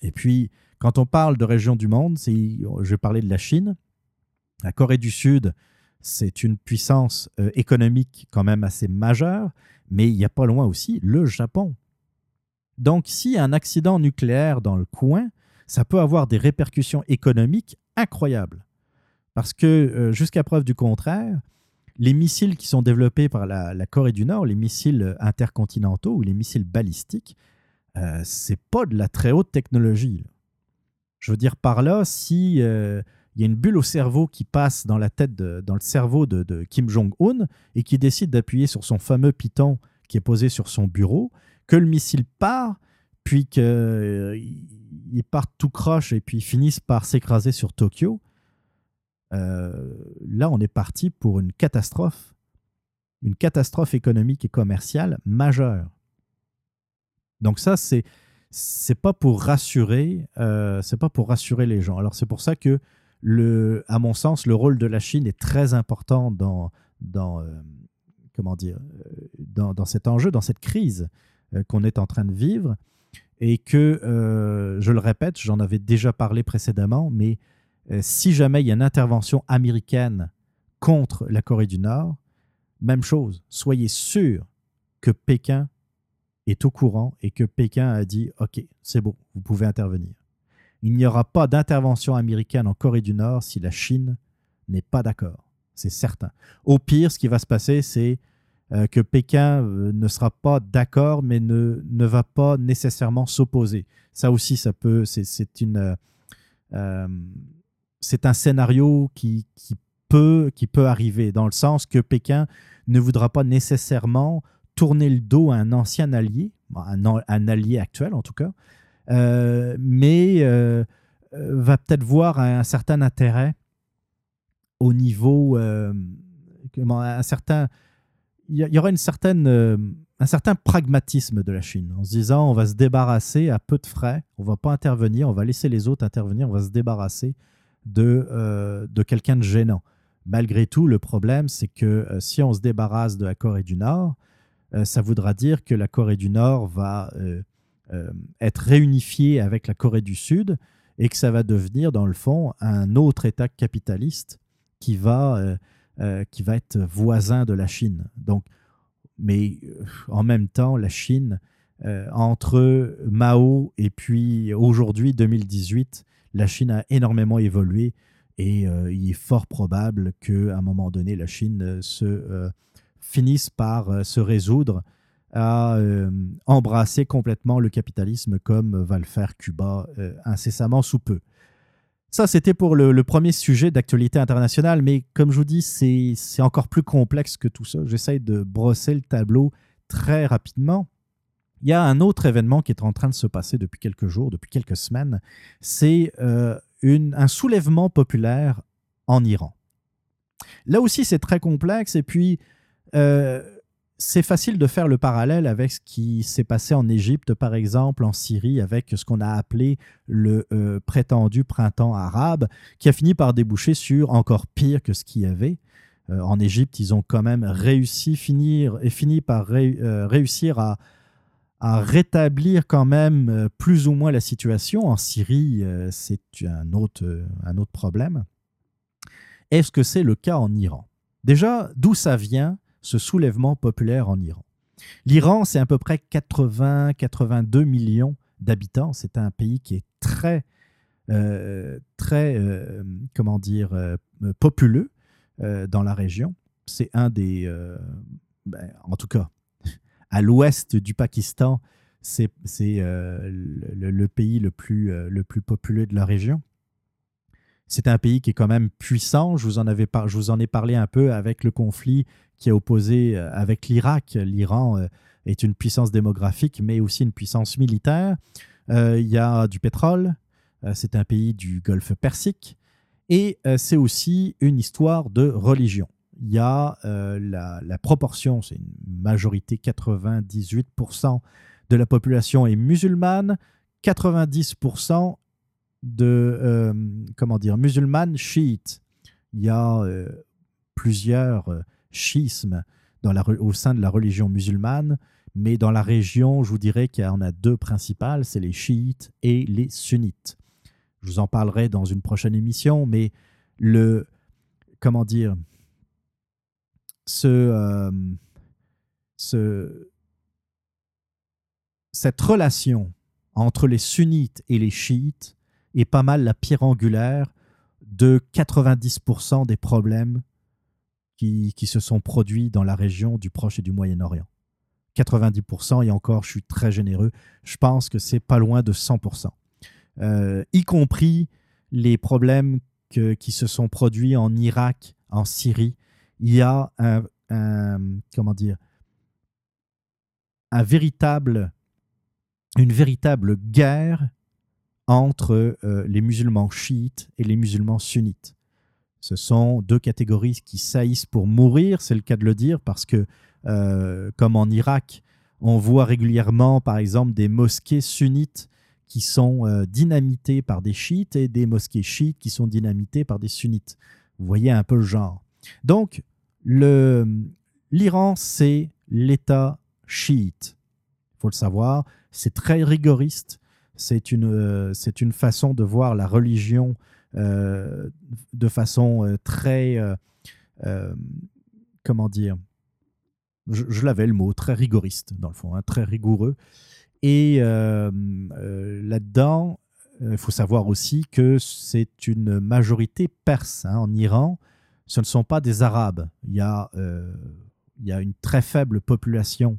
Et puis, quand on parle de région du monde, je vais parler de la Chine. La Corée du Sud, c'est une puissance économique quand même assez majeure, mais il n'y a pas loin aussi le Japon. Donc, s'il y a un accident nucléaire dans le coin, ça peut avoir des répercussions économiques incroyables. Parce que, jusqu'à preuve du contraire, les missiles qui sont développés par la, Corée du Nord, les missiles intercontinentaux ou les missiles balistiques, euh, c'est pas de la très haute technologie. Je veux dire par là, si euh, il y a une bulle au cerveau qui passe dans la tête, dans le cerveau de, Kim Jong-un et qui décide d'appuyer sur son fameux piton qui est posé sur son bureau, que le missile part, puis qu'il part tout croche et puis finisse par s'écraser sur Tokyo, euh, là, on est parti pour une catastrophe, une catastrophe économique et commerciale majeure. Donc ça, c'est c'est pas pour rassurer, euh, c'est pas pour rassurer les gens. Alors c'est pour ça que le, à mon sens, le rôle de la Chine est très important dans dans euh, comment dire euh, dans, dans cet enjeu, dans cette crise euh, qu'on est en train de vivre et que, euh, je le répète, j'en avais déjà parlé précédemment, mais euh, si jamais il y a une intervention américaine contre la Corée du Nord, même chose, soyez sûr que Pékin est au courant et que Pékin a dit OK, c'est bon, vous pouvez intervenir. Il n'y aura pas d'intervention américaine en Corée du Nord si la Chine n'est pas d'accord. C'est certain. Au pire, ce qui va se passer, c'est euh, que Pékin euh, ne sera pas d'accord, mais ne, ne va pas nécessairement s'opposer. Ça aussi, ça peut, c'est, une, euh, euh, c'est un scénario qui, qui peut, qui peut arriver, dans le sens que Pékin ne voudra pas nécessairement tourner le dos à un ancien allié, un, allié actuel en tout cas, euh, mais euh, va peut-être voir un, certain intérêt au niveau, euh, un certain, il y, aura un certain pragmatisme de la Chine, en se disant on va se débarrasser à peu de frais, on va pas intervenir, on va laisser les autres intervenir, on va se débarrasser de, euh, de quelqu'un de gênant. Malgré tout, le problème, c'est que euh, si on se débarrasse de la Corée du Nord, euh, ça voudra dire que la Corée du Nord va être réunifiée avec la Corée du Sud et que ça va devenir, dans le fond, un autre État capitaliste qui va, qui va être voisin de la Chine. Donc, mais en même temps, la Chine, entre Mao et puis aujourd'hui, 2018, la Chine a énormément évolué et euh, il est fort probable qu'à un moment donné, la Chine euh, se euh, finisse par se résoudre à embrasser complètement le capitalisme comme va le faire Cuba incessamment sous peu. Ça, c'était pour le, le premier sujet d'actualité internationale, mais comme je vous dis, c'est encore plus complexe que tout ça. J'essaye de brosser le tableau très rapidement. Il y a un autre événement qui est en train de se passer depuis quelques jours, depuis quelques semaines. C'est euh, un soulèvement populaire en Iran. Là aussi, c'est très complexe et puis euh, c'est facile de faire le parallèle avec ce qui s'est passé en Égypte, par exemple, en Syrie, avec ce qu'on a appelé le euh, prétendu printemps arabe, qui a fini par déboucher sur encore pire que ce qu'il y avait. En Égypte, ils ont quand même réussi, finir, et fini par ré- réussir à, à rétablir quand même euh, plus ou moins la situation. En Syrie, euh, c'est un autre, euh, un autre problème. Est-ce que c'est le cas en Iran? Déjà, d'où ça vient ce soulèvement populaire en Iran? L'Iran, c'est à peu près 80-82 millions d'habitants. C'est un pays qui est très, très, comment dire, euh, populeux dans la région. C'est un des, ben, en tout cas, à l'ouest du Pakistan, c'est euh, le, pays le plus, euh, populeux de la région. C'est un pays qui est quand même puissant. Je vous en, ai parlé un peu avec le conflit qui est opposé euh, avec l'Irak. L'Iran euh, est une puissance démographique, mais aussi une puissance militaire. Il y a du pétrole. C'est un pays du Golfe Persique. Et c'est aussi une histoire de religion. Il y a euh, la, proportion, c'est une majorité, 98% de la population est musulmane, 90% de, euh, comment dire, musulmanes chiites. Il y a euh, plusieurs euh, schismes dans la, au sein de la religion musulmane, mais dans la région, je vous dirais qu'il y en a deux principales, c'est les chiites et les sunnites. Je vous en parlerai dans une prochaine émission, mais le, comment dire, euh, ce, cette relation entre les sunnites et les chiites est pas mal la pierre angulaire de 90% des problèmes qui, qui se sont produits dans la région du Proche et du Moyen-Orient. 90% et encore, je suis très généreux, je pense que c'est pas loin de 100%. Euh, y compris les problèmes qui se sont produits en Irak, en Syrie. Il y a un, comment dire, un véritable, une véritable guerre entre euh, les musulmans chiites et les musulmans sunnites. Ce sont deux catégories qui saillissent pour mourir, c'est le cas de le dire, parce que, euh, comme en Irak, on voit régulièrement, par exemple, des mosquées sunnites qui sont euh, dynamitées par des chiites et des mosquées chiites qui sont dynamitées par des sunnites. Vous voyez un peu le genre. Donc, l'Iran, c'est l'État chiite. faut le savoir. C'est très rigoriste. C'est une, euh, c'est une façon de voir la religion euh, de façon euh, très. comment dire Je, l'avais le mot, très rigoriste, dans le fond, hein, très rigoureux. Et là-dedans, il faut savoir aussi que c'est une majorité perse. hein. En Iran, ce ne sont pas des Arabes. Il y a, euh, il y a une très faible population,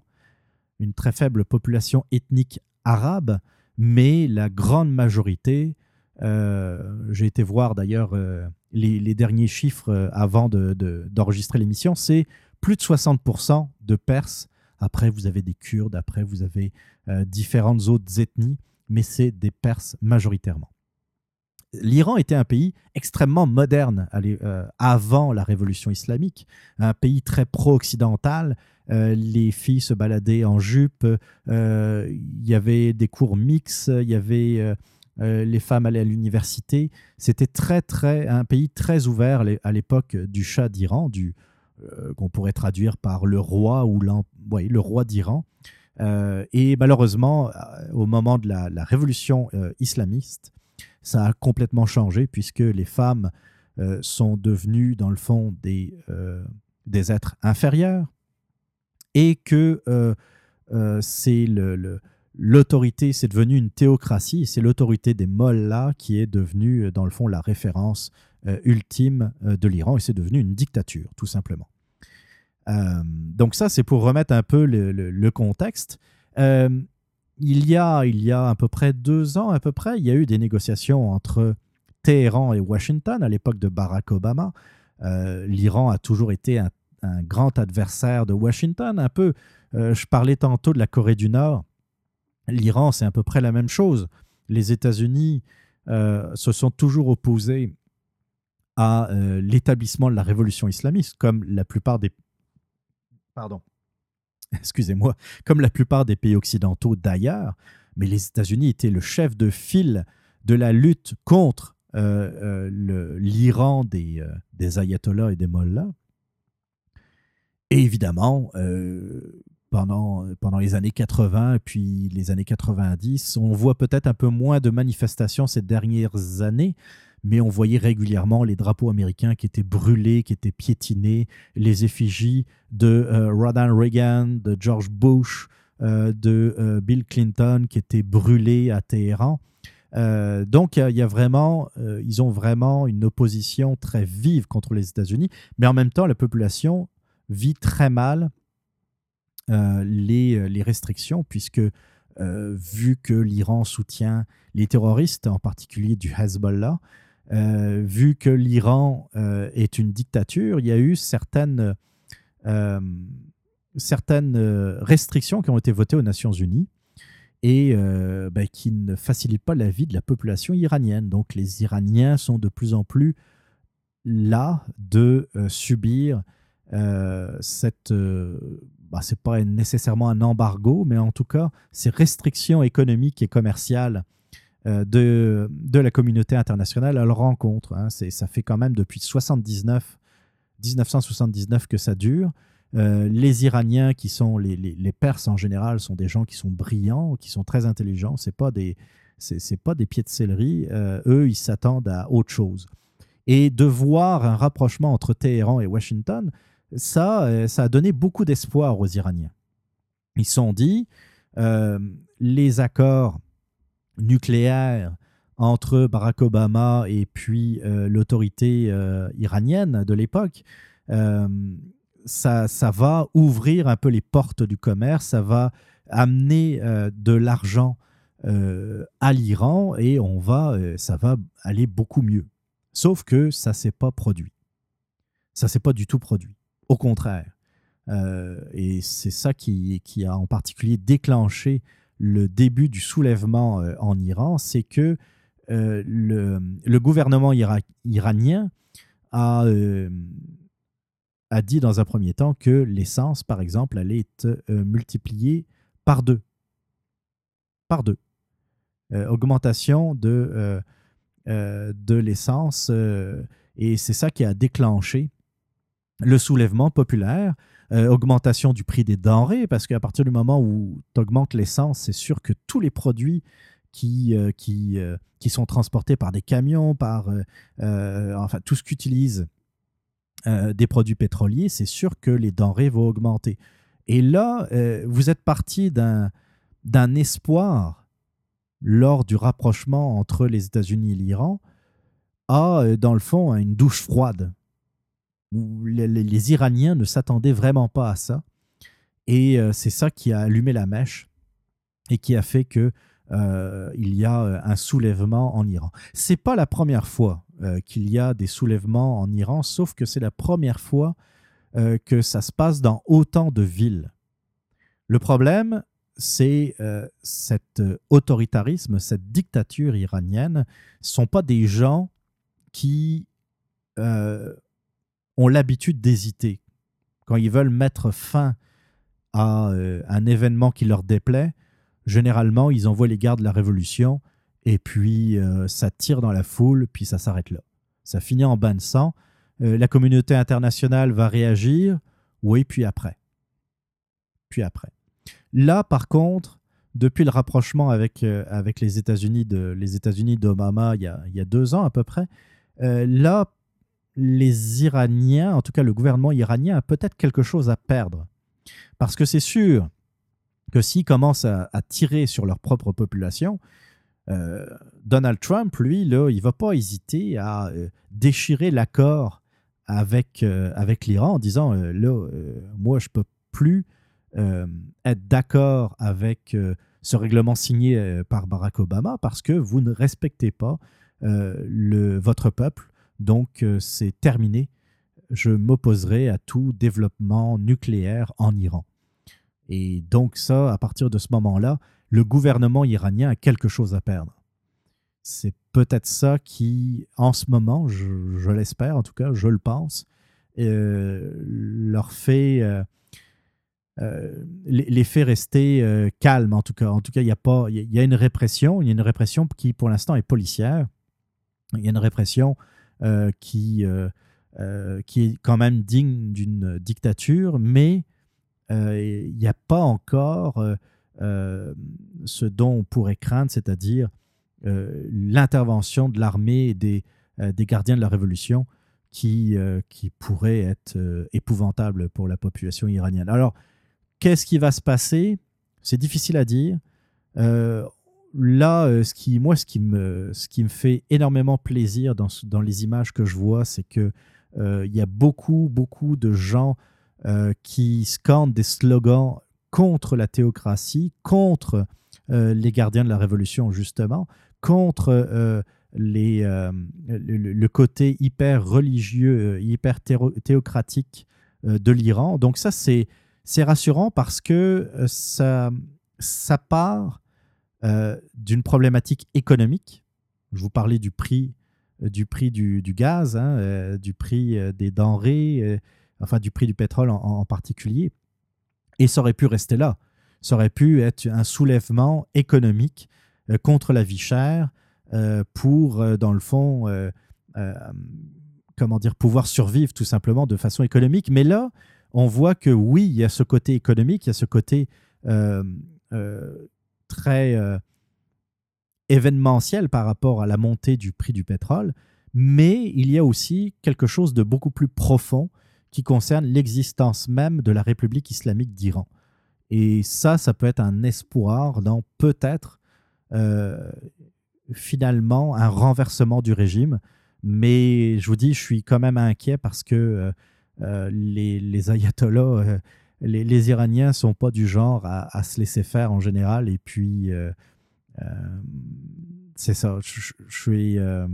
une très faible population ethnique arabe, mais la grande majorité, euh, j'ai été voir d'ailleurs euh, les, derniers chiffres avant de- de- d'enregistrer l'émission, c'est plus de 60% de Perses. Après, vous avez des Kurdes, après, vous avez différentes autres ethnies, mais c'est des Perses majoritairement. L'Iran était un pays extrêmement moderne euh, avant la révolution islamique, un pays très pro-occidental. Euh, les filles se baladaient en jupe, euh, il y avait des cours mixtes, il y avait les femmes allaient à l'université. C'était très très un pays très ouvert à l'é- à l'époque du Shah d'Iran, qu'on pourrait traduire par le roi ou le roi d'Iran. Et malheureusement, au moment de la, révolution islamiste, ça a complètement changé puisque les femmes euh, sont devenues, dans le fond, des, euh, des êtres inférieurs et que euh, c'est l'autorité, c'est devenu une théocratie, c'est l'autorité des mollahs qui est devenue, dans le fond, la référence ultime de l'Iran, et c'est devenu une dictature, tout simplement. Donc ça, c'est pour remettre un peu le contexte. Il, y a, il y a à peu près deux ans, à peu près, il y a eu des négociations entre Téhéran et Washington à l'époque de Barack Obama. Euh, L'Iran a toujours été un, grand adversaire de Washington, un peu. euh, je parlais tantôt de la Corée du Nord. L'Iran, c'est à peu près la même chose. Les États-Unis euh, se sont toujours opposés à l'établissement de la révolution islamiste, comme la plupart des pardon, excusez-moi, comme la plupart des pays occidentaux d'ailleurs, mais les États-Unis étaient le chef de file de la lutte contre euh, euh, l'Iran des, euh, des ayatollahs et des mollahs. Et évidemment, pendant, pendant les années 80 et puis les années 90, on voit peut-être un peu moins de manifestations ces dernières années, mais on voyait régulièrement les drapeaux américains qui étaient brûlés, qui étaient piétinés, les effigies de euh, Ronald Reagan, de George Bush, euh, de euh, Bill Clinton qui étaient brûlés à Téhéran. Donc, il y a- vraiment, ils ont vraiment une opposition très vive contre les États-Unis, mais en même temps, la population vit très mal les, restrictions, puisque vu que l'Iran soutient les terroristes, en particulier du Hezbollah, euh, vu que l'Iran euh, est une dictature, il y a eu certaines, euh, certaines restrictions qui ont été votées aux Nations Unies et ben, qui ne facilitent pas la vie de la population iranienne. Donc les Iraniens sont de plus en plus là de subir cette... bah, c'est pas nécessairement un embargo, mais en tout cas, ces restrictions économiques et commerciales de, de la communauté internationale à leur rencontre. hein. Ça fait quand même depuis 79, 1979 que ça dure. Euh, les Iraniens, qui sont les, les- Perses en général, sont des gens qui sont brillants, qui sont très intelligents. C'est pas des c'est pas des pieds de céleri. Euh, eux, ils s'attendent à autre chose. Et de voir un rapprochement entre Téhéran et Washington, ça, euh, ça a donné beaucoup d'espoir aux Iraniens. Ils se sont dit, euh, les accords nucléaires entre Barack Obama et puis euh, l'autorité euh, iranienne de l'époque, euh, ça, ça va ouvrir un peu les portes du commerce, ça va amener de l'argent à l'Iran et on va, ça va aller beaucoup mieux. Sauf que ça s'est pas produit. Ça s'est pas du tout produit. Au contraire. Et c'est ça qui, qui a en particulier déclenché le début du soulèvement euh, en Iran, c'est que euh, le, gouvernement ira- iranien a, euh, a dit dans un premier temps que l'essence, par exemple, allait être multipliée par deux. Par deux. Augmentation de, de l'essence. et c'est ça qui a déclenché le soulèvement populaire. Euh, augmentation du prix des denrées, parce qu'à partir du moment où tu augmentes l'essence, c'est sûr que tous les produits qui, euh, qui, euh, qui sont transportés par des camions, par enfin tout ce qu'utilisent des produits pétroliers, c'est sûr que les denrées vont augmenter. Et là, vous êtes parti d'un espoir lors du rapprochement entre les États-Unis et l'Iran à, dans le fond, une douche froide. Les, les- Iraniens ne s'attendaient vraiment pas à ça. Et euh, c'est ça qui a allumé la mèche et qui a fait que euh, il y a euh, un soulèvement en Iran. C'est pas la première fois qu'il y a des soulèvements en Iran, sauf que c'est la première fois que ça se passe dans autant de villes. Le problème, c'est cet autoritarisme, cette dictature iranienne. Ce sont pas des gens qui ont l'habitude d'hésiter. Quand ils veulent mettre fin à euh, un événement qui leur déplaît, généralement, ils envoient les gardes de la révolution et puis euh, ça tire dans la foule, puis ça s'arrête là. Ça finit en bain de sang. Euh, la communauté internationale va réagir, oui, puis après. Puis après. Là, par contre, depuis le rapprochement avec, avec les États-Unis de les États-Unis d'Obama il, y a- il y a deux ans à peu près, là, les Iraniens, en tout cas le gouvernement iranien, a peut-être quelque chose à perdre. Parce que c'est sûr que s'ils commencent à, tirer sur leur propre population, euh, Donald Trump, lui, là, il ne va pas hésiter à euh, déchirer l'accord avec, euh, avec l'Iran en disant là, moi, je ne peux plus être d'accord avec ce règlement signé par Barack Obama parce que vous ne respectez pas le, votre peuple. Donc, euh, c'est terminé. Je m'opposerai à tout développement nucléaire en Iran. Et donc ça, à partir de ce moment-là, le gouvernement iranien a quelque chose à perdre. C'est peut-être ça qui, en ce moment, je, l'espère en tout cas, je le pense, euh, leur fait, euh, les, fait rester euh, calmes en tout cas. En tout cas, il y a pas, il y a- une répression, il y a une répression qui pour l'instant est policière. Il y a une répression qui, euh, euh, qui est quand même digne d'une dictature, mais euh, il n'y a pas encore euh, euh, ce dont on pourrait craindre, c'est-à-dire euh, l'intervention de l'armée et des, euh, des gardiens de la révolution qui, euh, qui pourrait être euh, épouvantable pour la population iranienne. Alors, qu'est-ce qui va se passer? C'est difficile à dire. Euh, là, euh, ce qui, moi, ce qui, me, fait énormément plaisir dans, les images que je vois, c'est que euh, il y a beaucoup, beaucoup de gens euh, qui scandent des slogans contre la théocratie, contre euh, les gardiens de la révolution, justement, contre euh, euh, le, côté hyper religieux, euh, hyper théocratique euh, de l'Iran. Donc ça, c'est rassurant parce que euh, ça, ça part euh, d'une problématique économique. Je vous parlais du prix, euh, du, prix du, gaz, hein, euh, du prix des denrées, enfin du prix du pétrole en, particulier. Et ça aurait pu rester là. Ça aurait pu être un soulèvement économique contre la vie chère pour, dans le fond, comment dire, pouvoir survivre tout simplement de façon économique. Mais là, on voit que oui, il y a ce côté économique, il y a ce côté euh, très euh, événementiel par rapport à la montée du prix du pétrole, mais il y a aussi quelque chose de beaucoup plus profond qui concerne l'existence même de la République islamique d'Iran. Et ça, ça peut être un espoir dans peut-être euh, finalement un renversement du régime. Mais je vous dis, je suis quand même inquiet parce que euh, les, ayatollahs, les, les Iraniens sont pas du genre à, se laisser faire en général. Et puis, euh, euh, c'est ça. Je, suis. euh,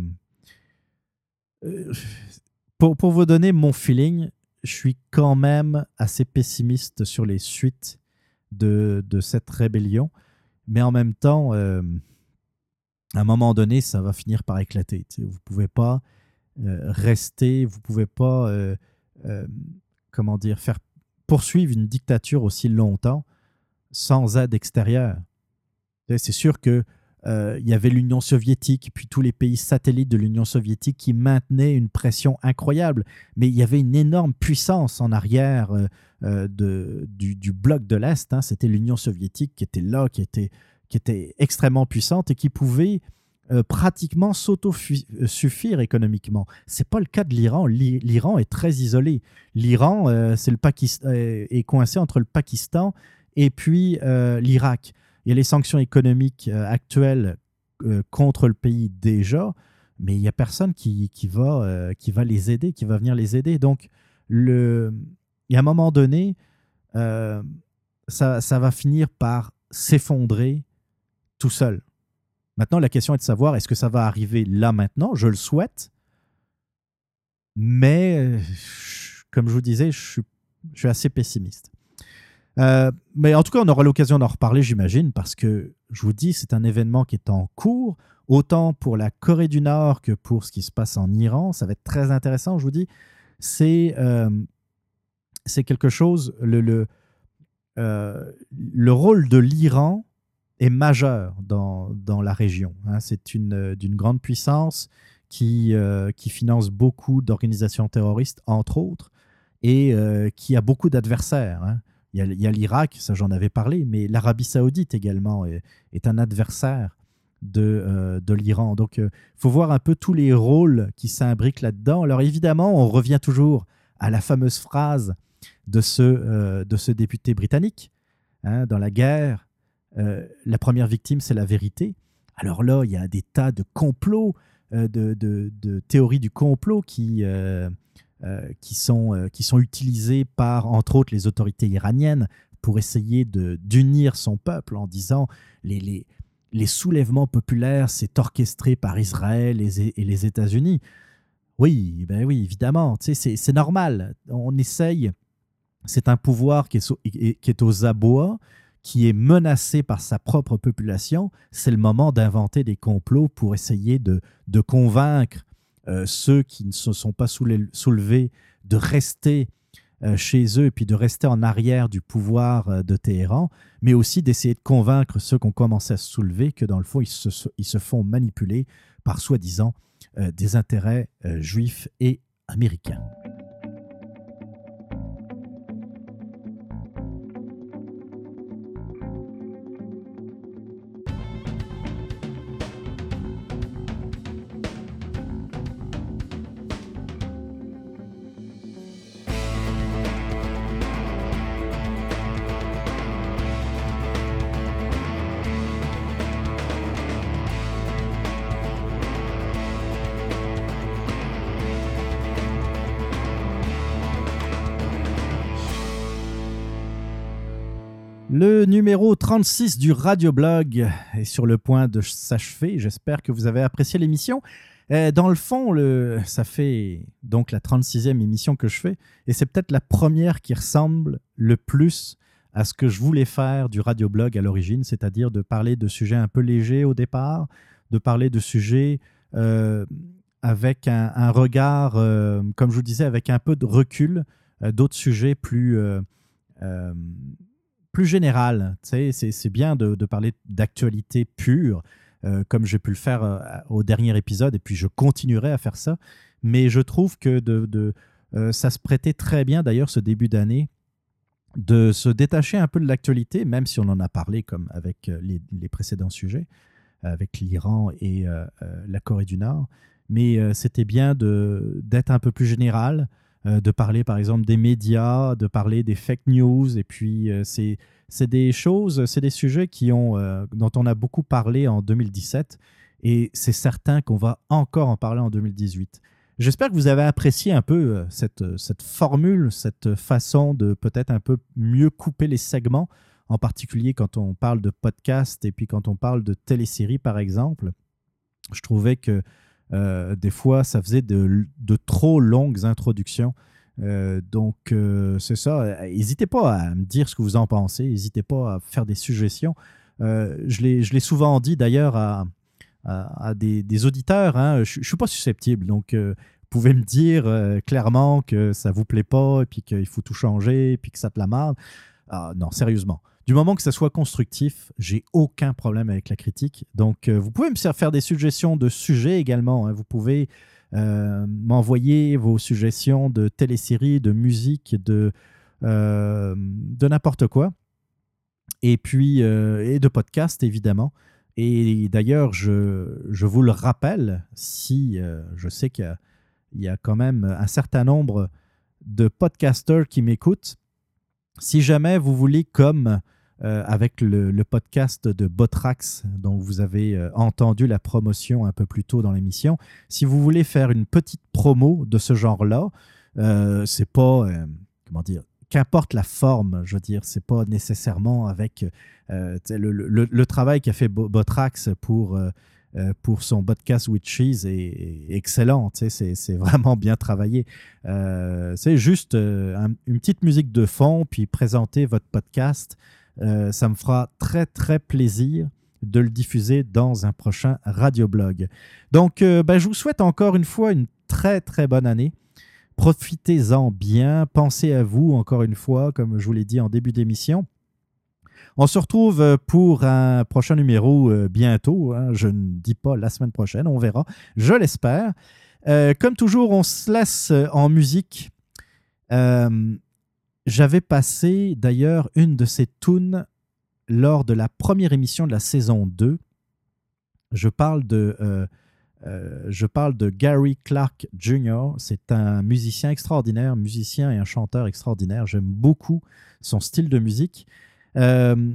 pour, pour vous donner mon feeling, je suis quand même assez pessimiste sur les suites de, de cette rébellion. Mais en même temps, à un moment donné, ça va finir par éclater. tu sais. Vous pouvez pas rester, vous ne pouvez pas, comment dire, faire poursuivre une dictature aussi longtemps sans aide extérieure. C'est sûr que euh, y avait l'Union soviétique, puis tous les pays satellites de l'Union soviétique qui maintenaient une pression incroyable. Mais il y avait une énorme puissance en arrière euh, euh, de, du, du bloc de l'Est. hein. C'était l'Union soviétique qui était là, qui était, qui était extrêmement puissante et qui pouvait euh, pratiquement s'auto-suffire économiquement. C'est pas le cas de l'Iran. L'I- L'Iran est très isolé. L'Iran, euh, c'est le Pakistan, est coincé entre le Pakistan et puis euh, l'Irak. Il y a les sanctions économiques euh, actuelles euh, contre le pays déjà, mais il n'y a personne qui, va, euh, qui va les aider, qui va venir les aider. Donc, le, y a un moment donné, euh, ça va finir par s'effondrer tout seul. Maintenant, la question est de savoir est-ce que ça va arriver là maintenant? Je le souhaite. Mais, comme je vous disais, je suis, assez pessimiste. Euh, mais en tout cas, on aura l'occasion d'en reparler, j'imagine, parce que je vous dis, c'est un événement qui est en cours, autant pour la Corée du Nord que pour ce qui se passe en Iran. Ça va être très intéressant, je vous dis. C'est euh, quelque chose, le, le, euh, le rôle de l'Iran est majeur dans, dans la région. hein. C'est une, euh, d'une grande puissance qui, euh, qui finance beaucoup d'organisations terroristes, entre autres, et euh, qui a beaucoup d'adversaires. hein. Il y a- l'Irak, ça j'en avais parlé, mais l'Arabie saoudite également est, un adversaire de, de l'Iran. Donc il faut voir un peu tous les rôles qui s'imbriquent là-dedans. Alors évidemment, on revient toujours à la fameuse phrase de ce, de ce député britannique. hein, dans la guerre, euh, la première victime, c'est la vérité. Alors là, il y a des tas de complots, euh, de, théories du complot qui, euh, qui, sont, utilisées par, entre autres, les autorités iraniennes pour essayer d'unir son peuple en disant les, les, soulèvements populaires, c'est orchestré par Israël et, les États-Unis. Oui, ben oui, évidemment, c'est normal. On essaye, c'est un pouvoir qui est, qui est aux abois, qui est menacé par sa propre population. C'est le moment d'inventer des complots pour essayer de, convaincre euh, ceux qui ne se sont pas soulevés de rester euh, chez eux et puis de rester en arrière du pouvoir euh, de Téhéran, mais aussi d'essayer de convaincre ceux qui ont commencé à se soulever que dans le fond, ils se, font manipuler par soi-disant des intérêts juifs et américains. Le numéro 36 du Radioblog est sur le point de s'achever. J'espère que vous avez apprécié l'émission. Euh, dans le fond, ça fait donc la 36e émission que je fais et c'est peut-être la première qui ressemble le plus à ce que je voulais faire du Radioblog à l'origine, c'est-à-dire de parler de sujets un peu légers au départ, de parler de sujets euh, avec un, regard, euh, comme je vous disais, avec un peu de recul, d'autres sujets plus... plus général. C'est, bien de, parler d'actualité pure, euh, comme j'ai pu le faire euh, au dernier épisode, et puis je continuerai à faire ça. Mais je trouve que euh, ça se prêtait très bien, d'ailleurs, ce début d'année, de se détacher un peu de l'actualité, même si on en a parlé comme avec les, précédents sujets, avec l'Iran et la Corée du Nord. Mais c'était bien d'être un peu plus général, euh, de parler par exemple des médias, de parler des fake news, et puis euh, c'est, des choses, c'est des sujets qui ont, euh, dont on a beaucoup parlé en 2017, et c'est certain qu'on va encore en parler en 2018. J'espère que vous avez apprécié un peu cette, cette formule, cette façon de peut-être un peu mieux couper les segments, en particulier quand on parle de podcast et puis quand on parle de télésérie par exemple. Je trouvais que euh, des fois, ça faisait de, de trop longues introductions. Euh, donc, euh, c'est ça. N'hésitez pas à me dire ce que vous en pensez. N'hésitez pas à faire des suggestions. Je l'ai souvent dit d'ailleurs à, à, des, des auditeurs. hein. Je ne suis pas susceptible. Donc, vous pouvez me dire clairement que ça ne vous plaît pas et puis qu'il faut tout changer et puis que ça te la marde. Ah, non, sérieusement. Du moment que ça soit constructif, j'ai aucun problème avec la critique. Donc, euh, vous pouvez me faire des suggestions de sujets également. hein. Vous pouvez euh, m'envoyer vos suggestions de téléséries, de musique, de, euh, n'importe quoi. Et puis, et de podcasts, évidemment. Et d'ailleurs, je, vous le rappelle, si je sais qu'il y a quand même un certain nombre de podcasters qui m'écoutent, si jamais vous voulez, comme euh, avec le, podcast de Botrax, dont vous avez euh, entendu la promotion un peu plus tôt dans l'émission, si vous voulez faire une petite promo de ce genre-là, euh, c'est pas, euh, comment dire, qu'importe la forme, je veux dire, c'est pas nécessairement avec le, travail qu'a fait Bo- Botrax pour, pour son podcast Witches est, excellent, c'est vraiment bien travaillé. C'est juste un- une petite musique de fond, puis présenter votre podcast. Euh, ça me fera très, très plaisir de le diffuser dans un prochain radioblog. Donc, euh, ben, je vous souhaite encore une fois une très, très bonne année. Profitez-en bien. Pensez à vous, encore une fois, comme je vous l'ai dit en début d'émission. On se retrouve euh, pour un prochain numéro bientôt. hein. Je ne dis pas la semaine prochaine, on verra. Je l'espère. Comme toujours, on se laisse en musique. J'avais passé d'ailleurs une de ces tunes lors de la première émission de la saison 2. Je parle de, euh, euh, je parle de Gary Clark Jr. C'est un musicien extraordinaire, musicien et un chanteur extraordinaire. J'aime beaucoup son style de musique. Euh,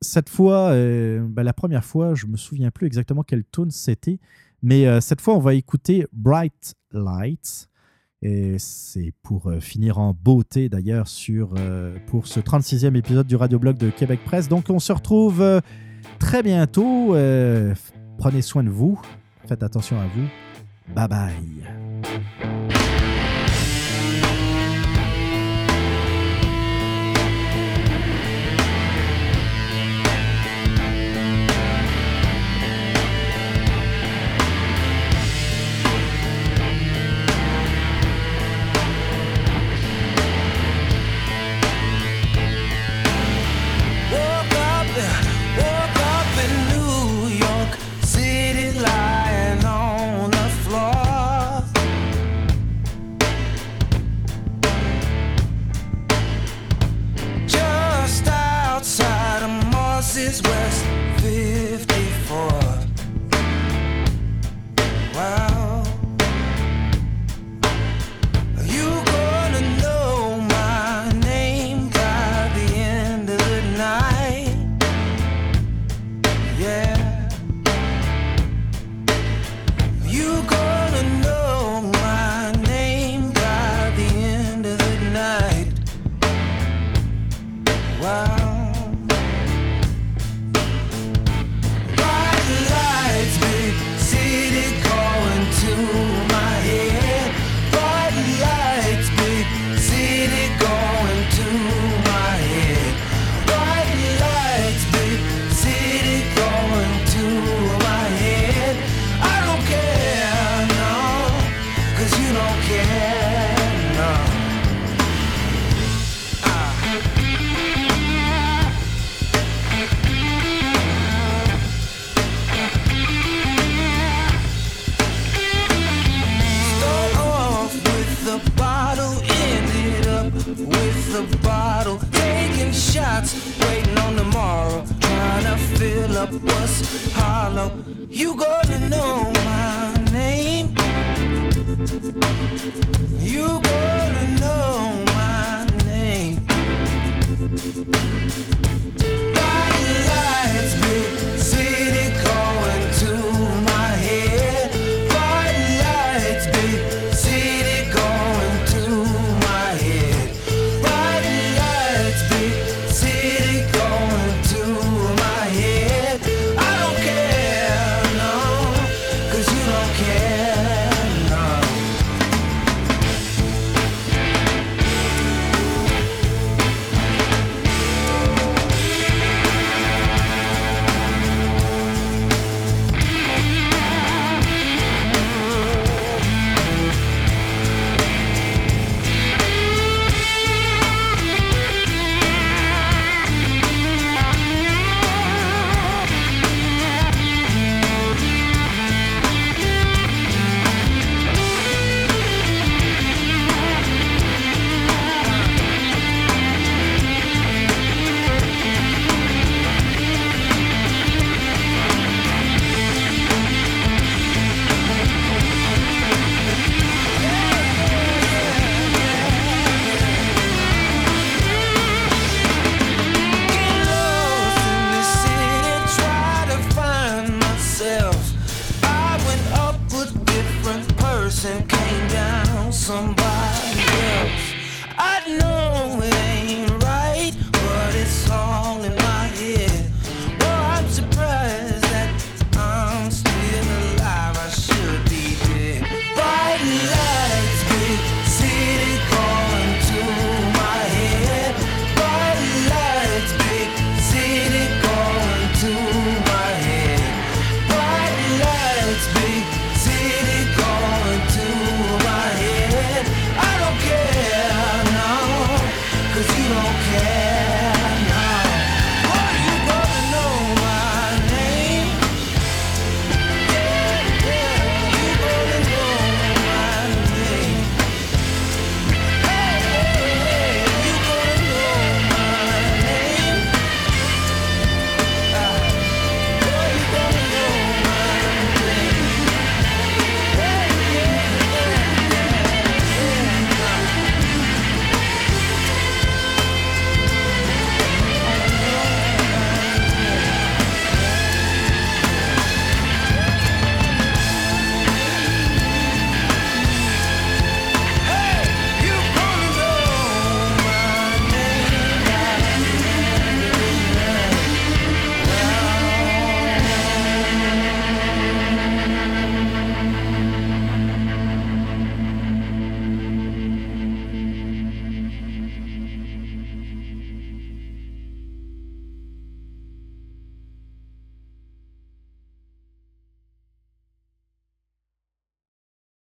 cette fois, ben, la première fois, je me souviens plus exactement quelle tune c'était, mais cette fois, on va écouter Bright Lights. Et c'est pour euh, finir en beauté d'ailleurs sur euh, pour ce 36e épisode du radioblog de Québec Presse. Donc on se retrouve euh, très bientôt. Prenez soin de vous. Faites attention à vous. Bye bye. is worth 50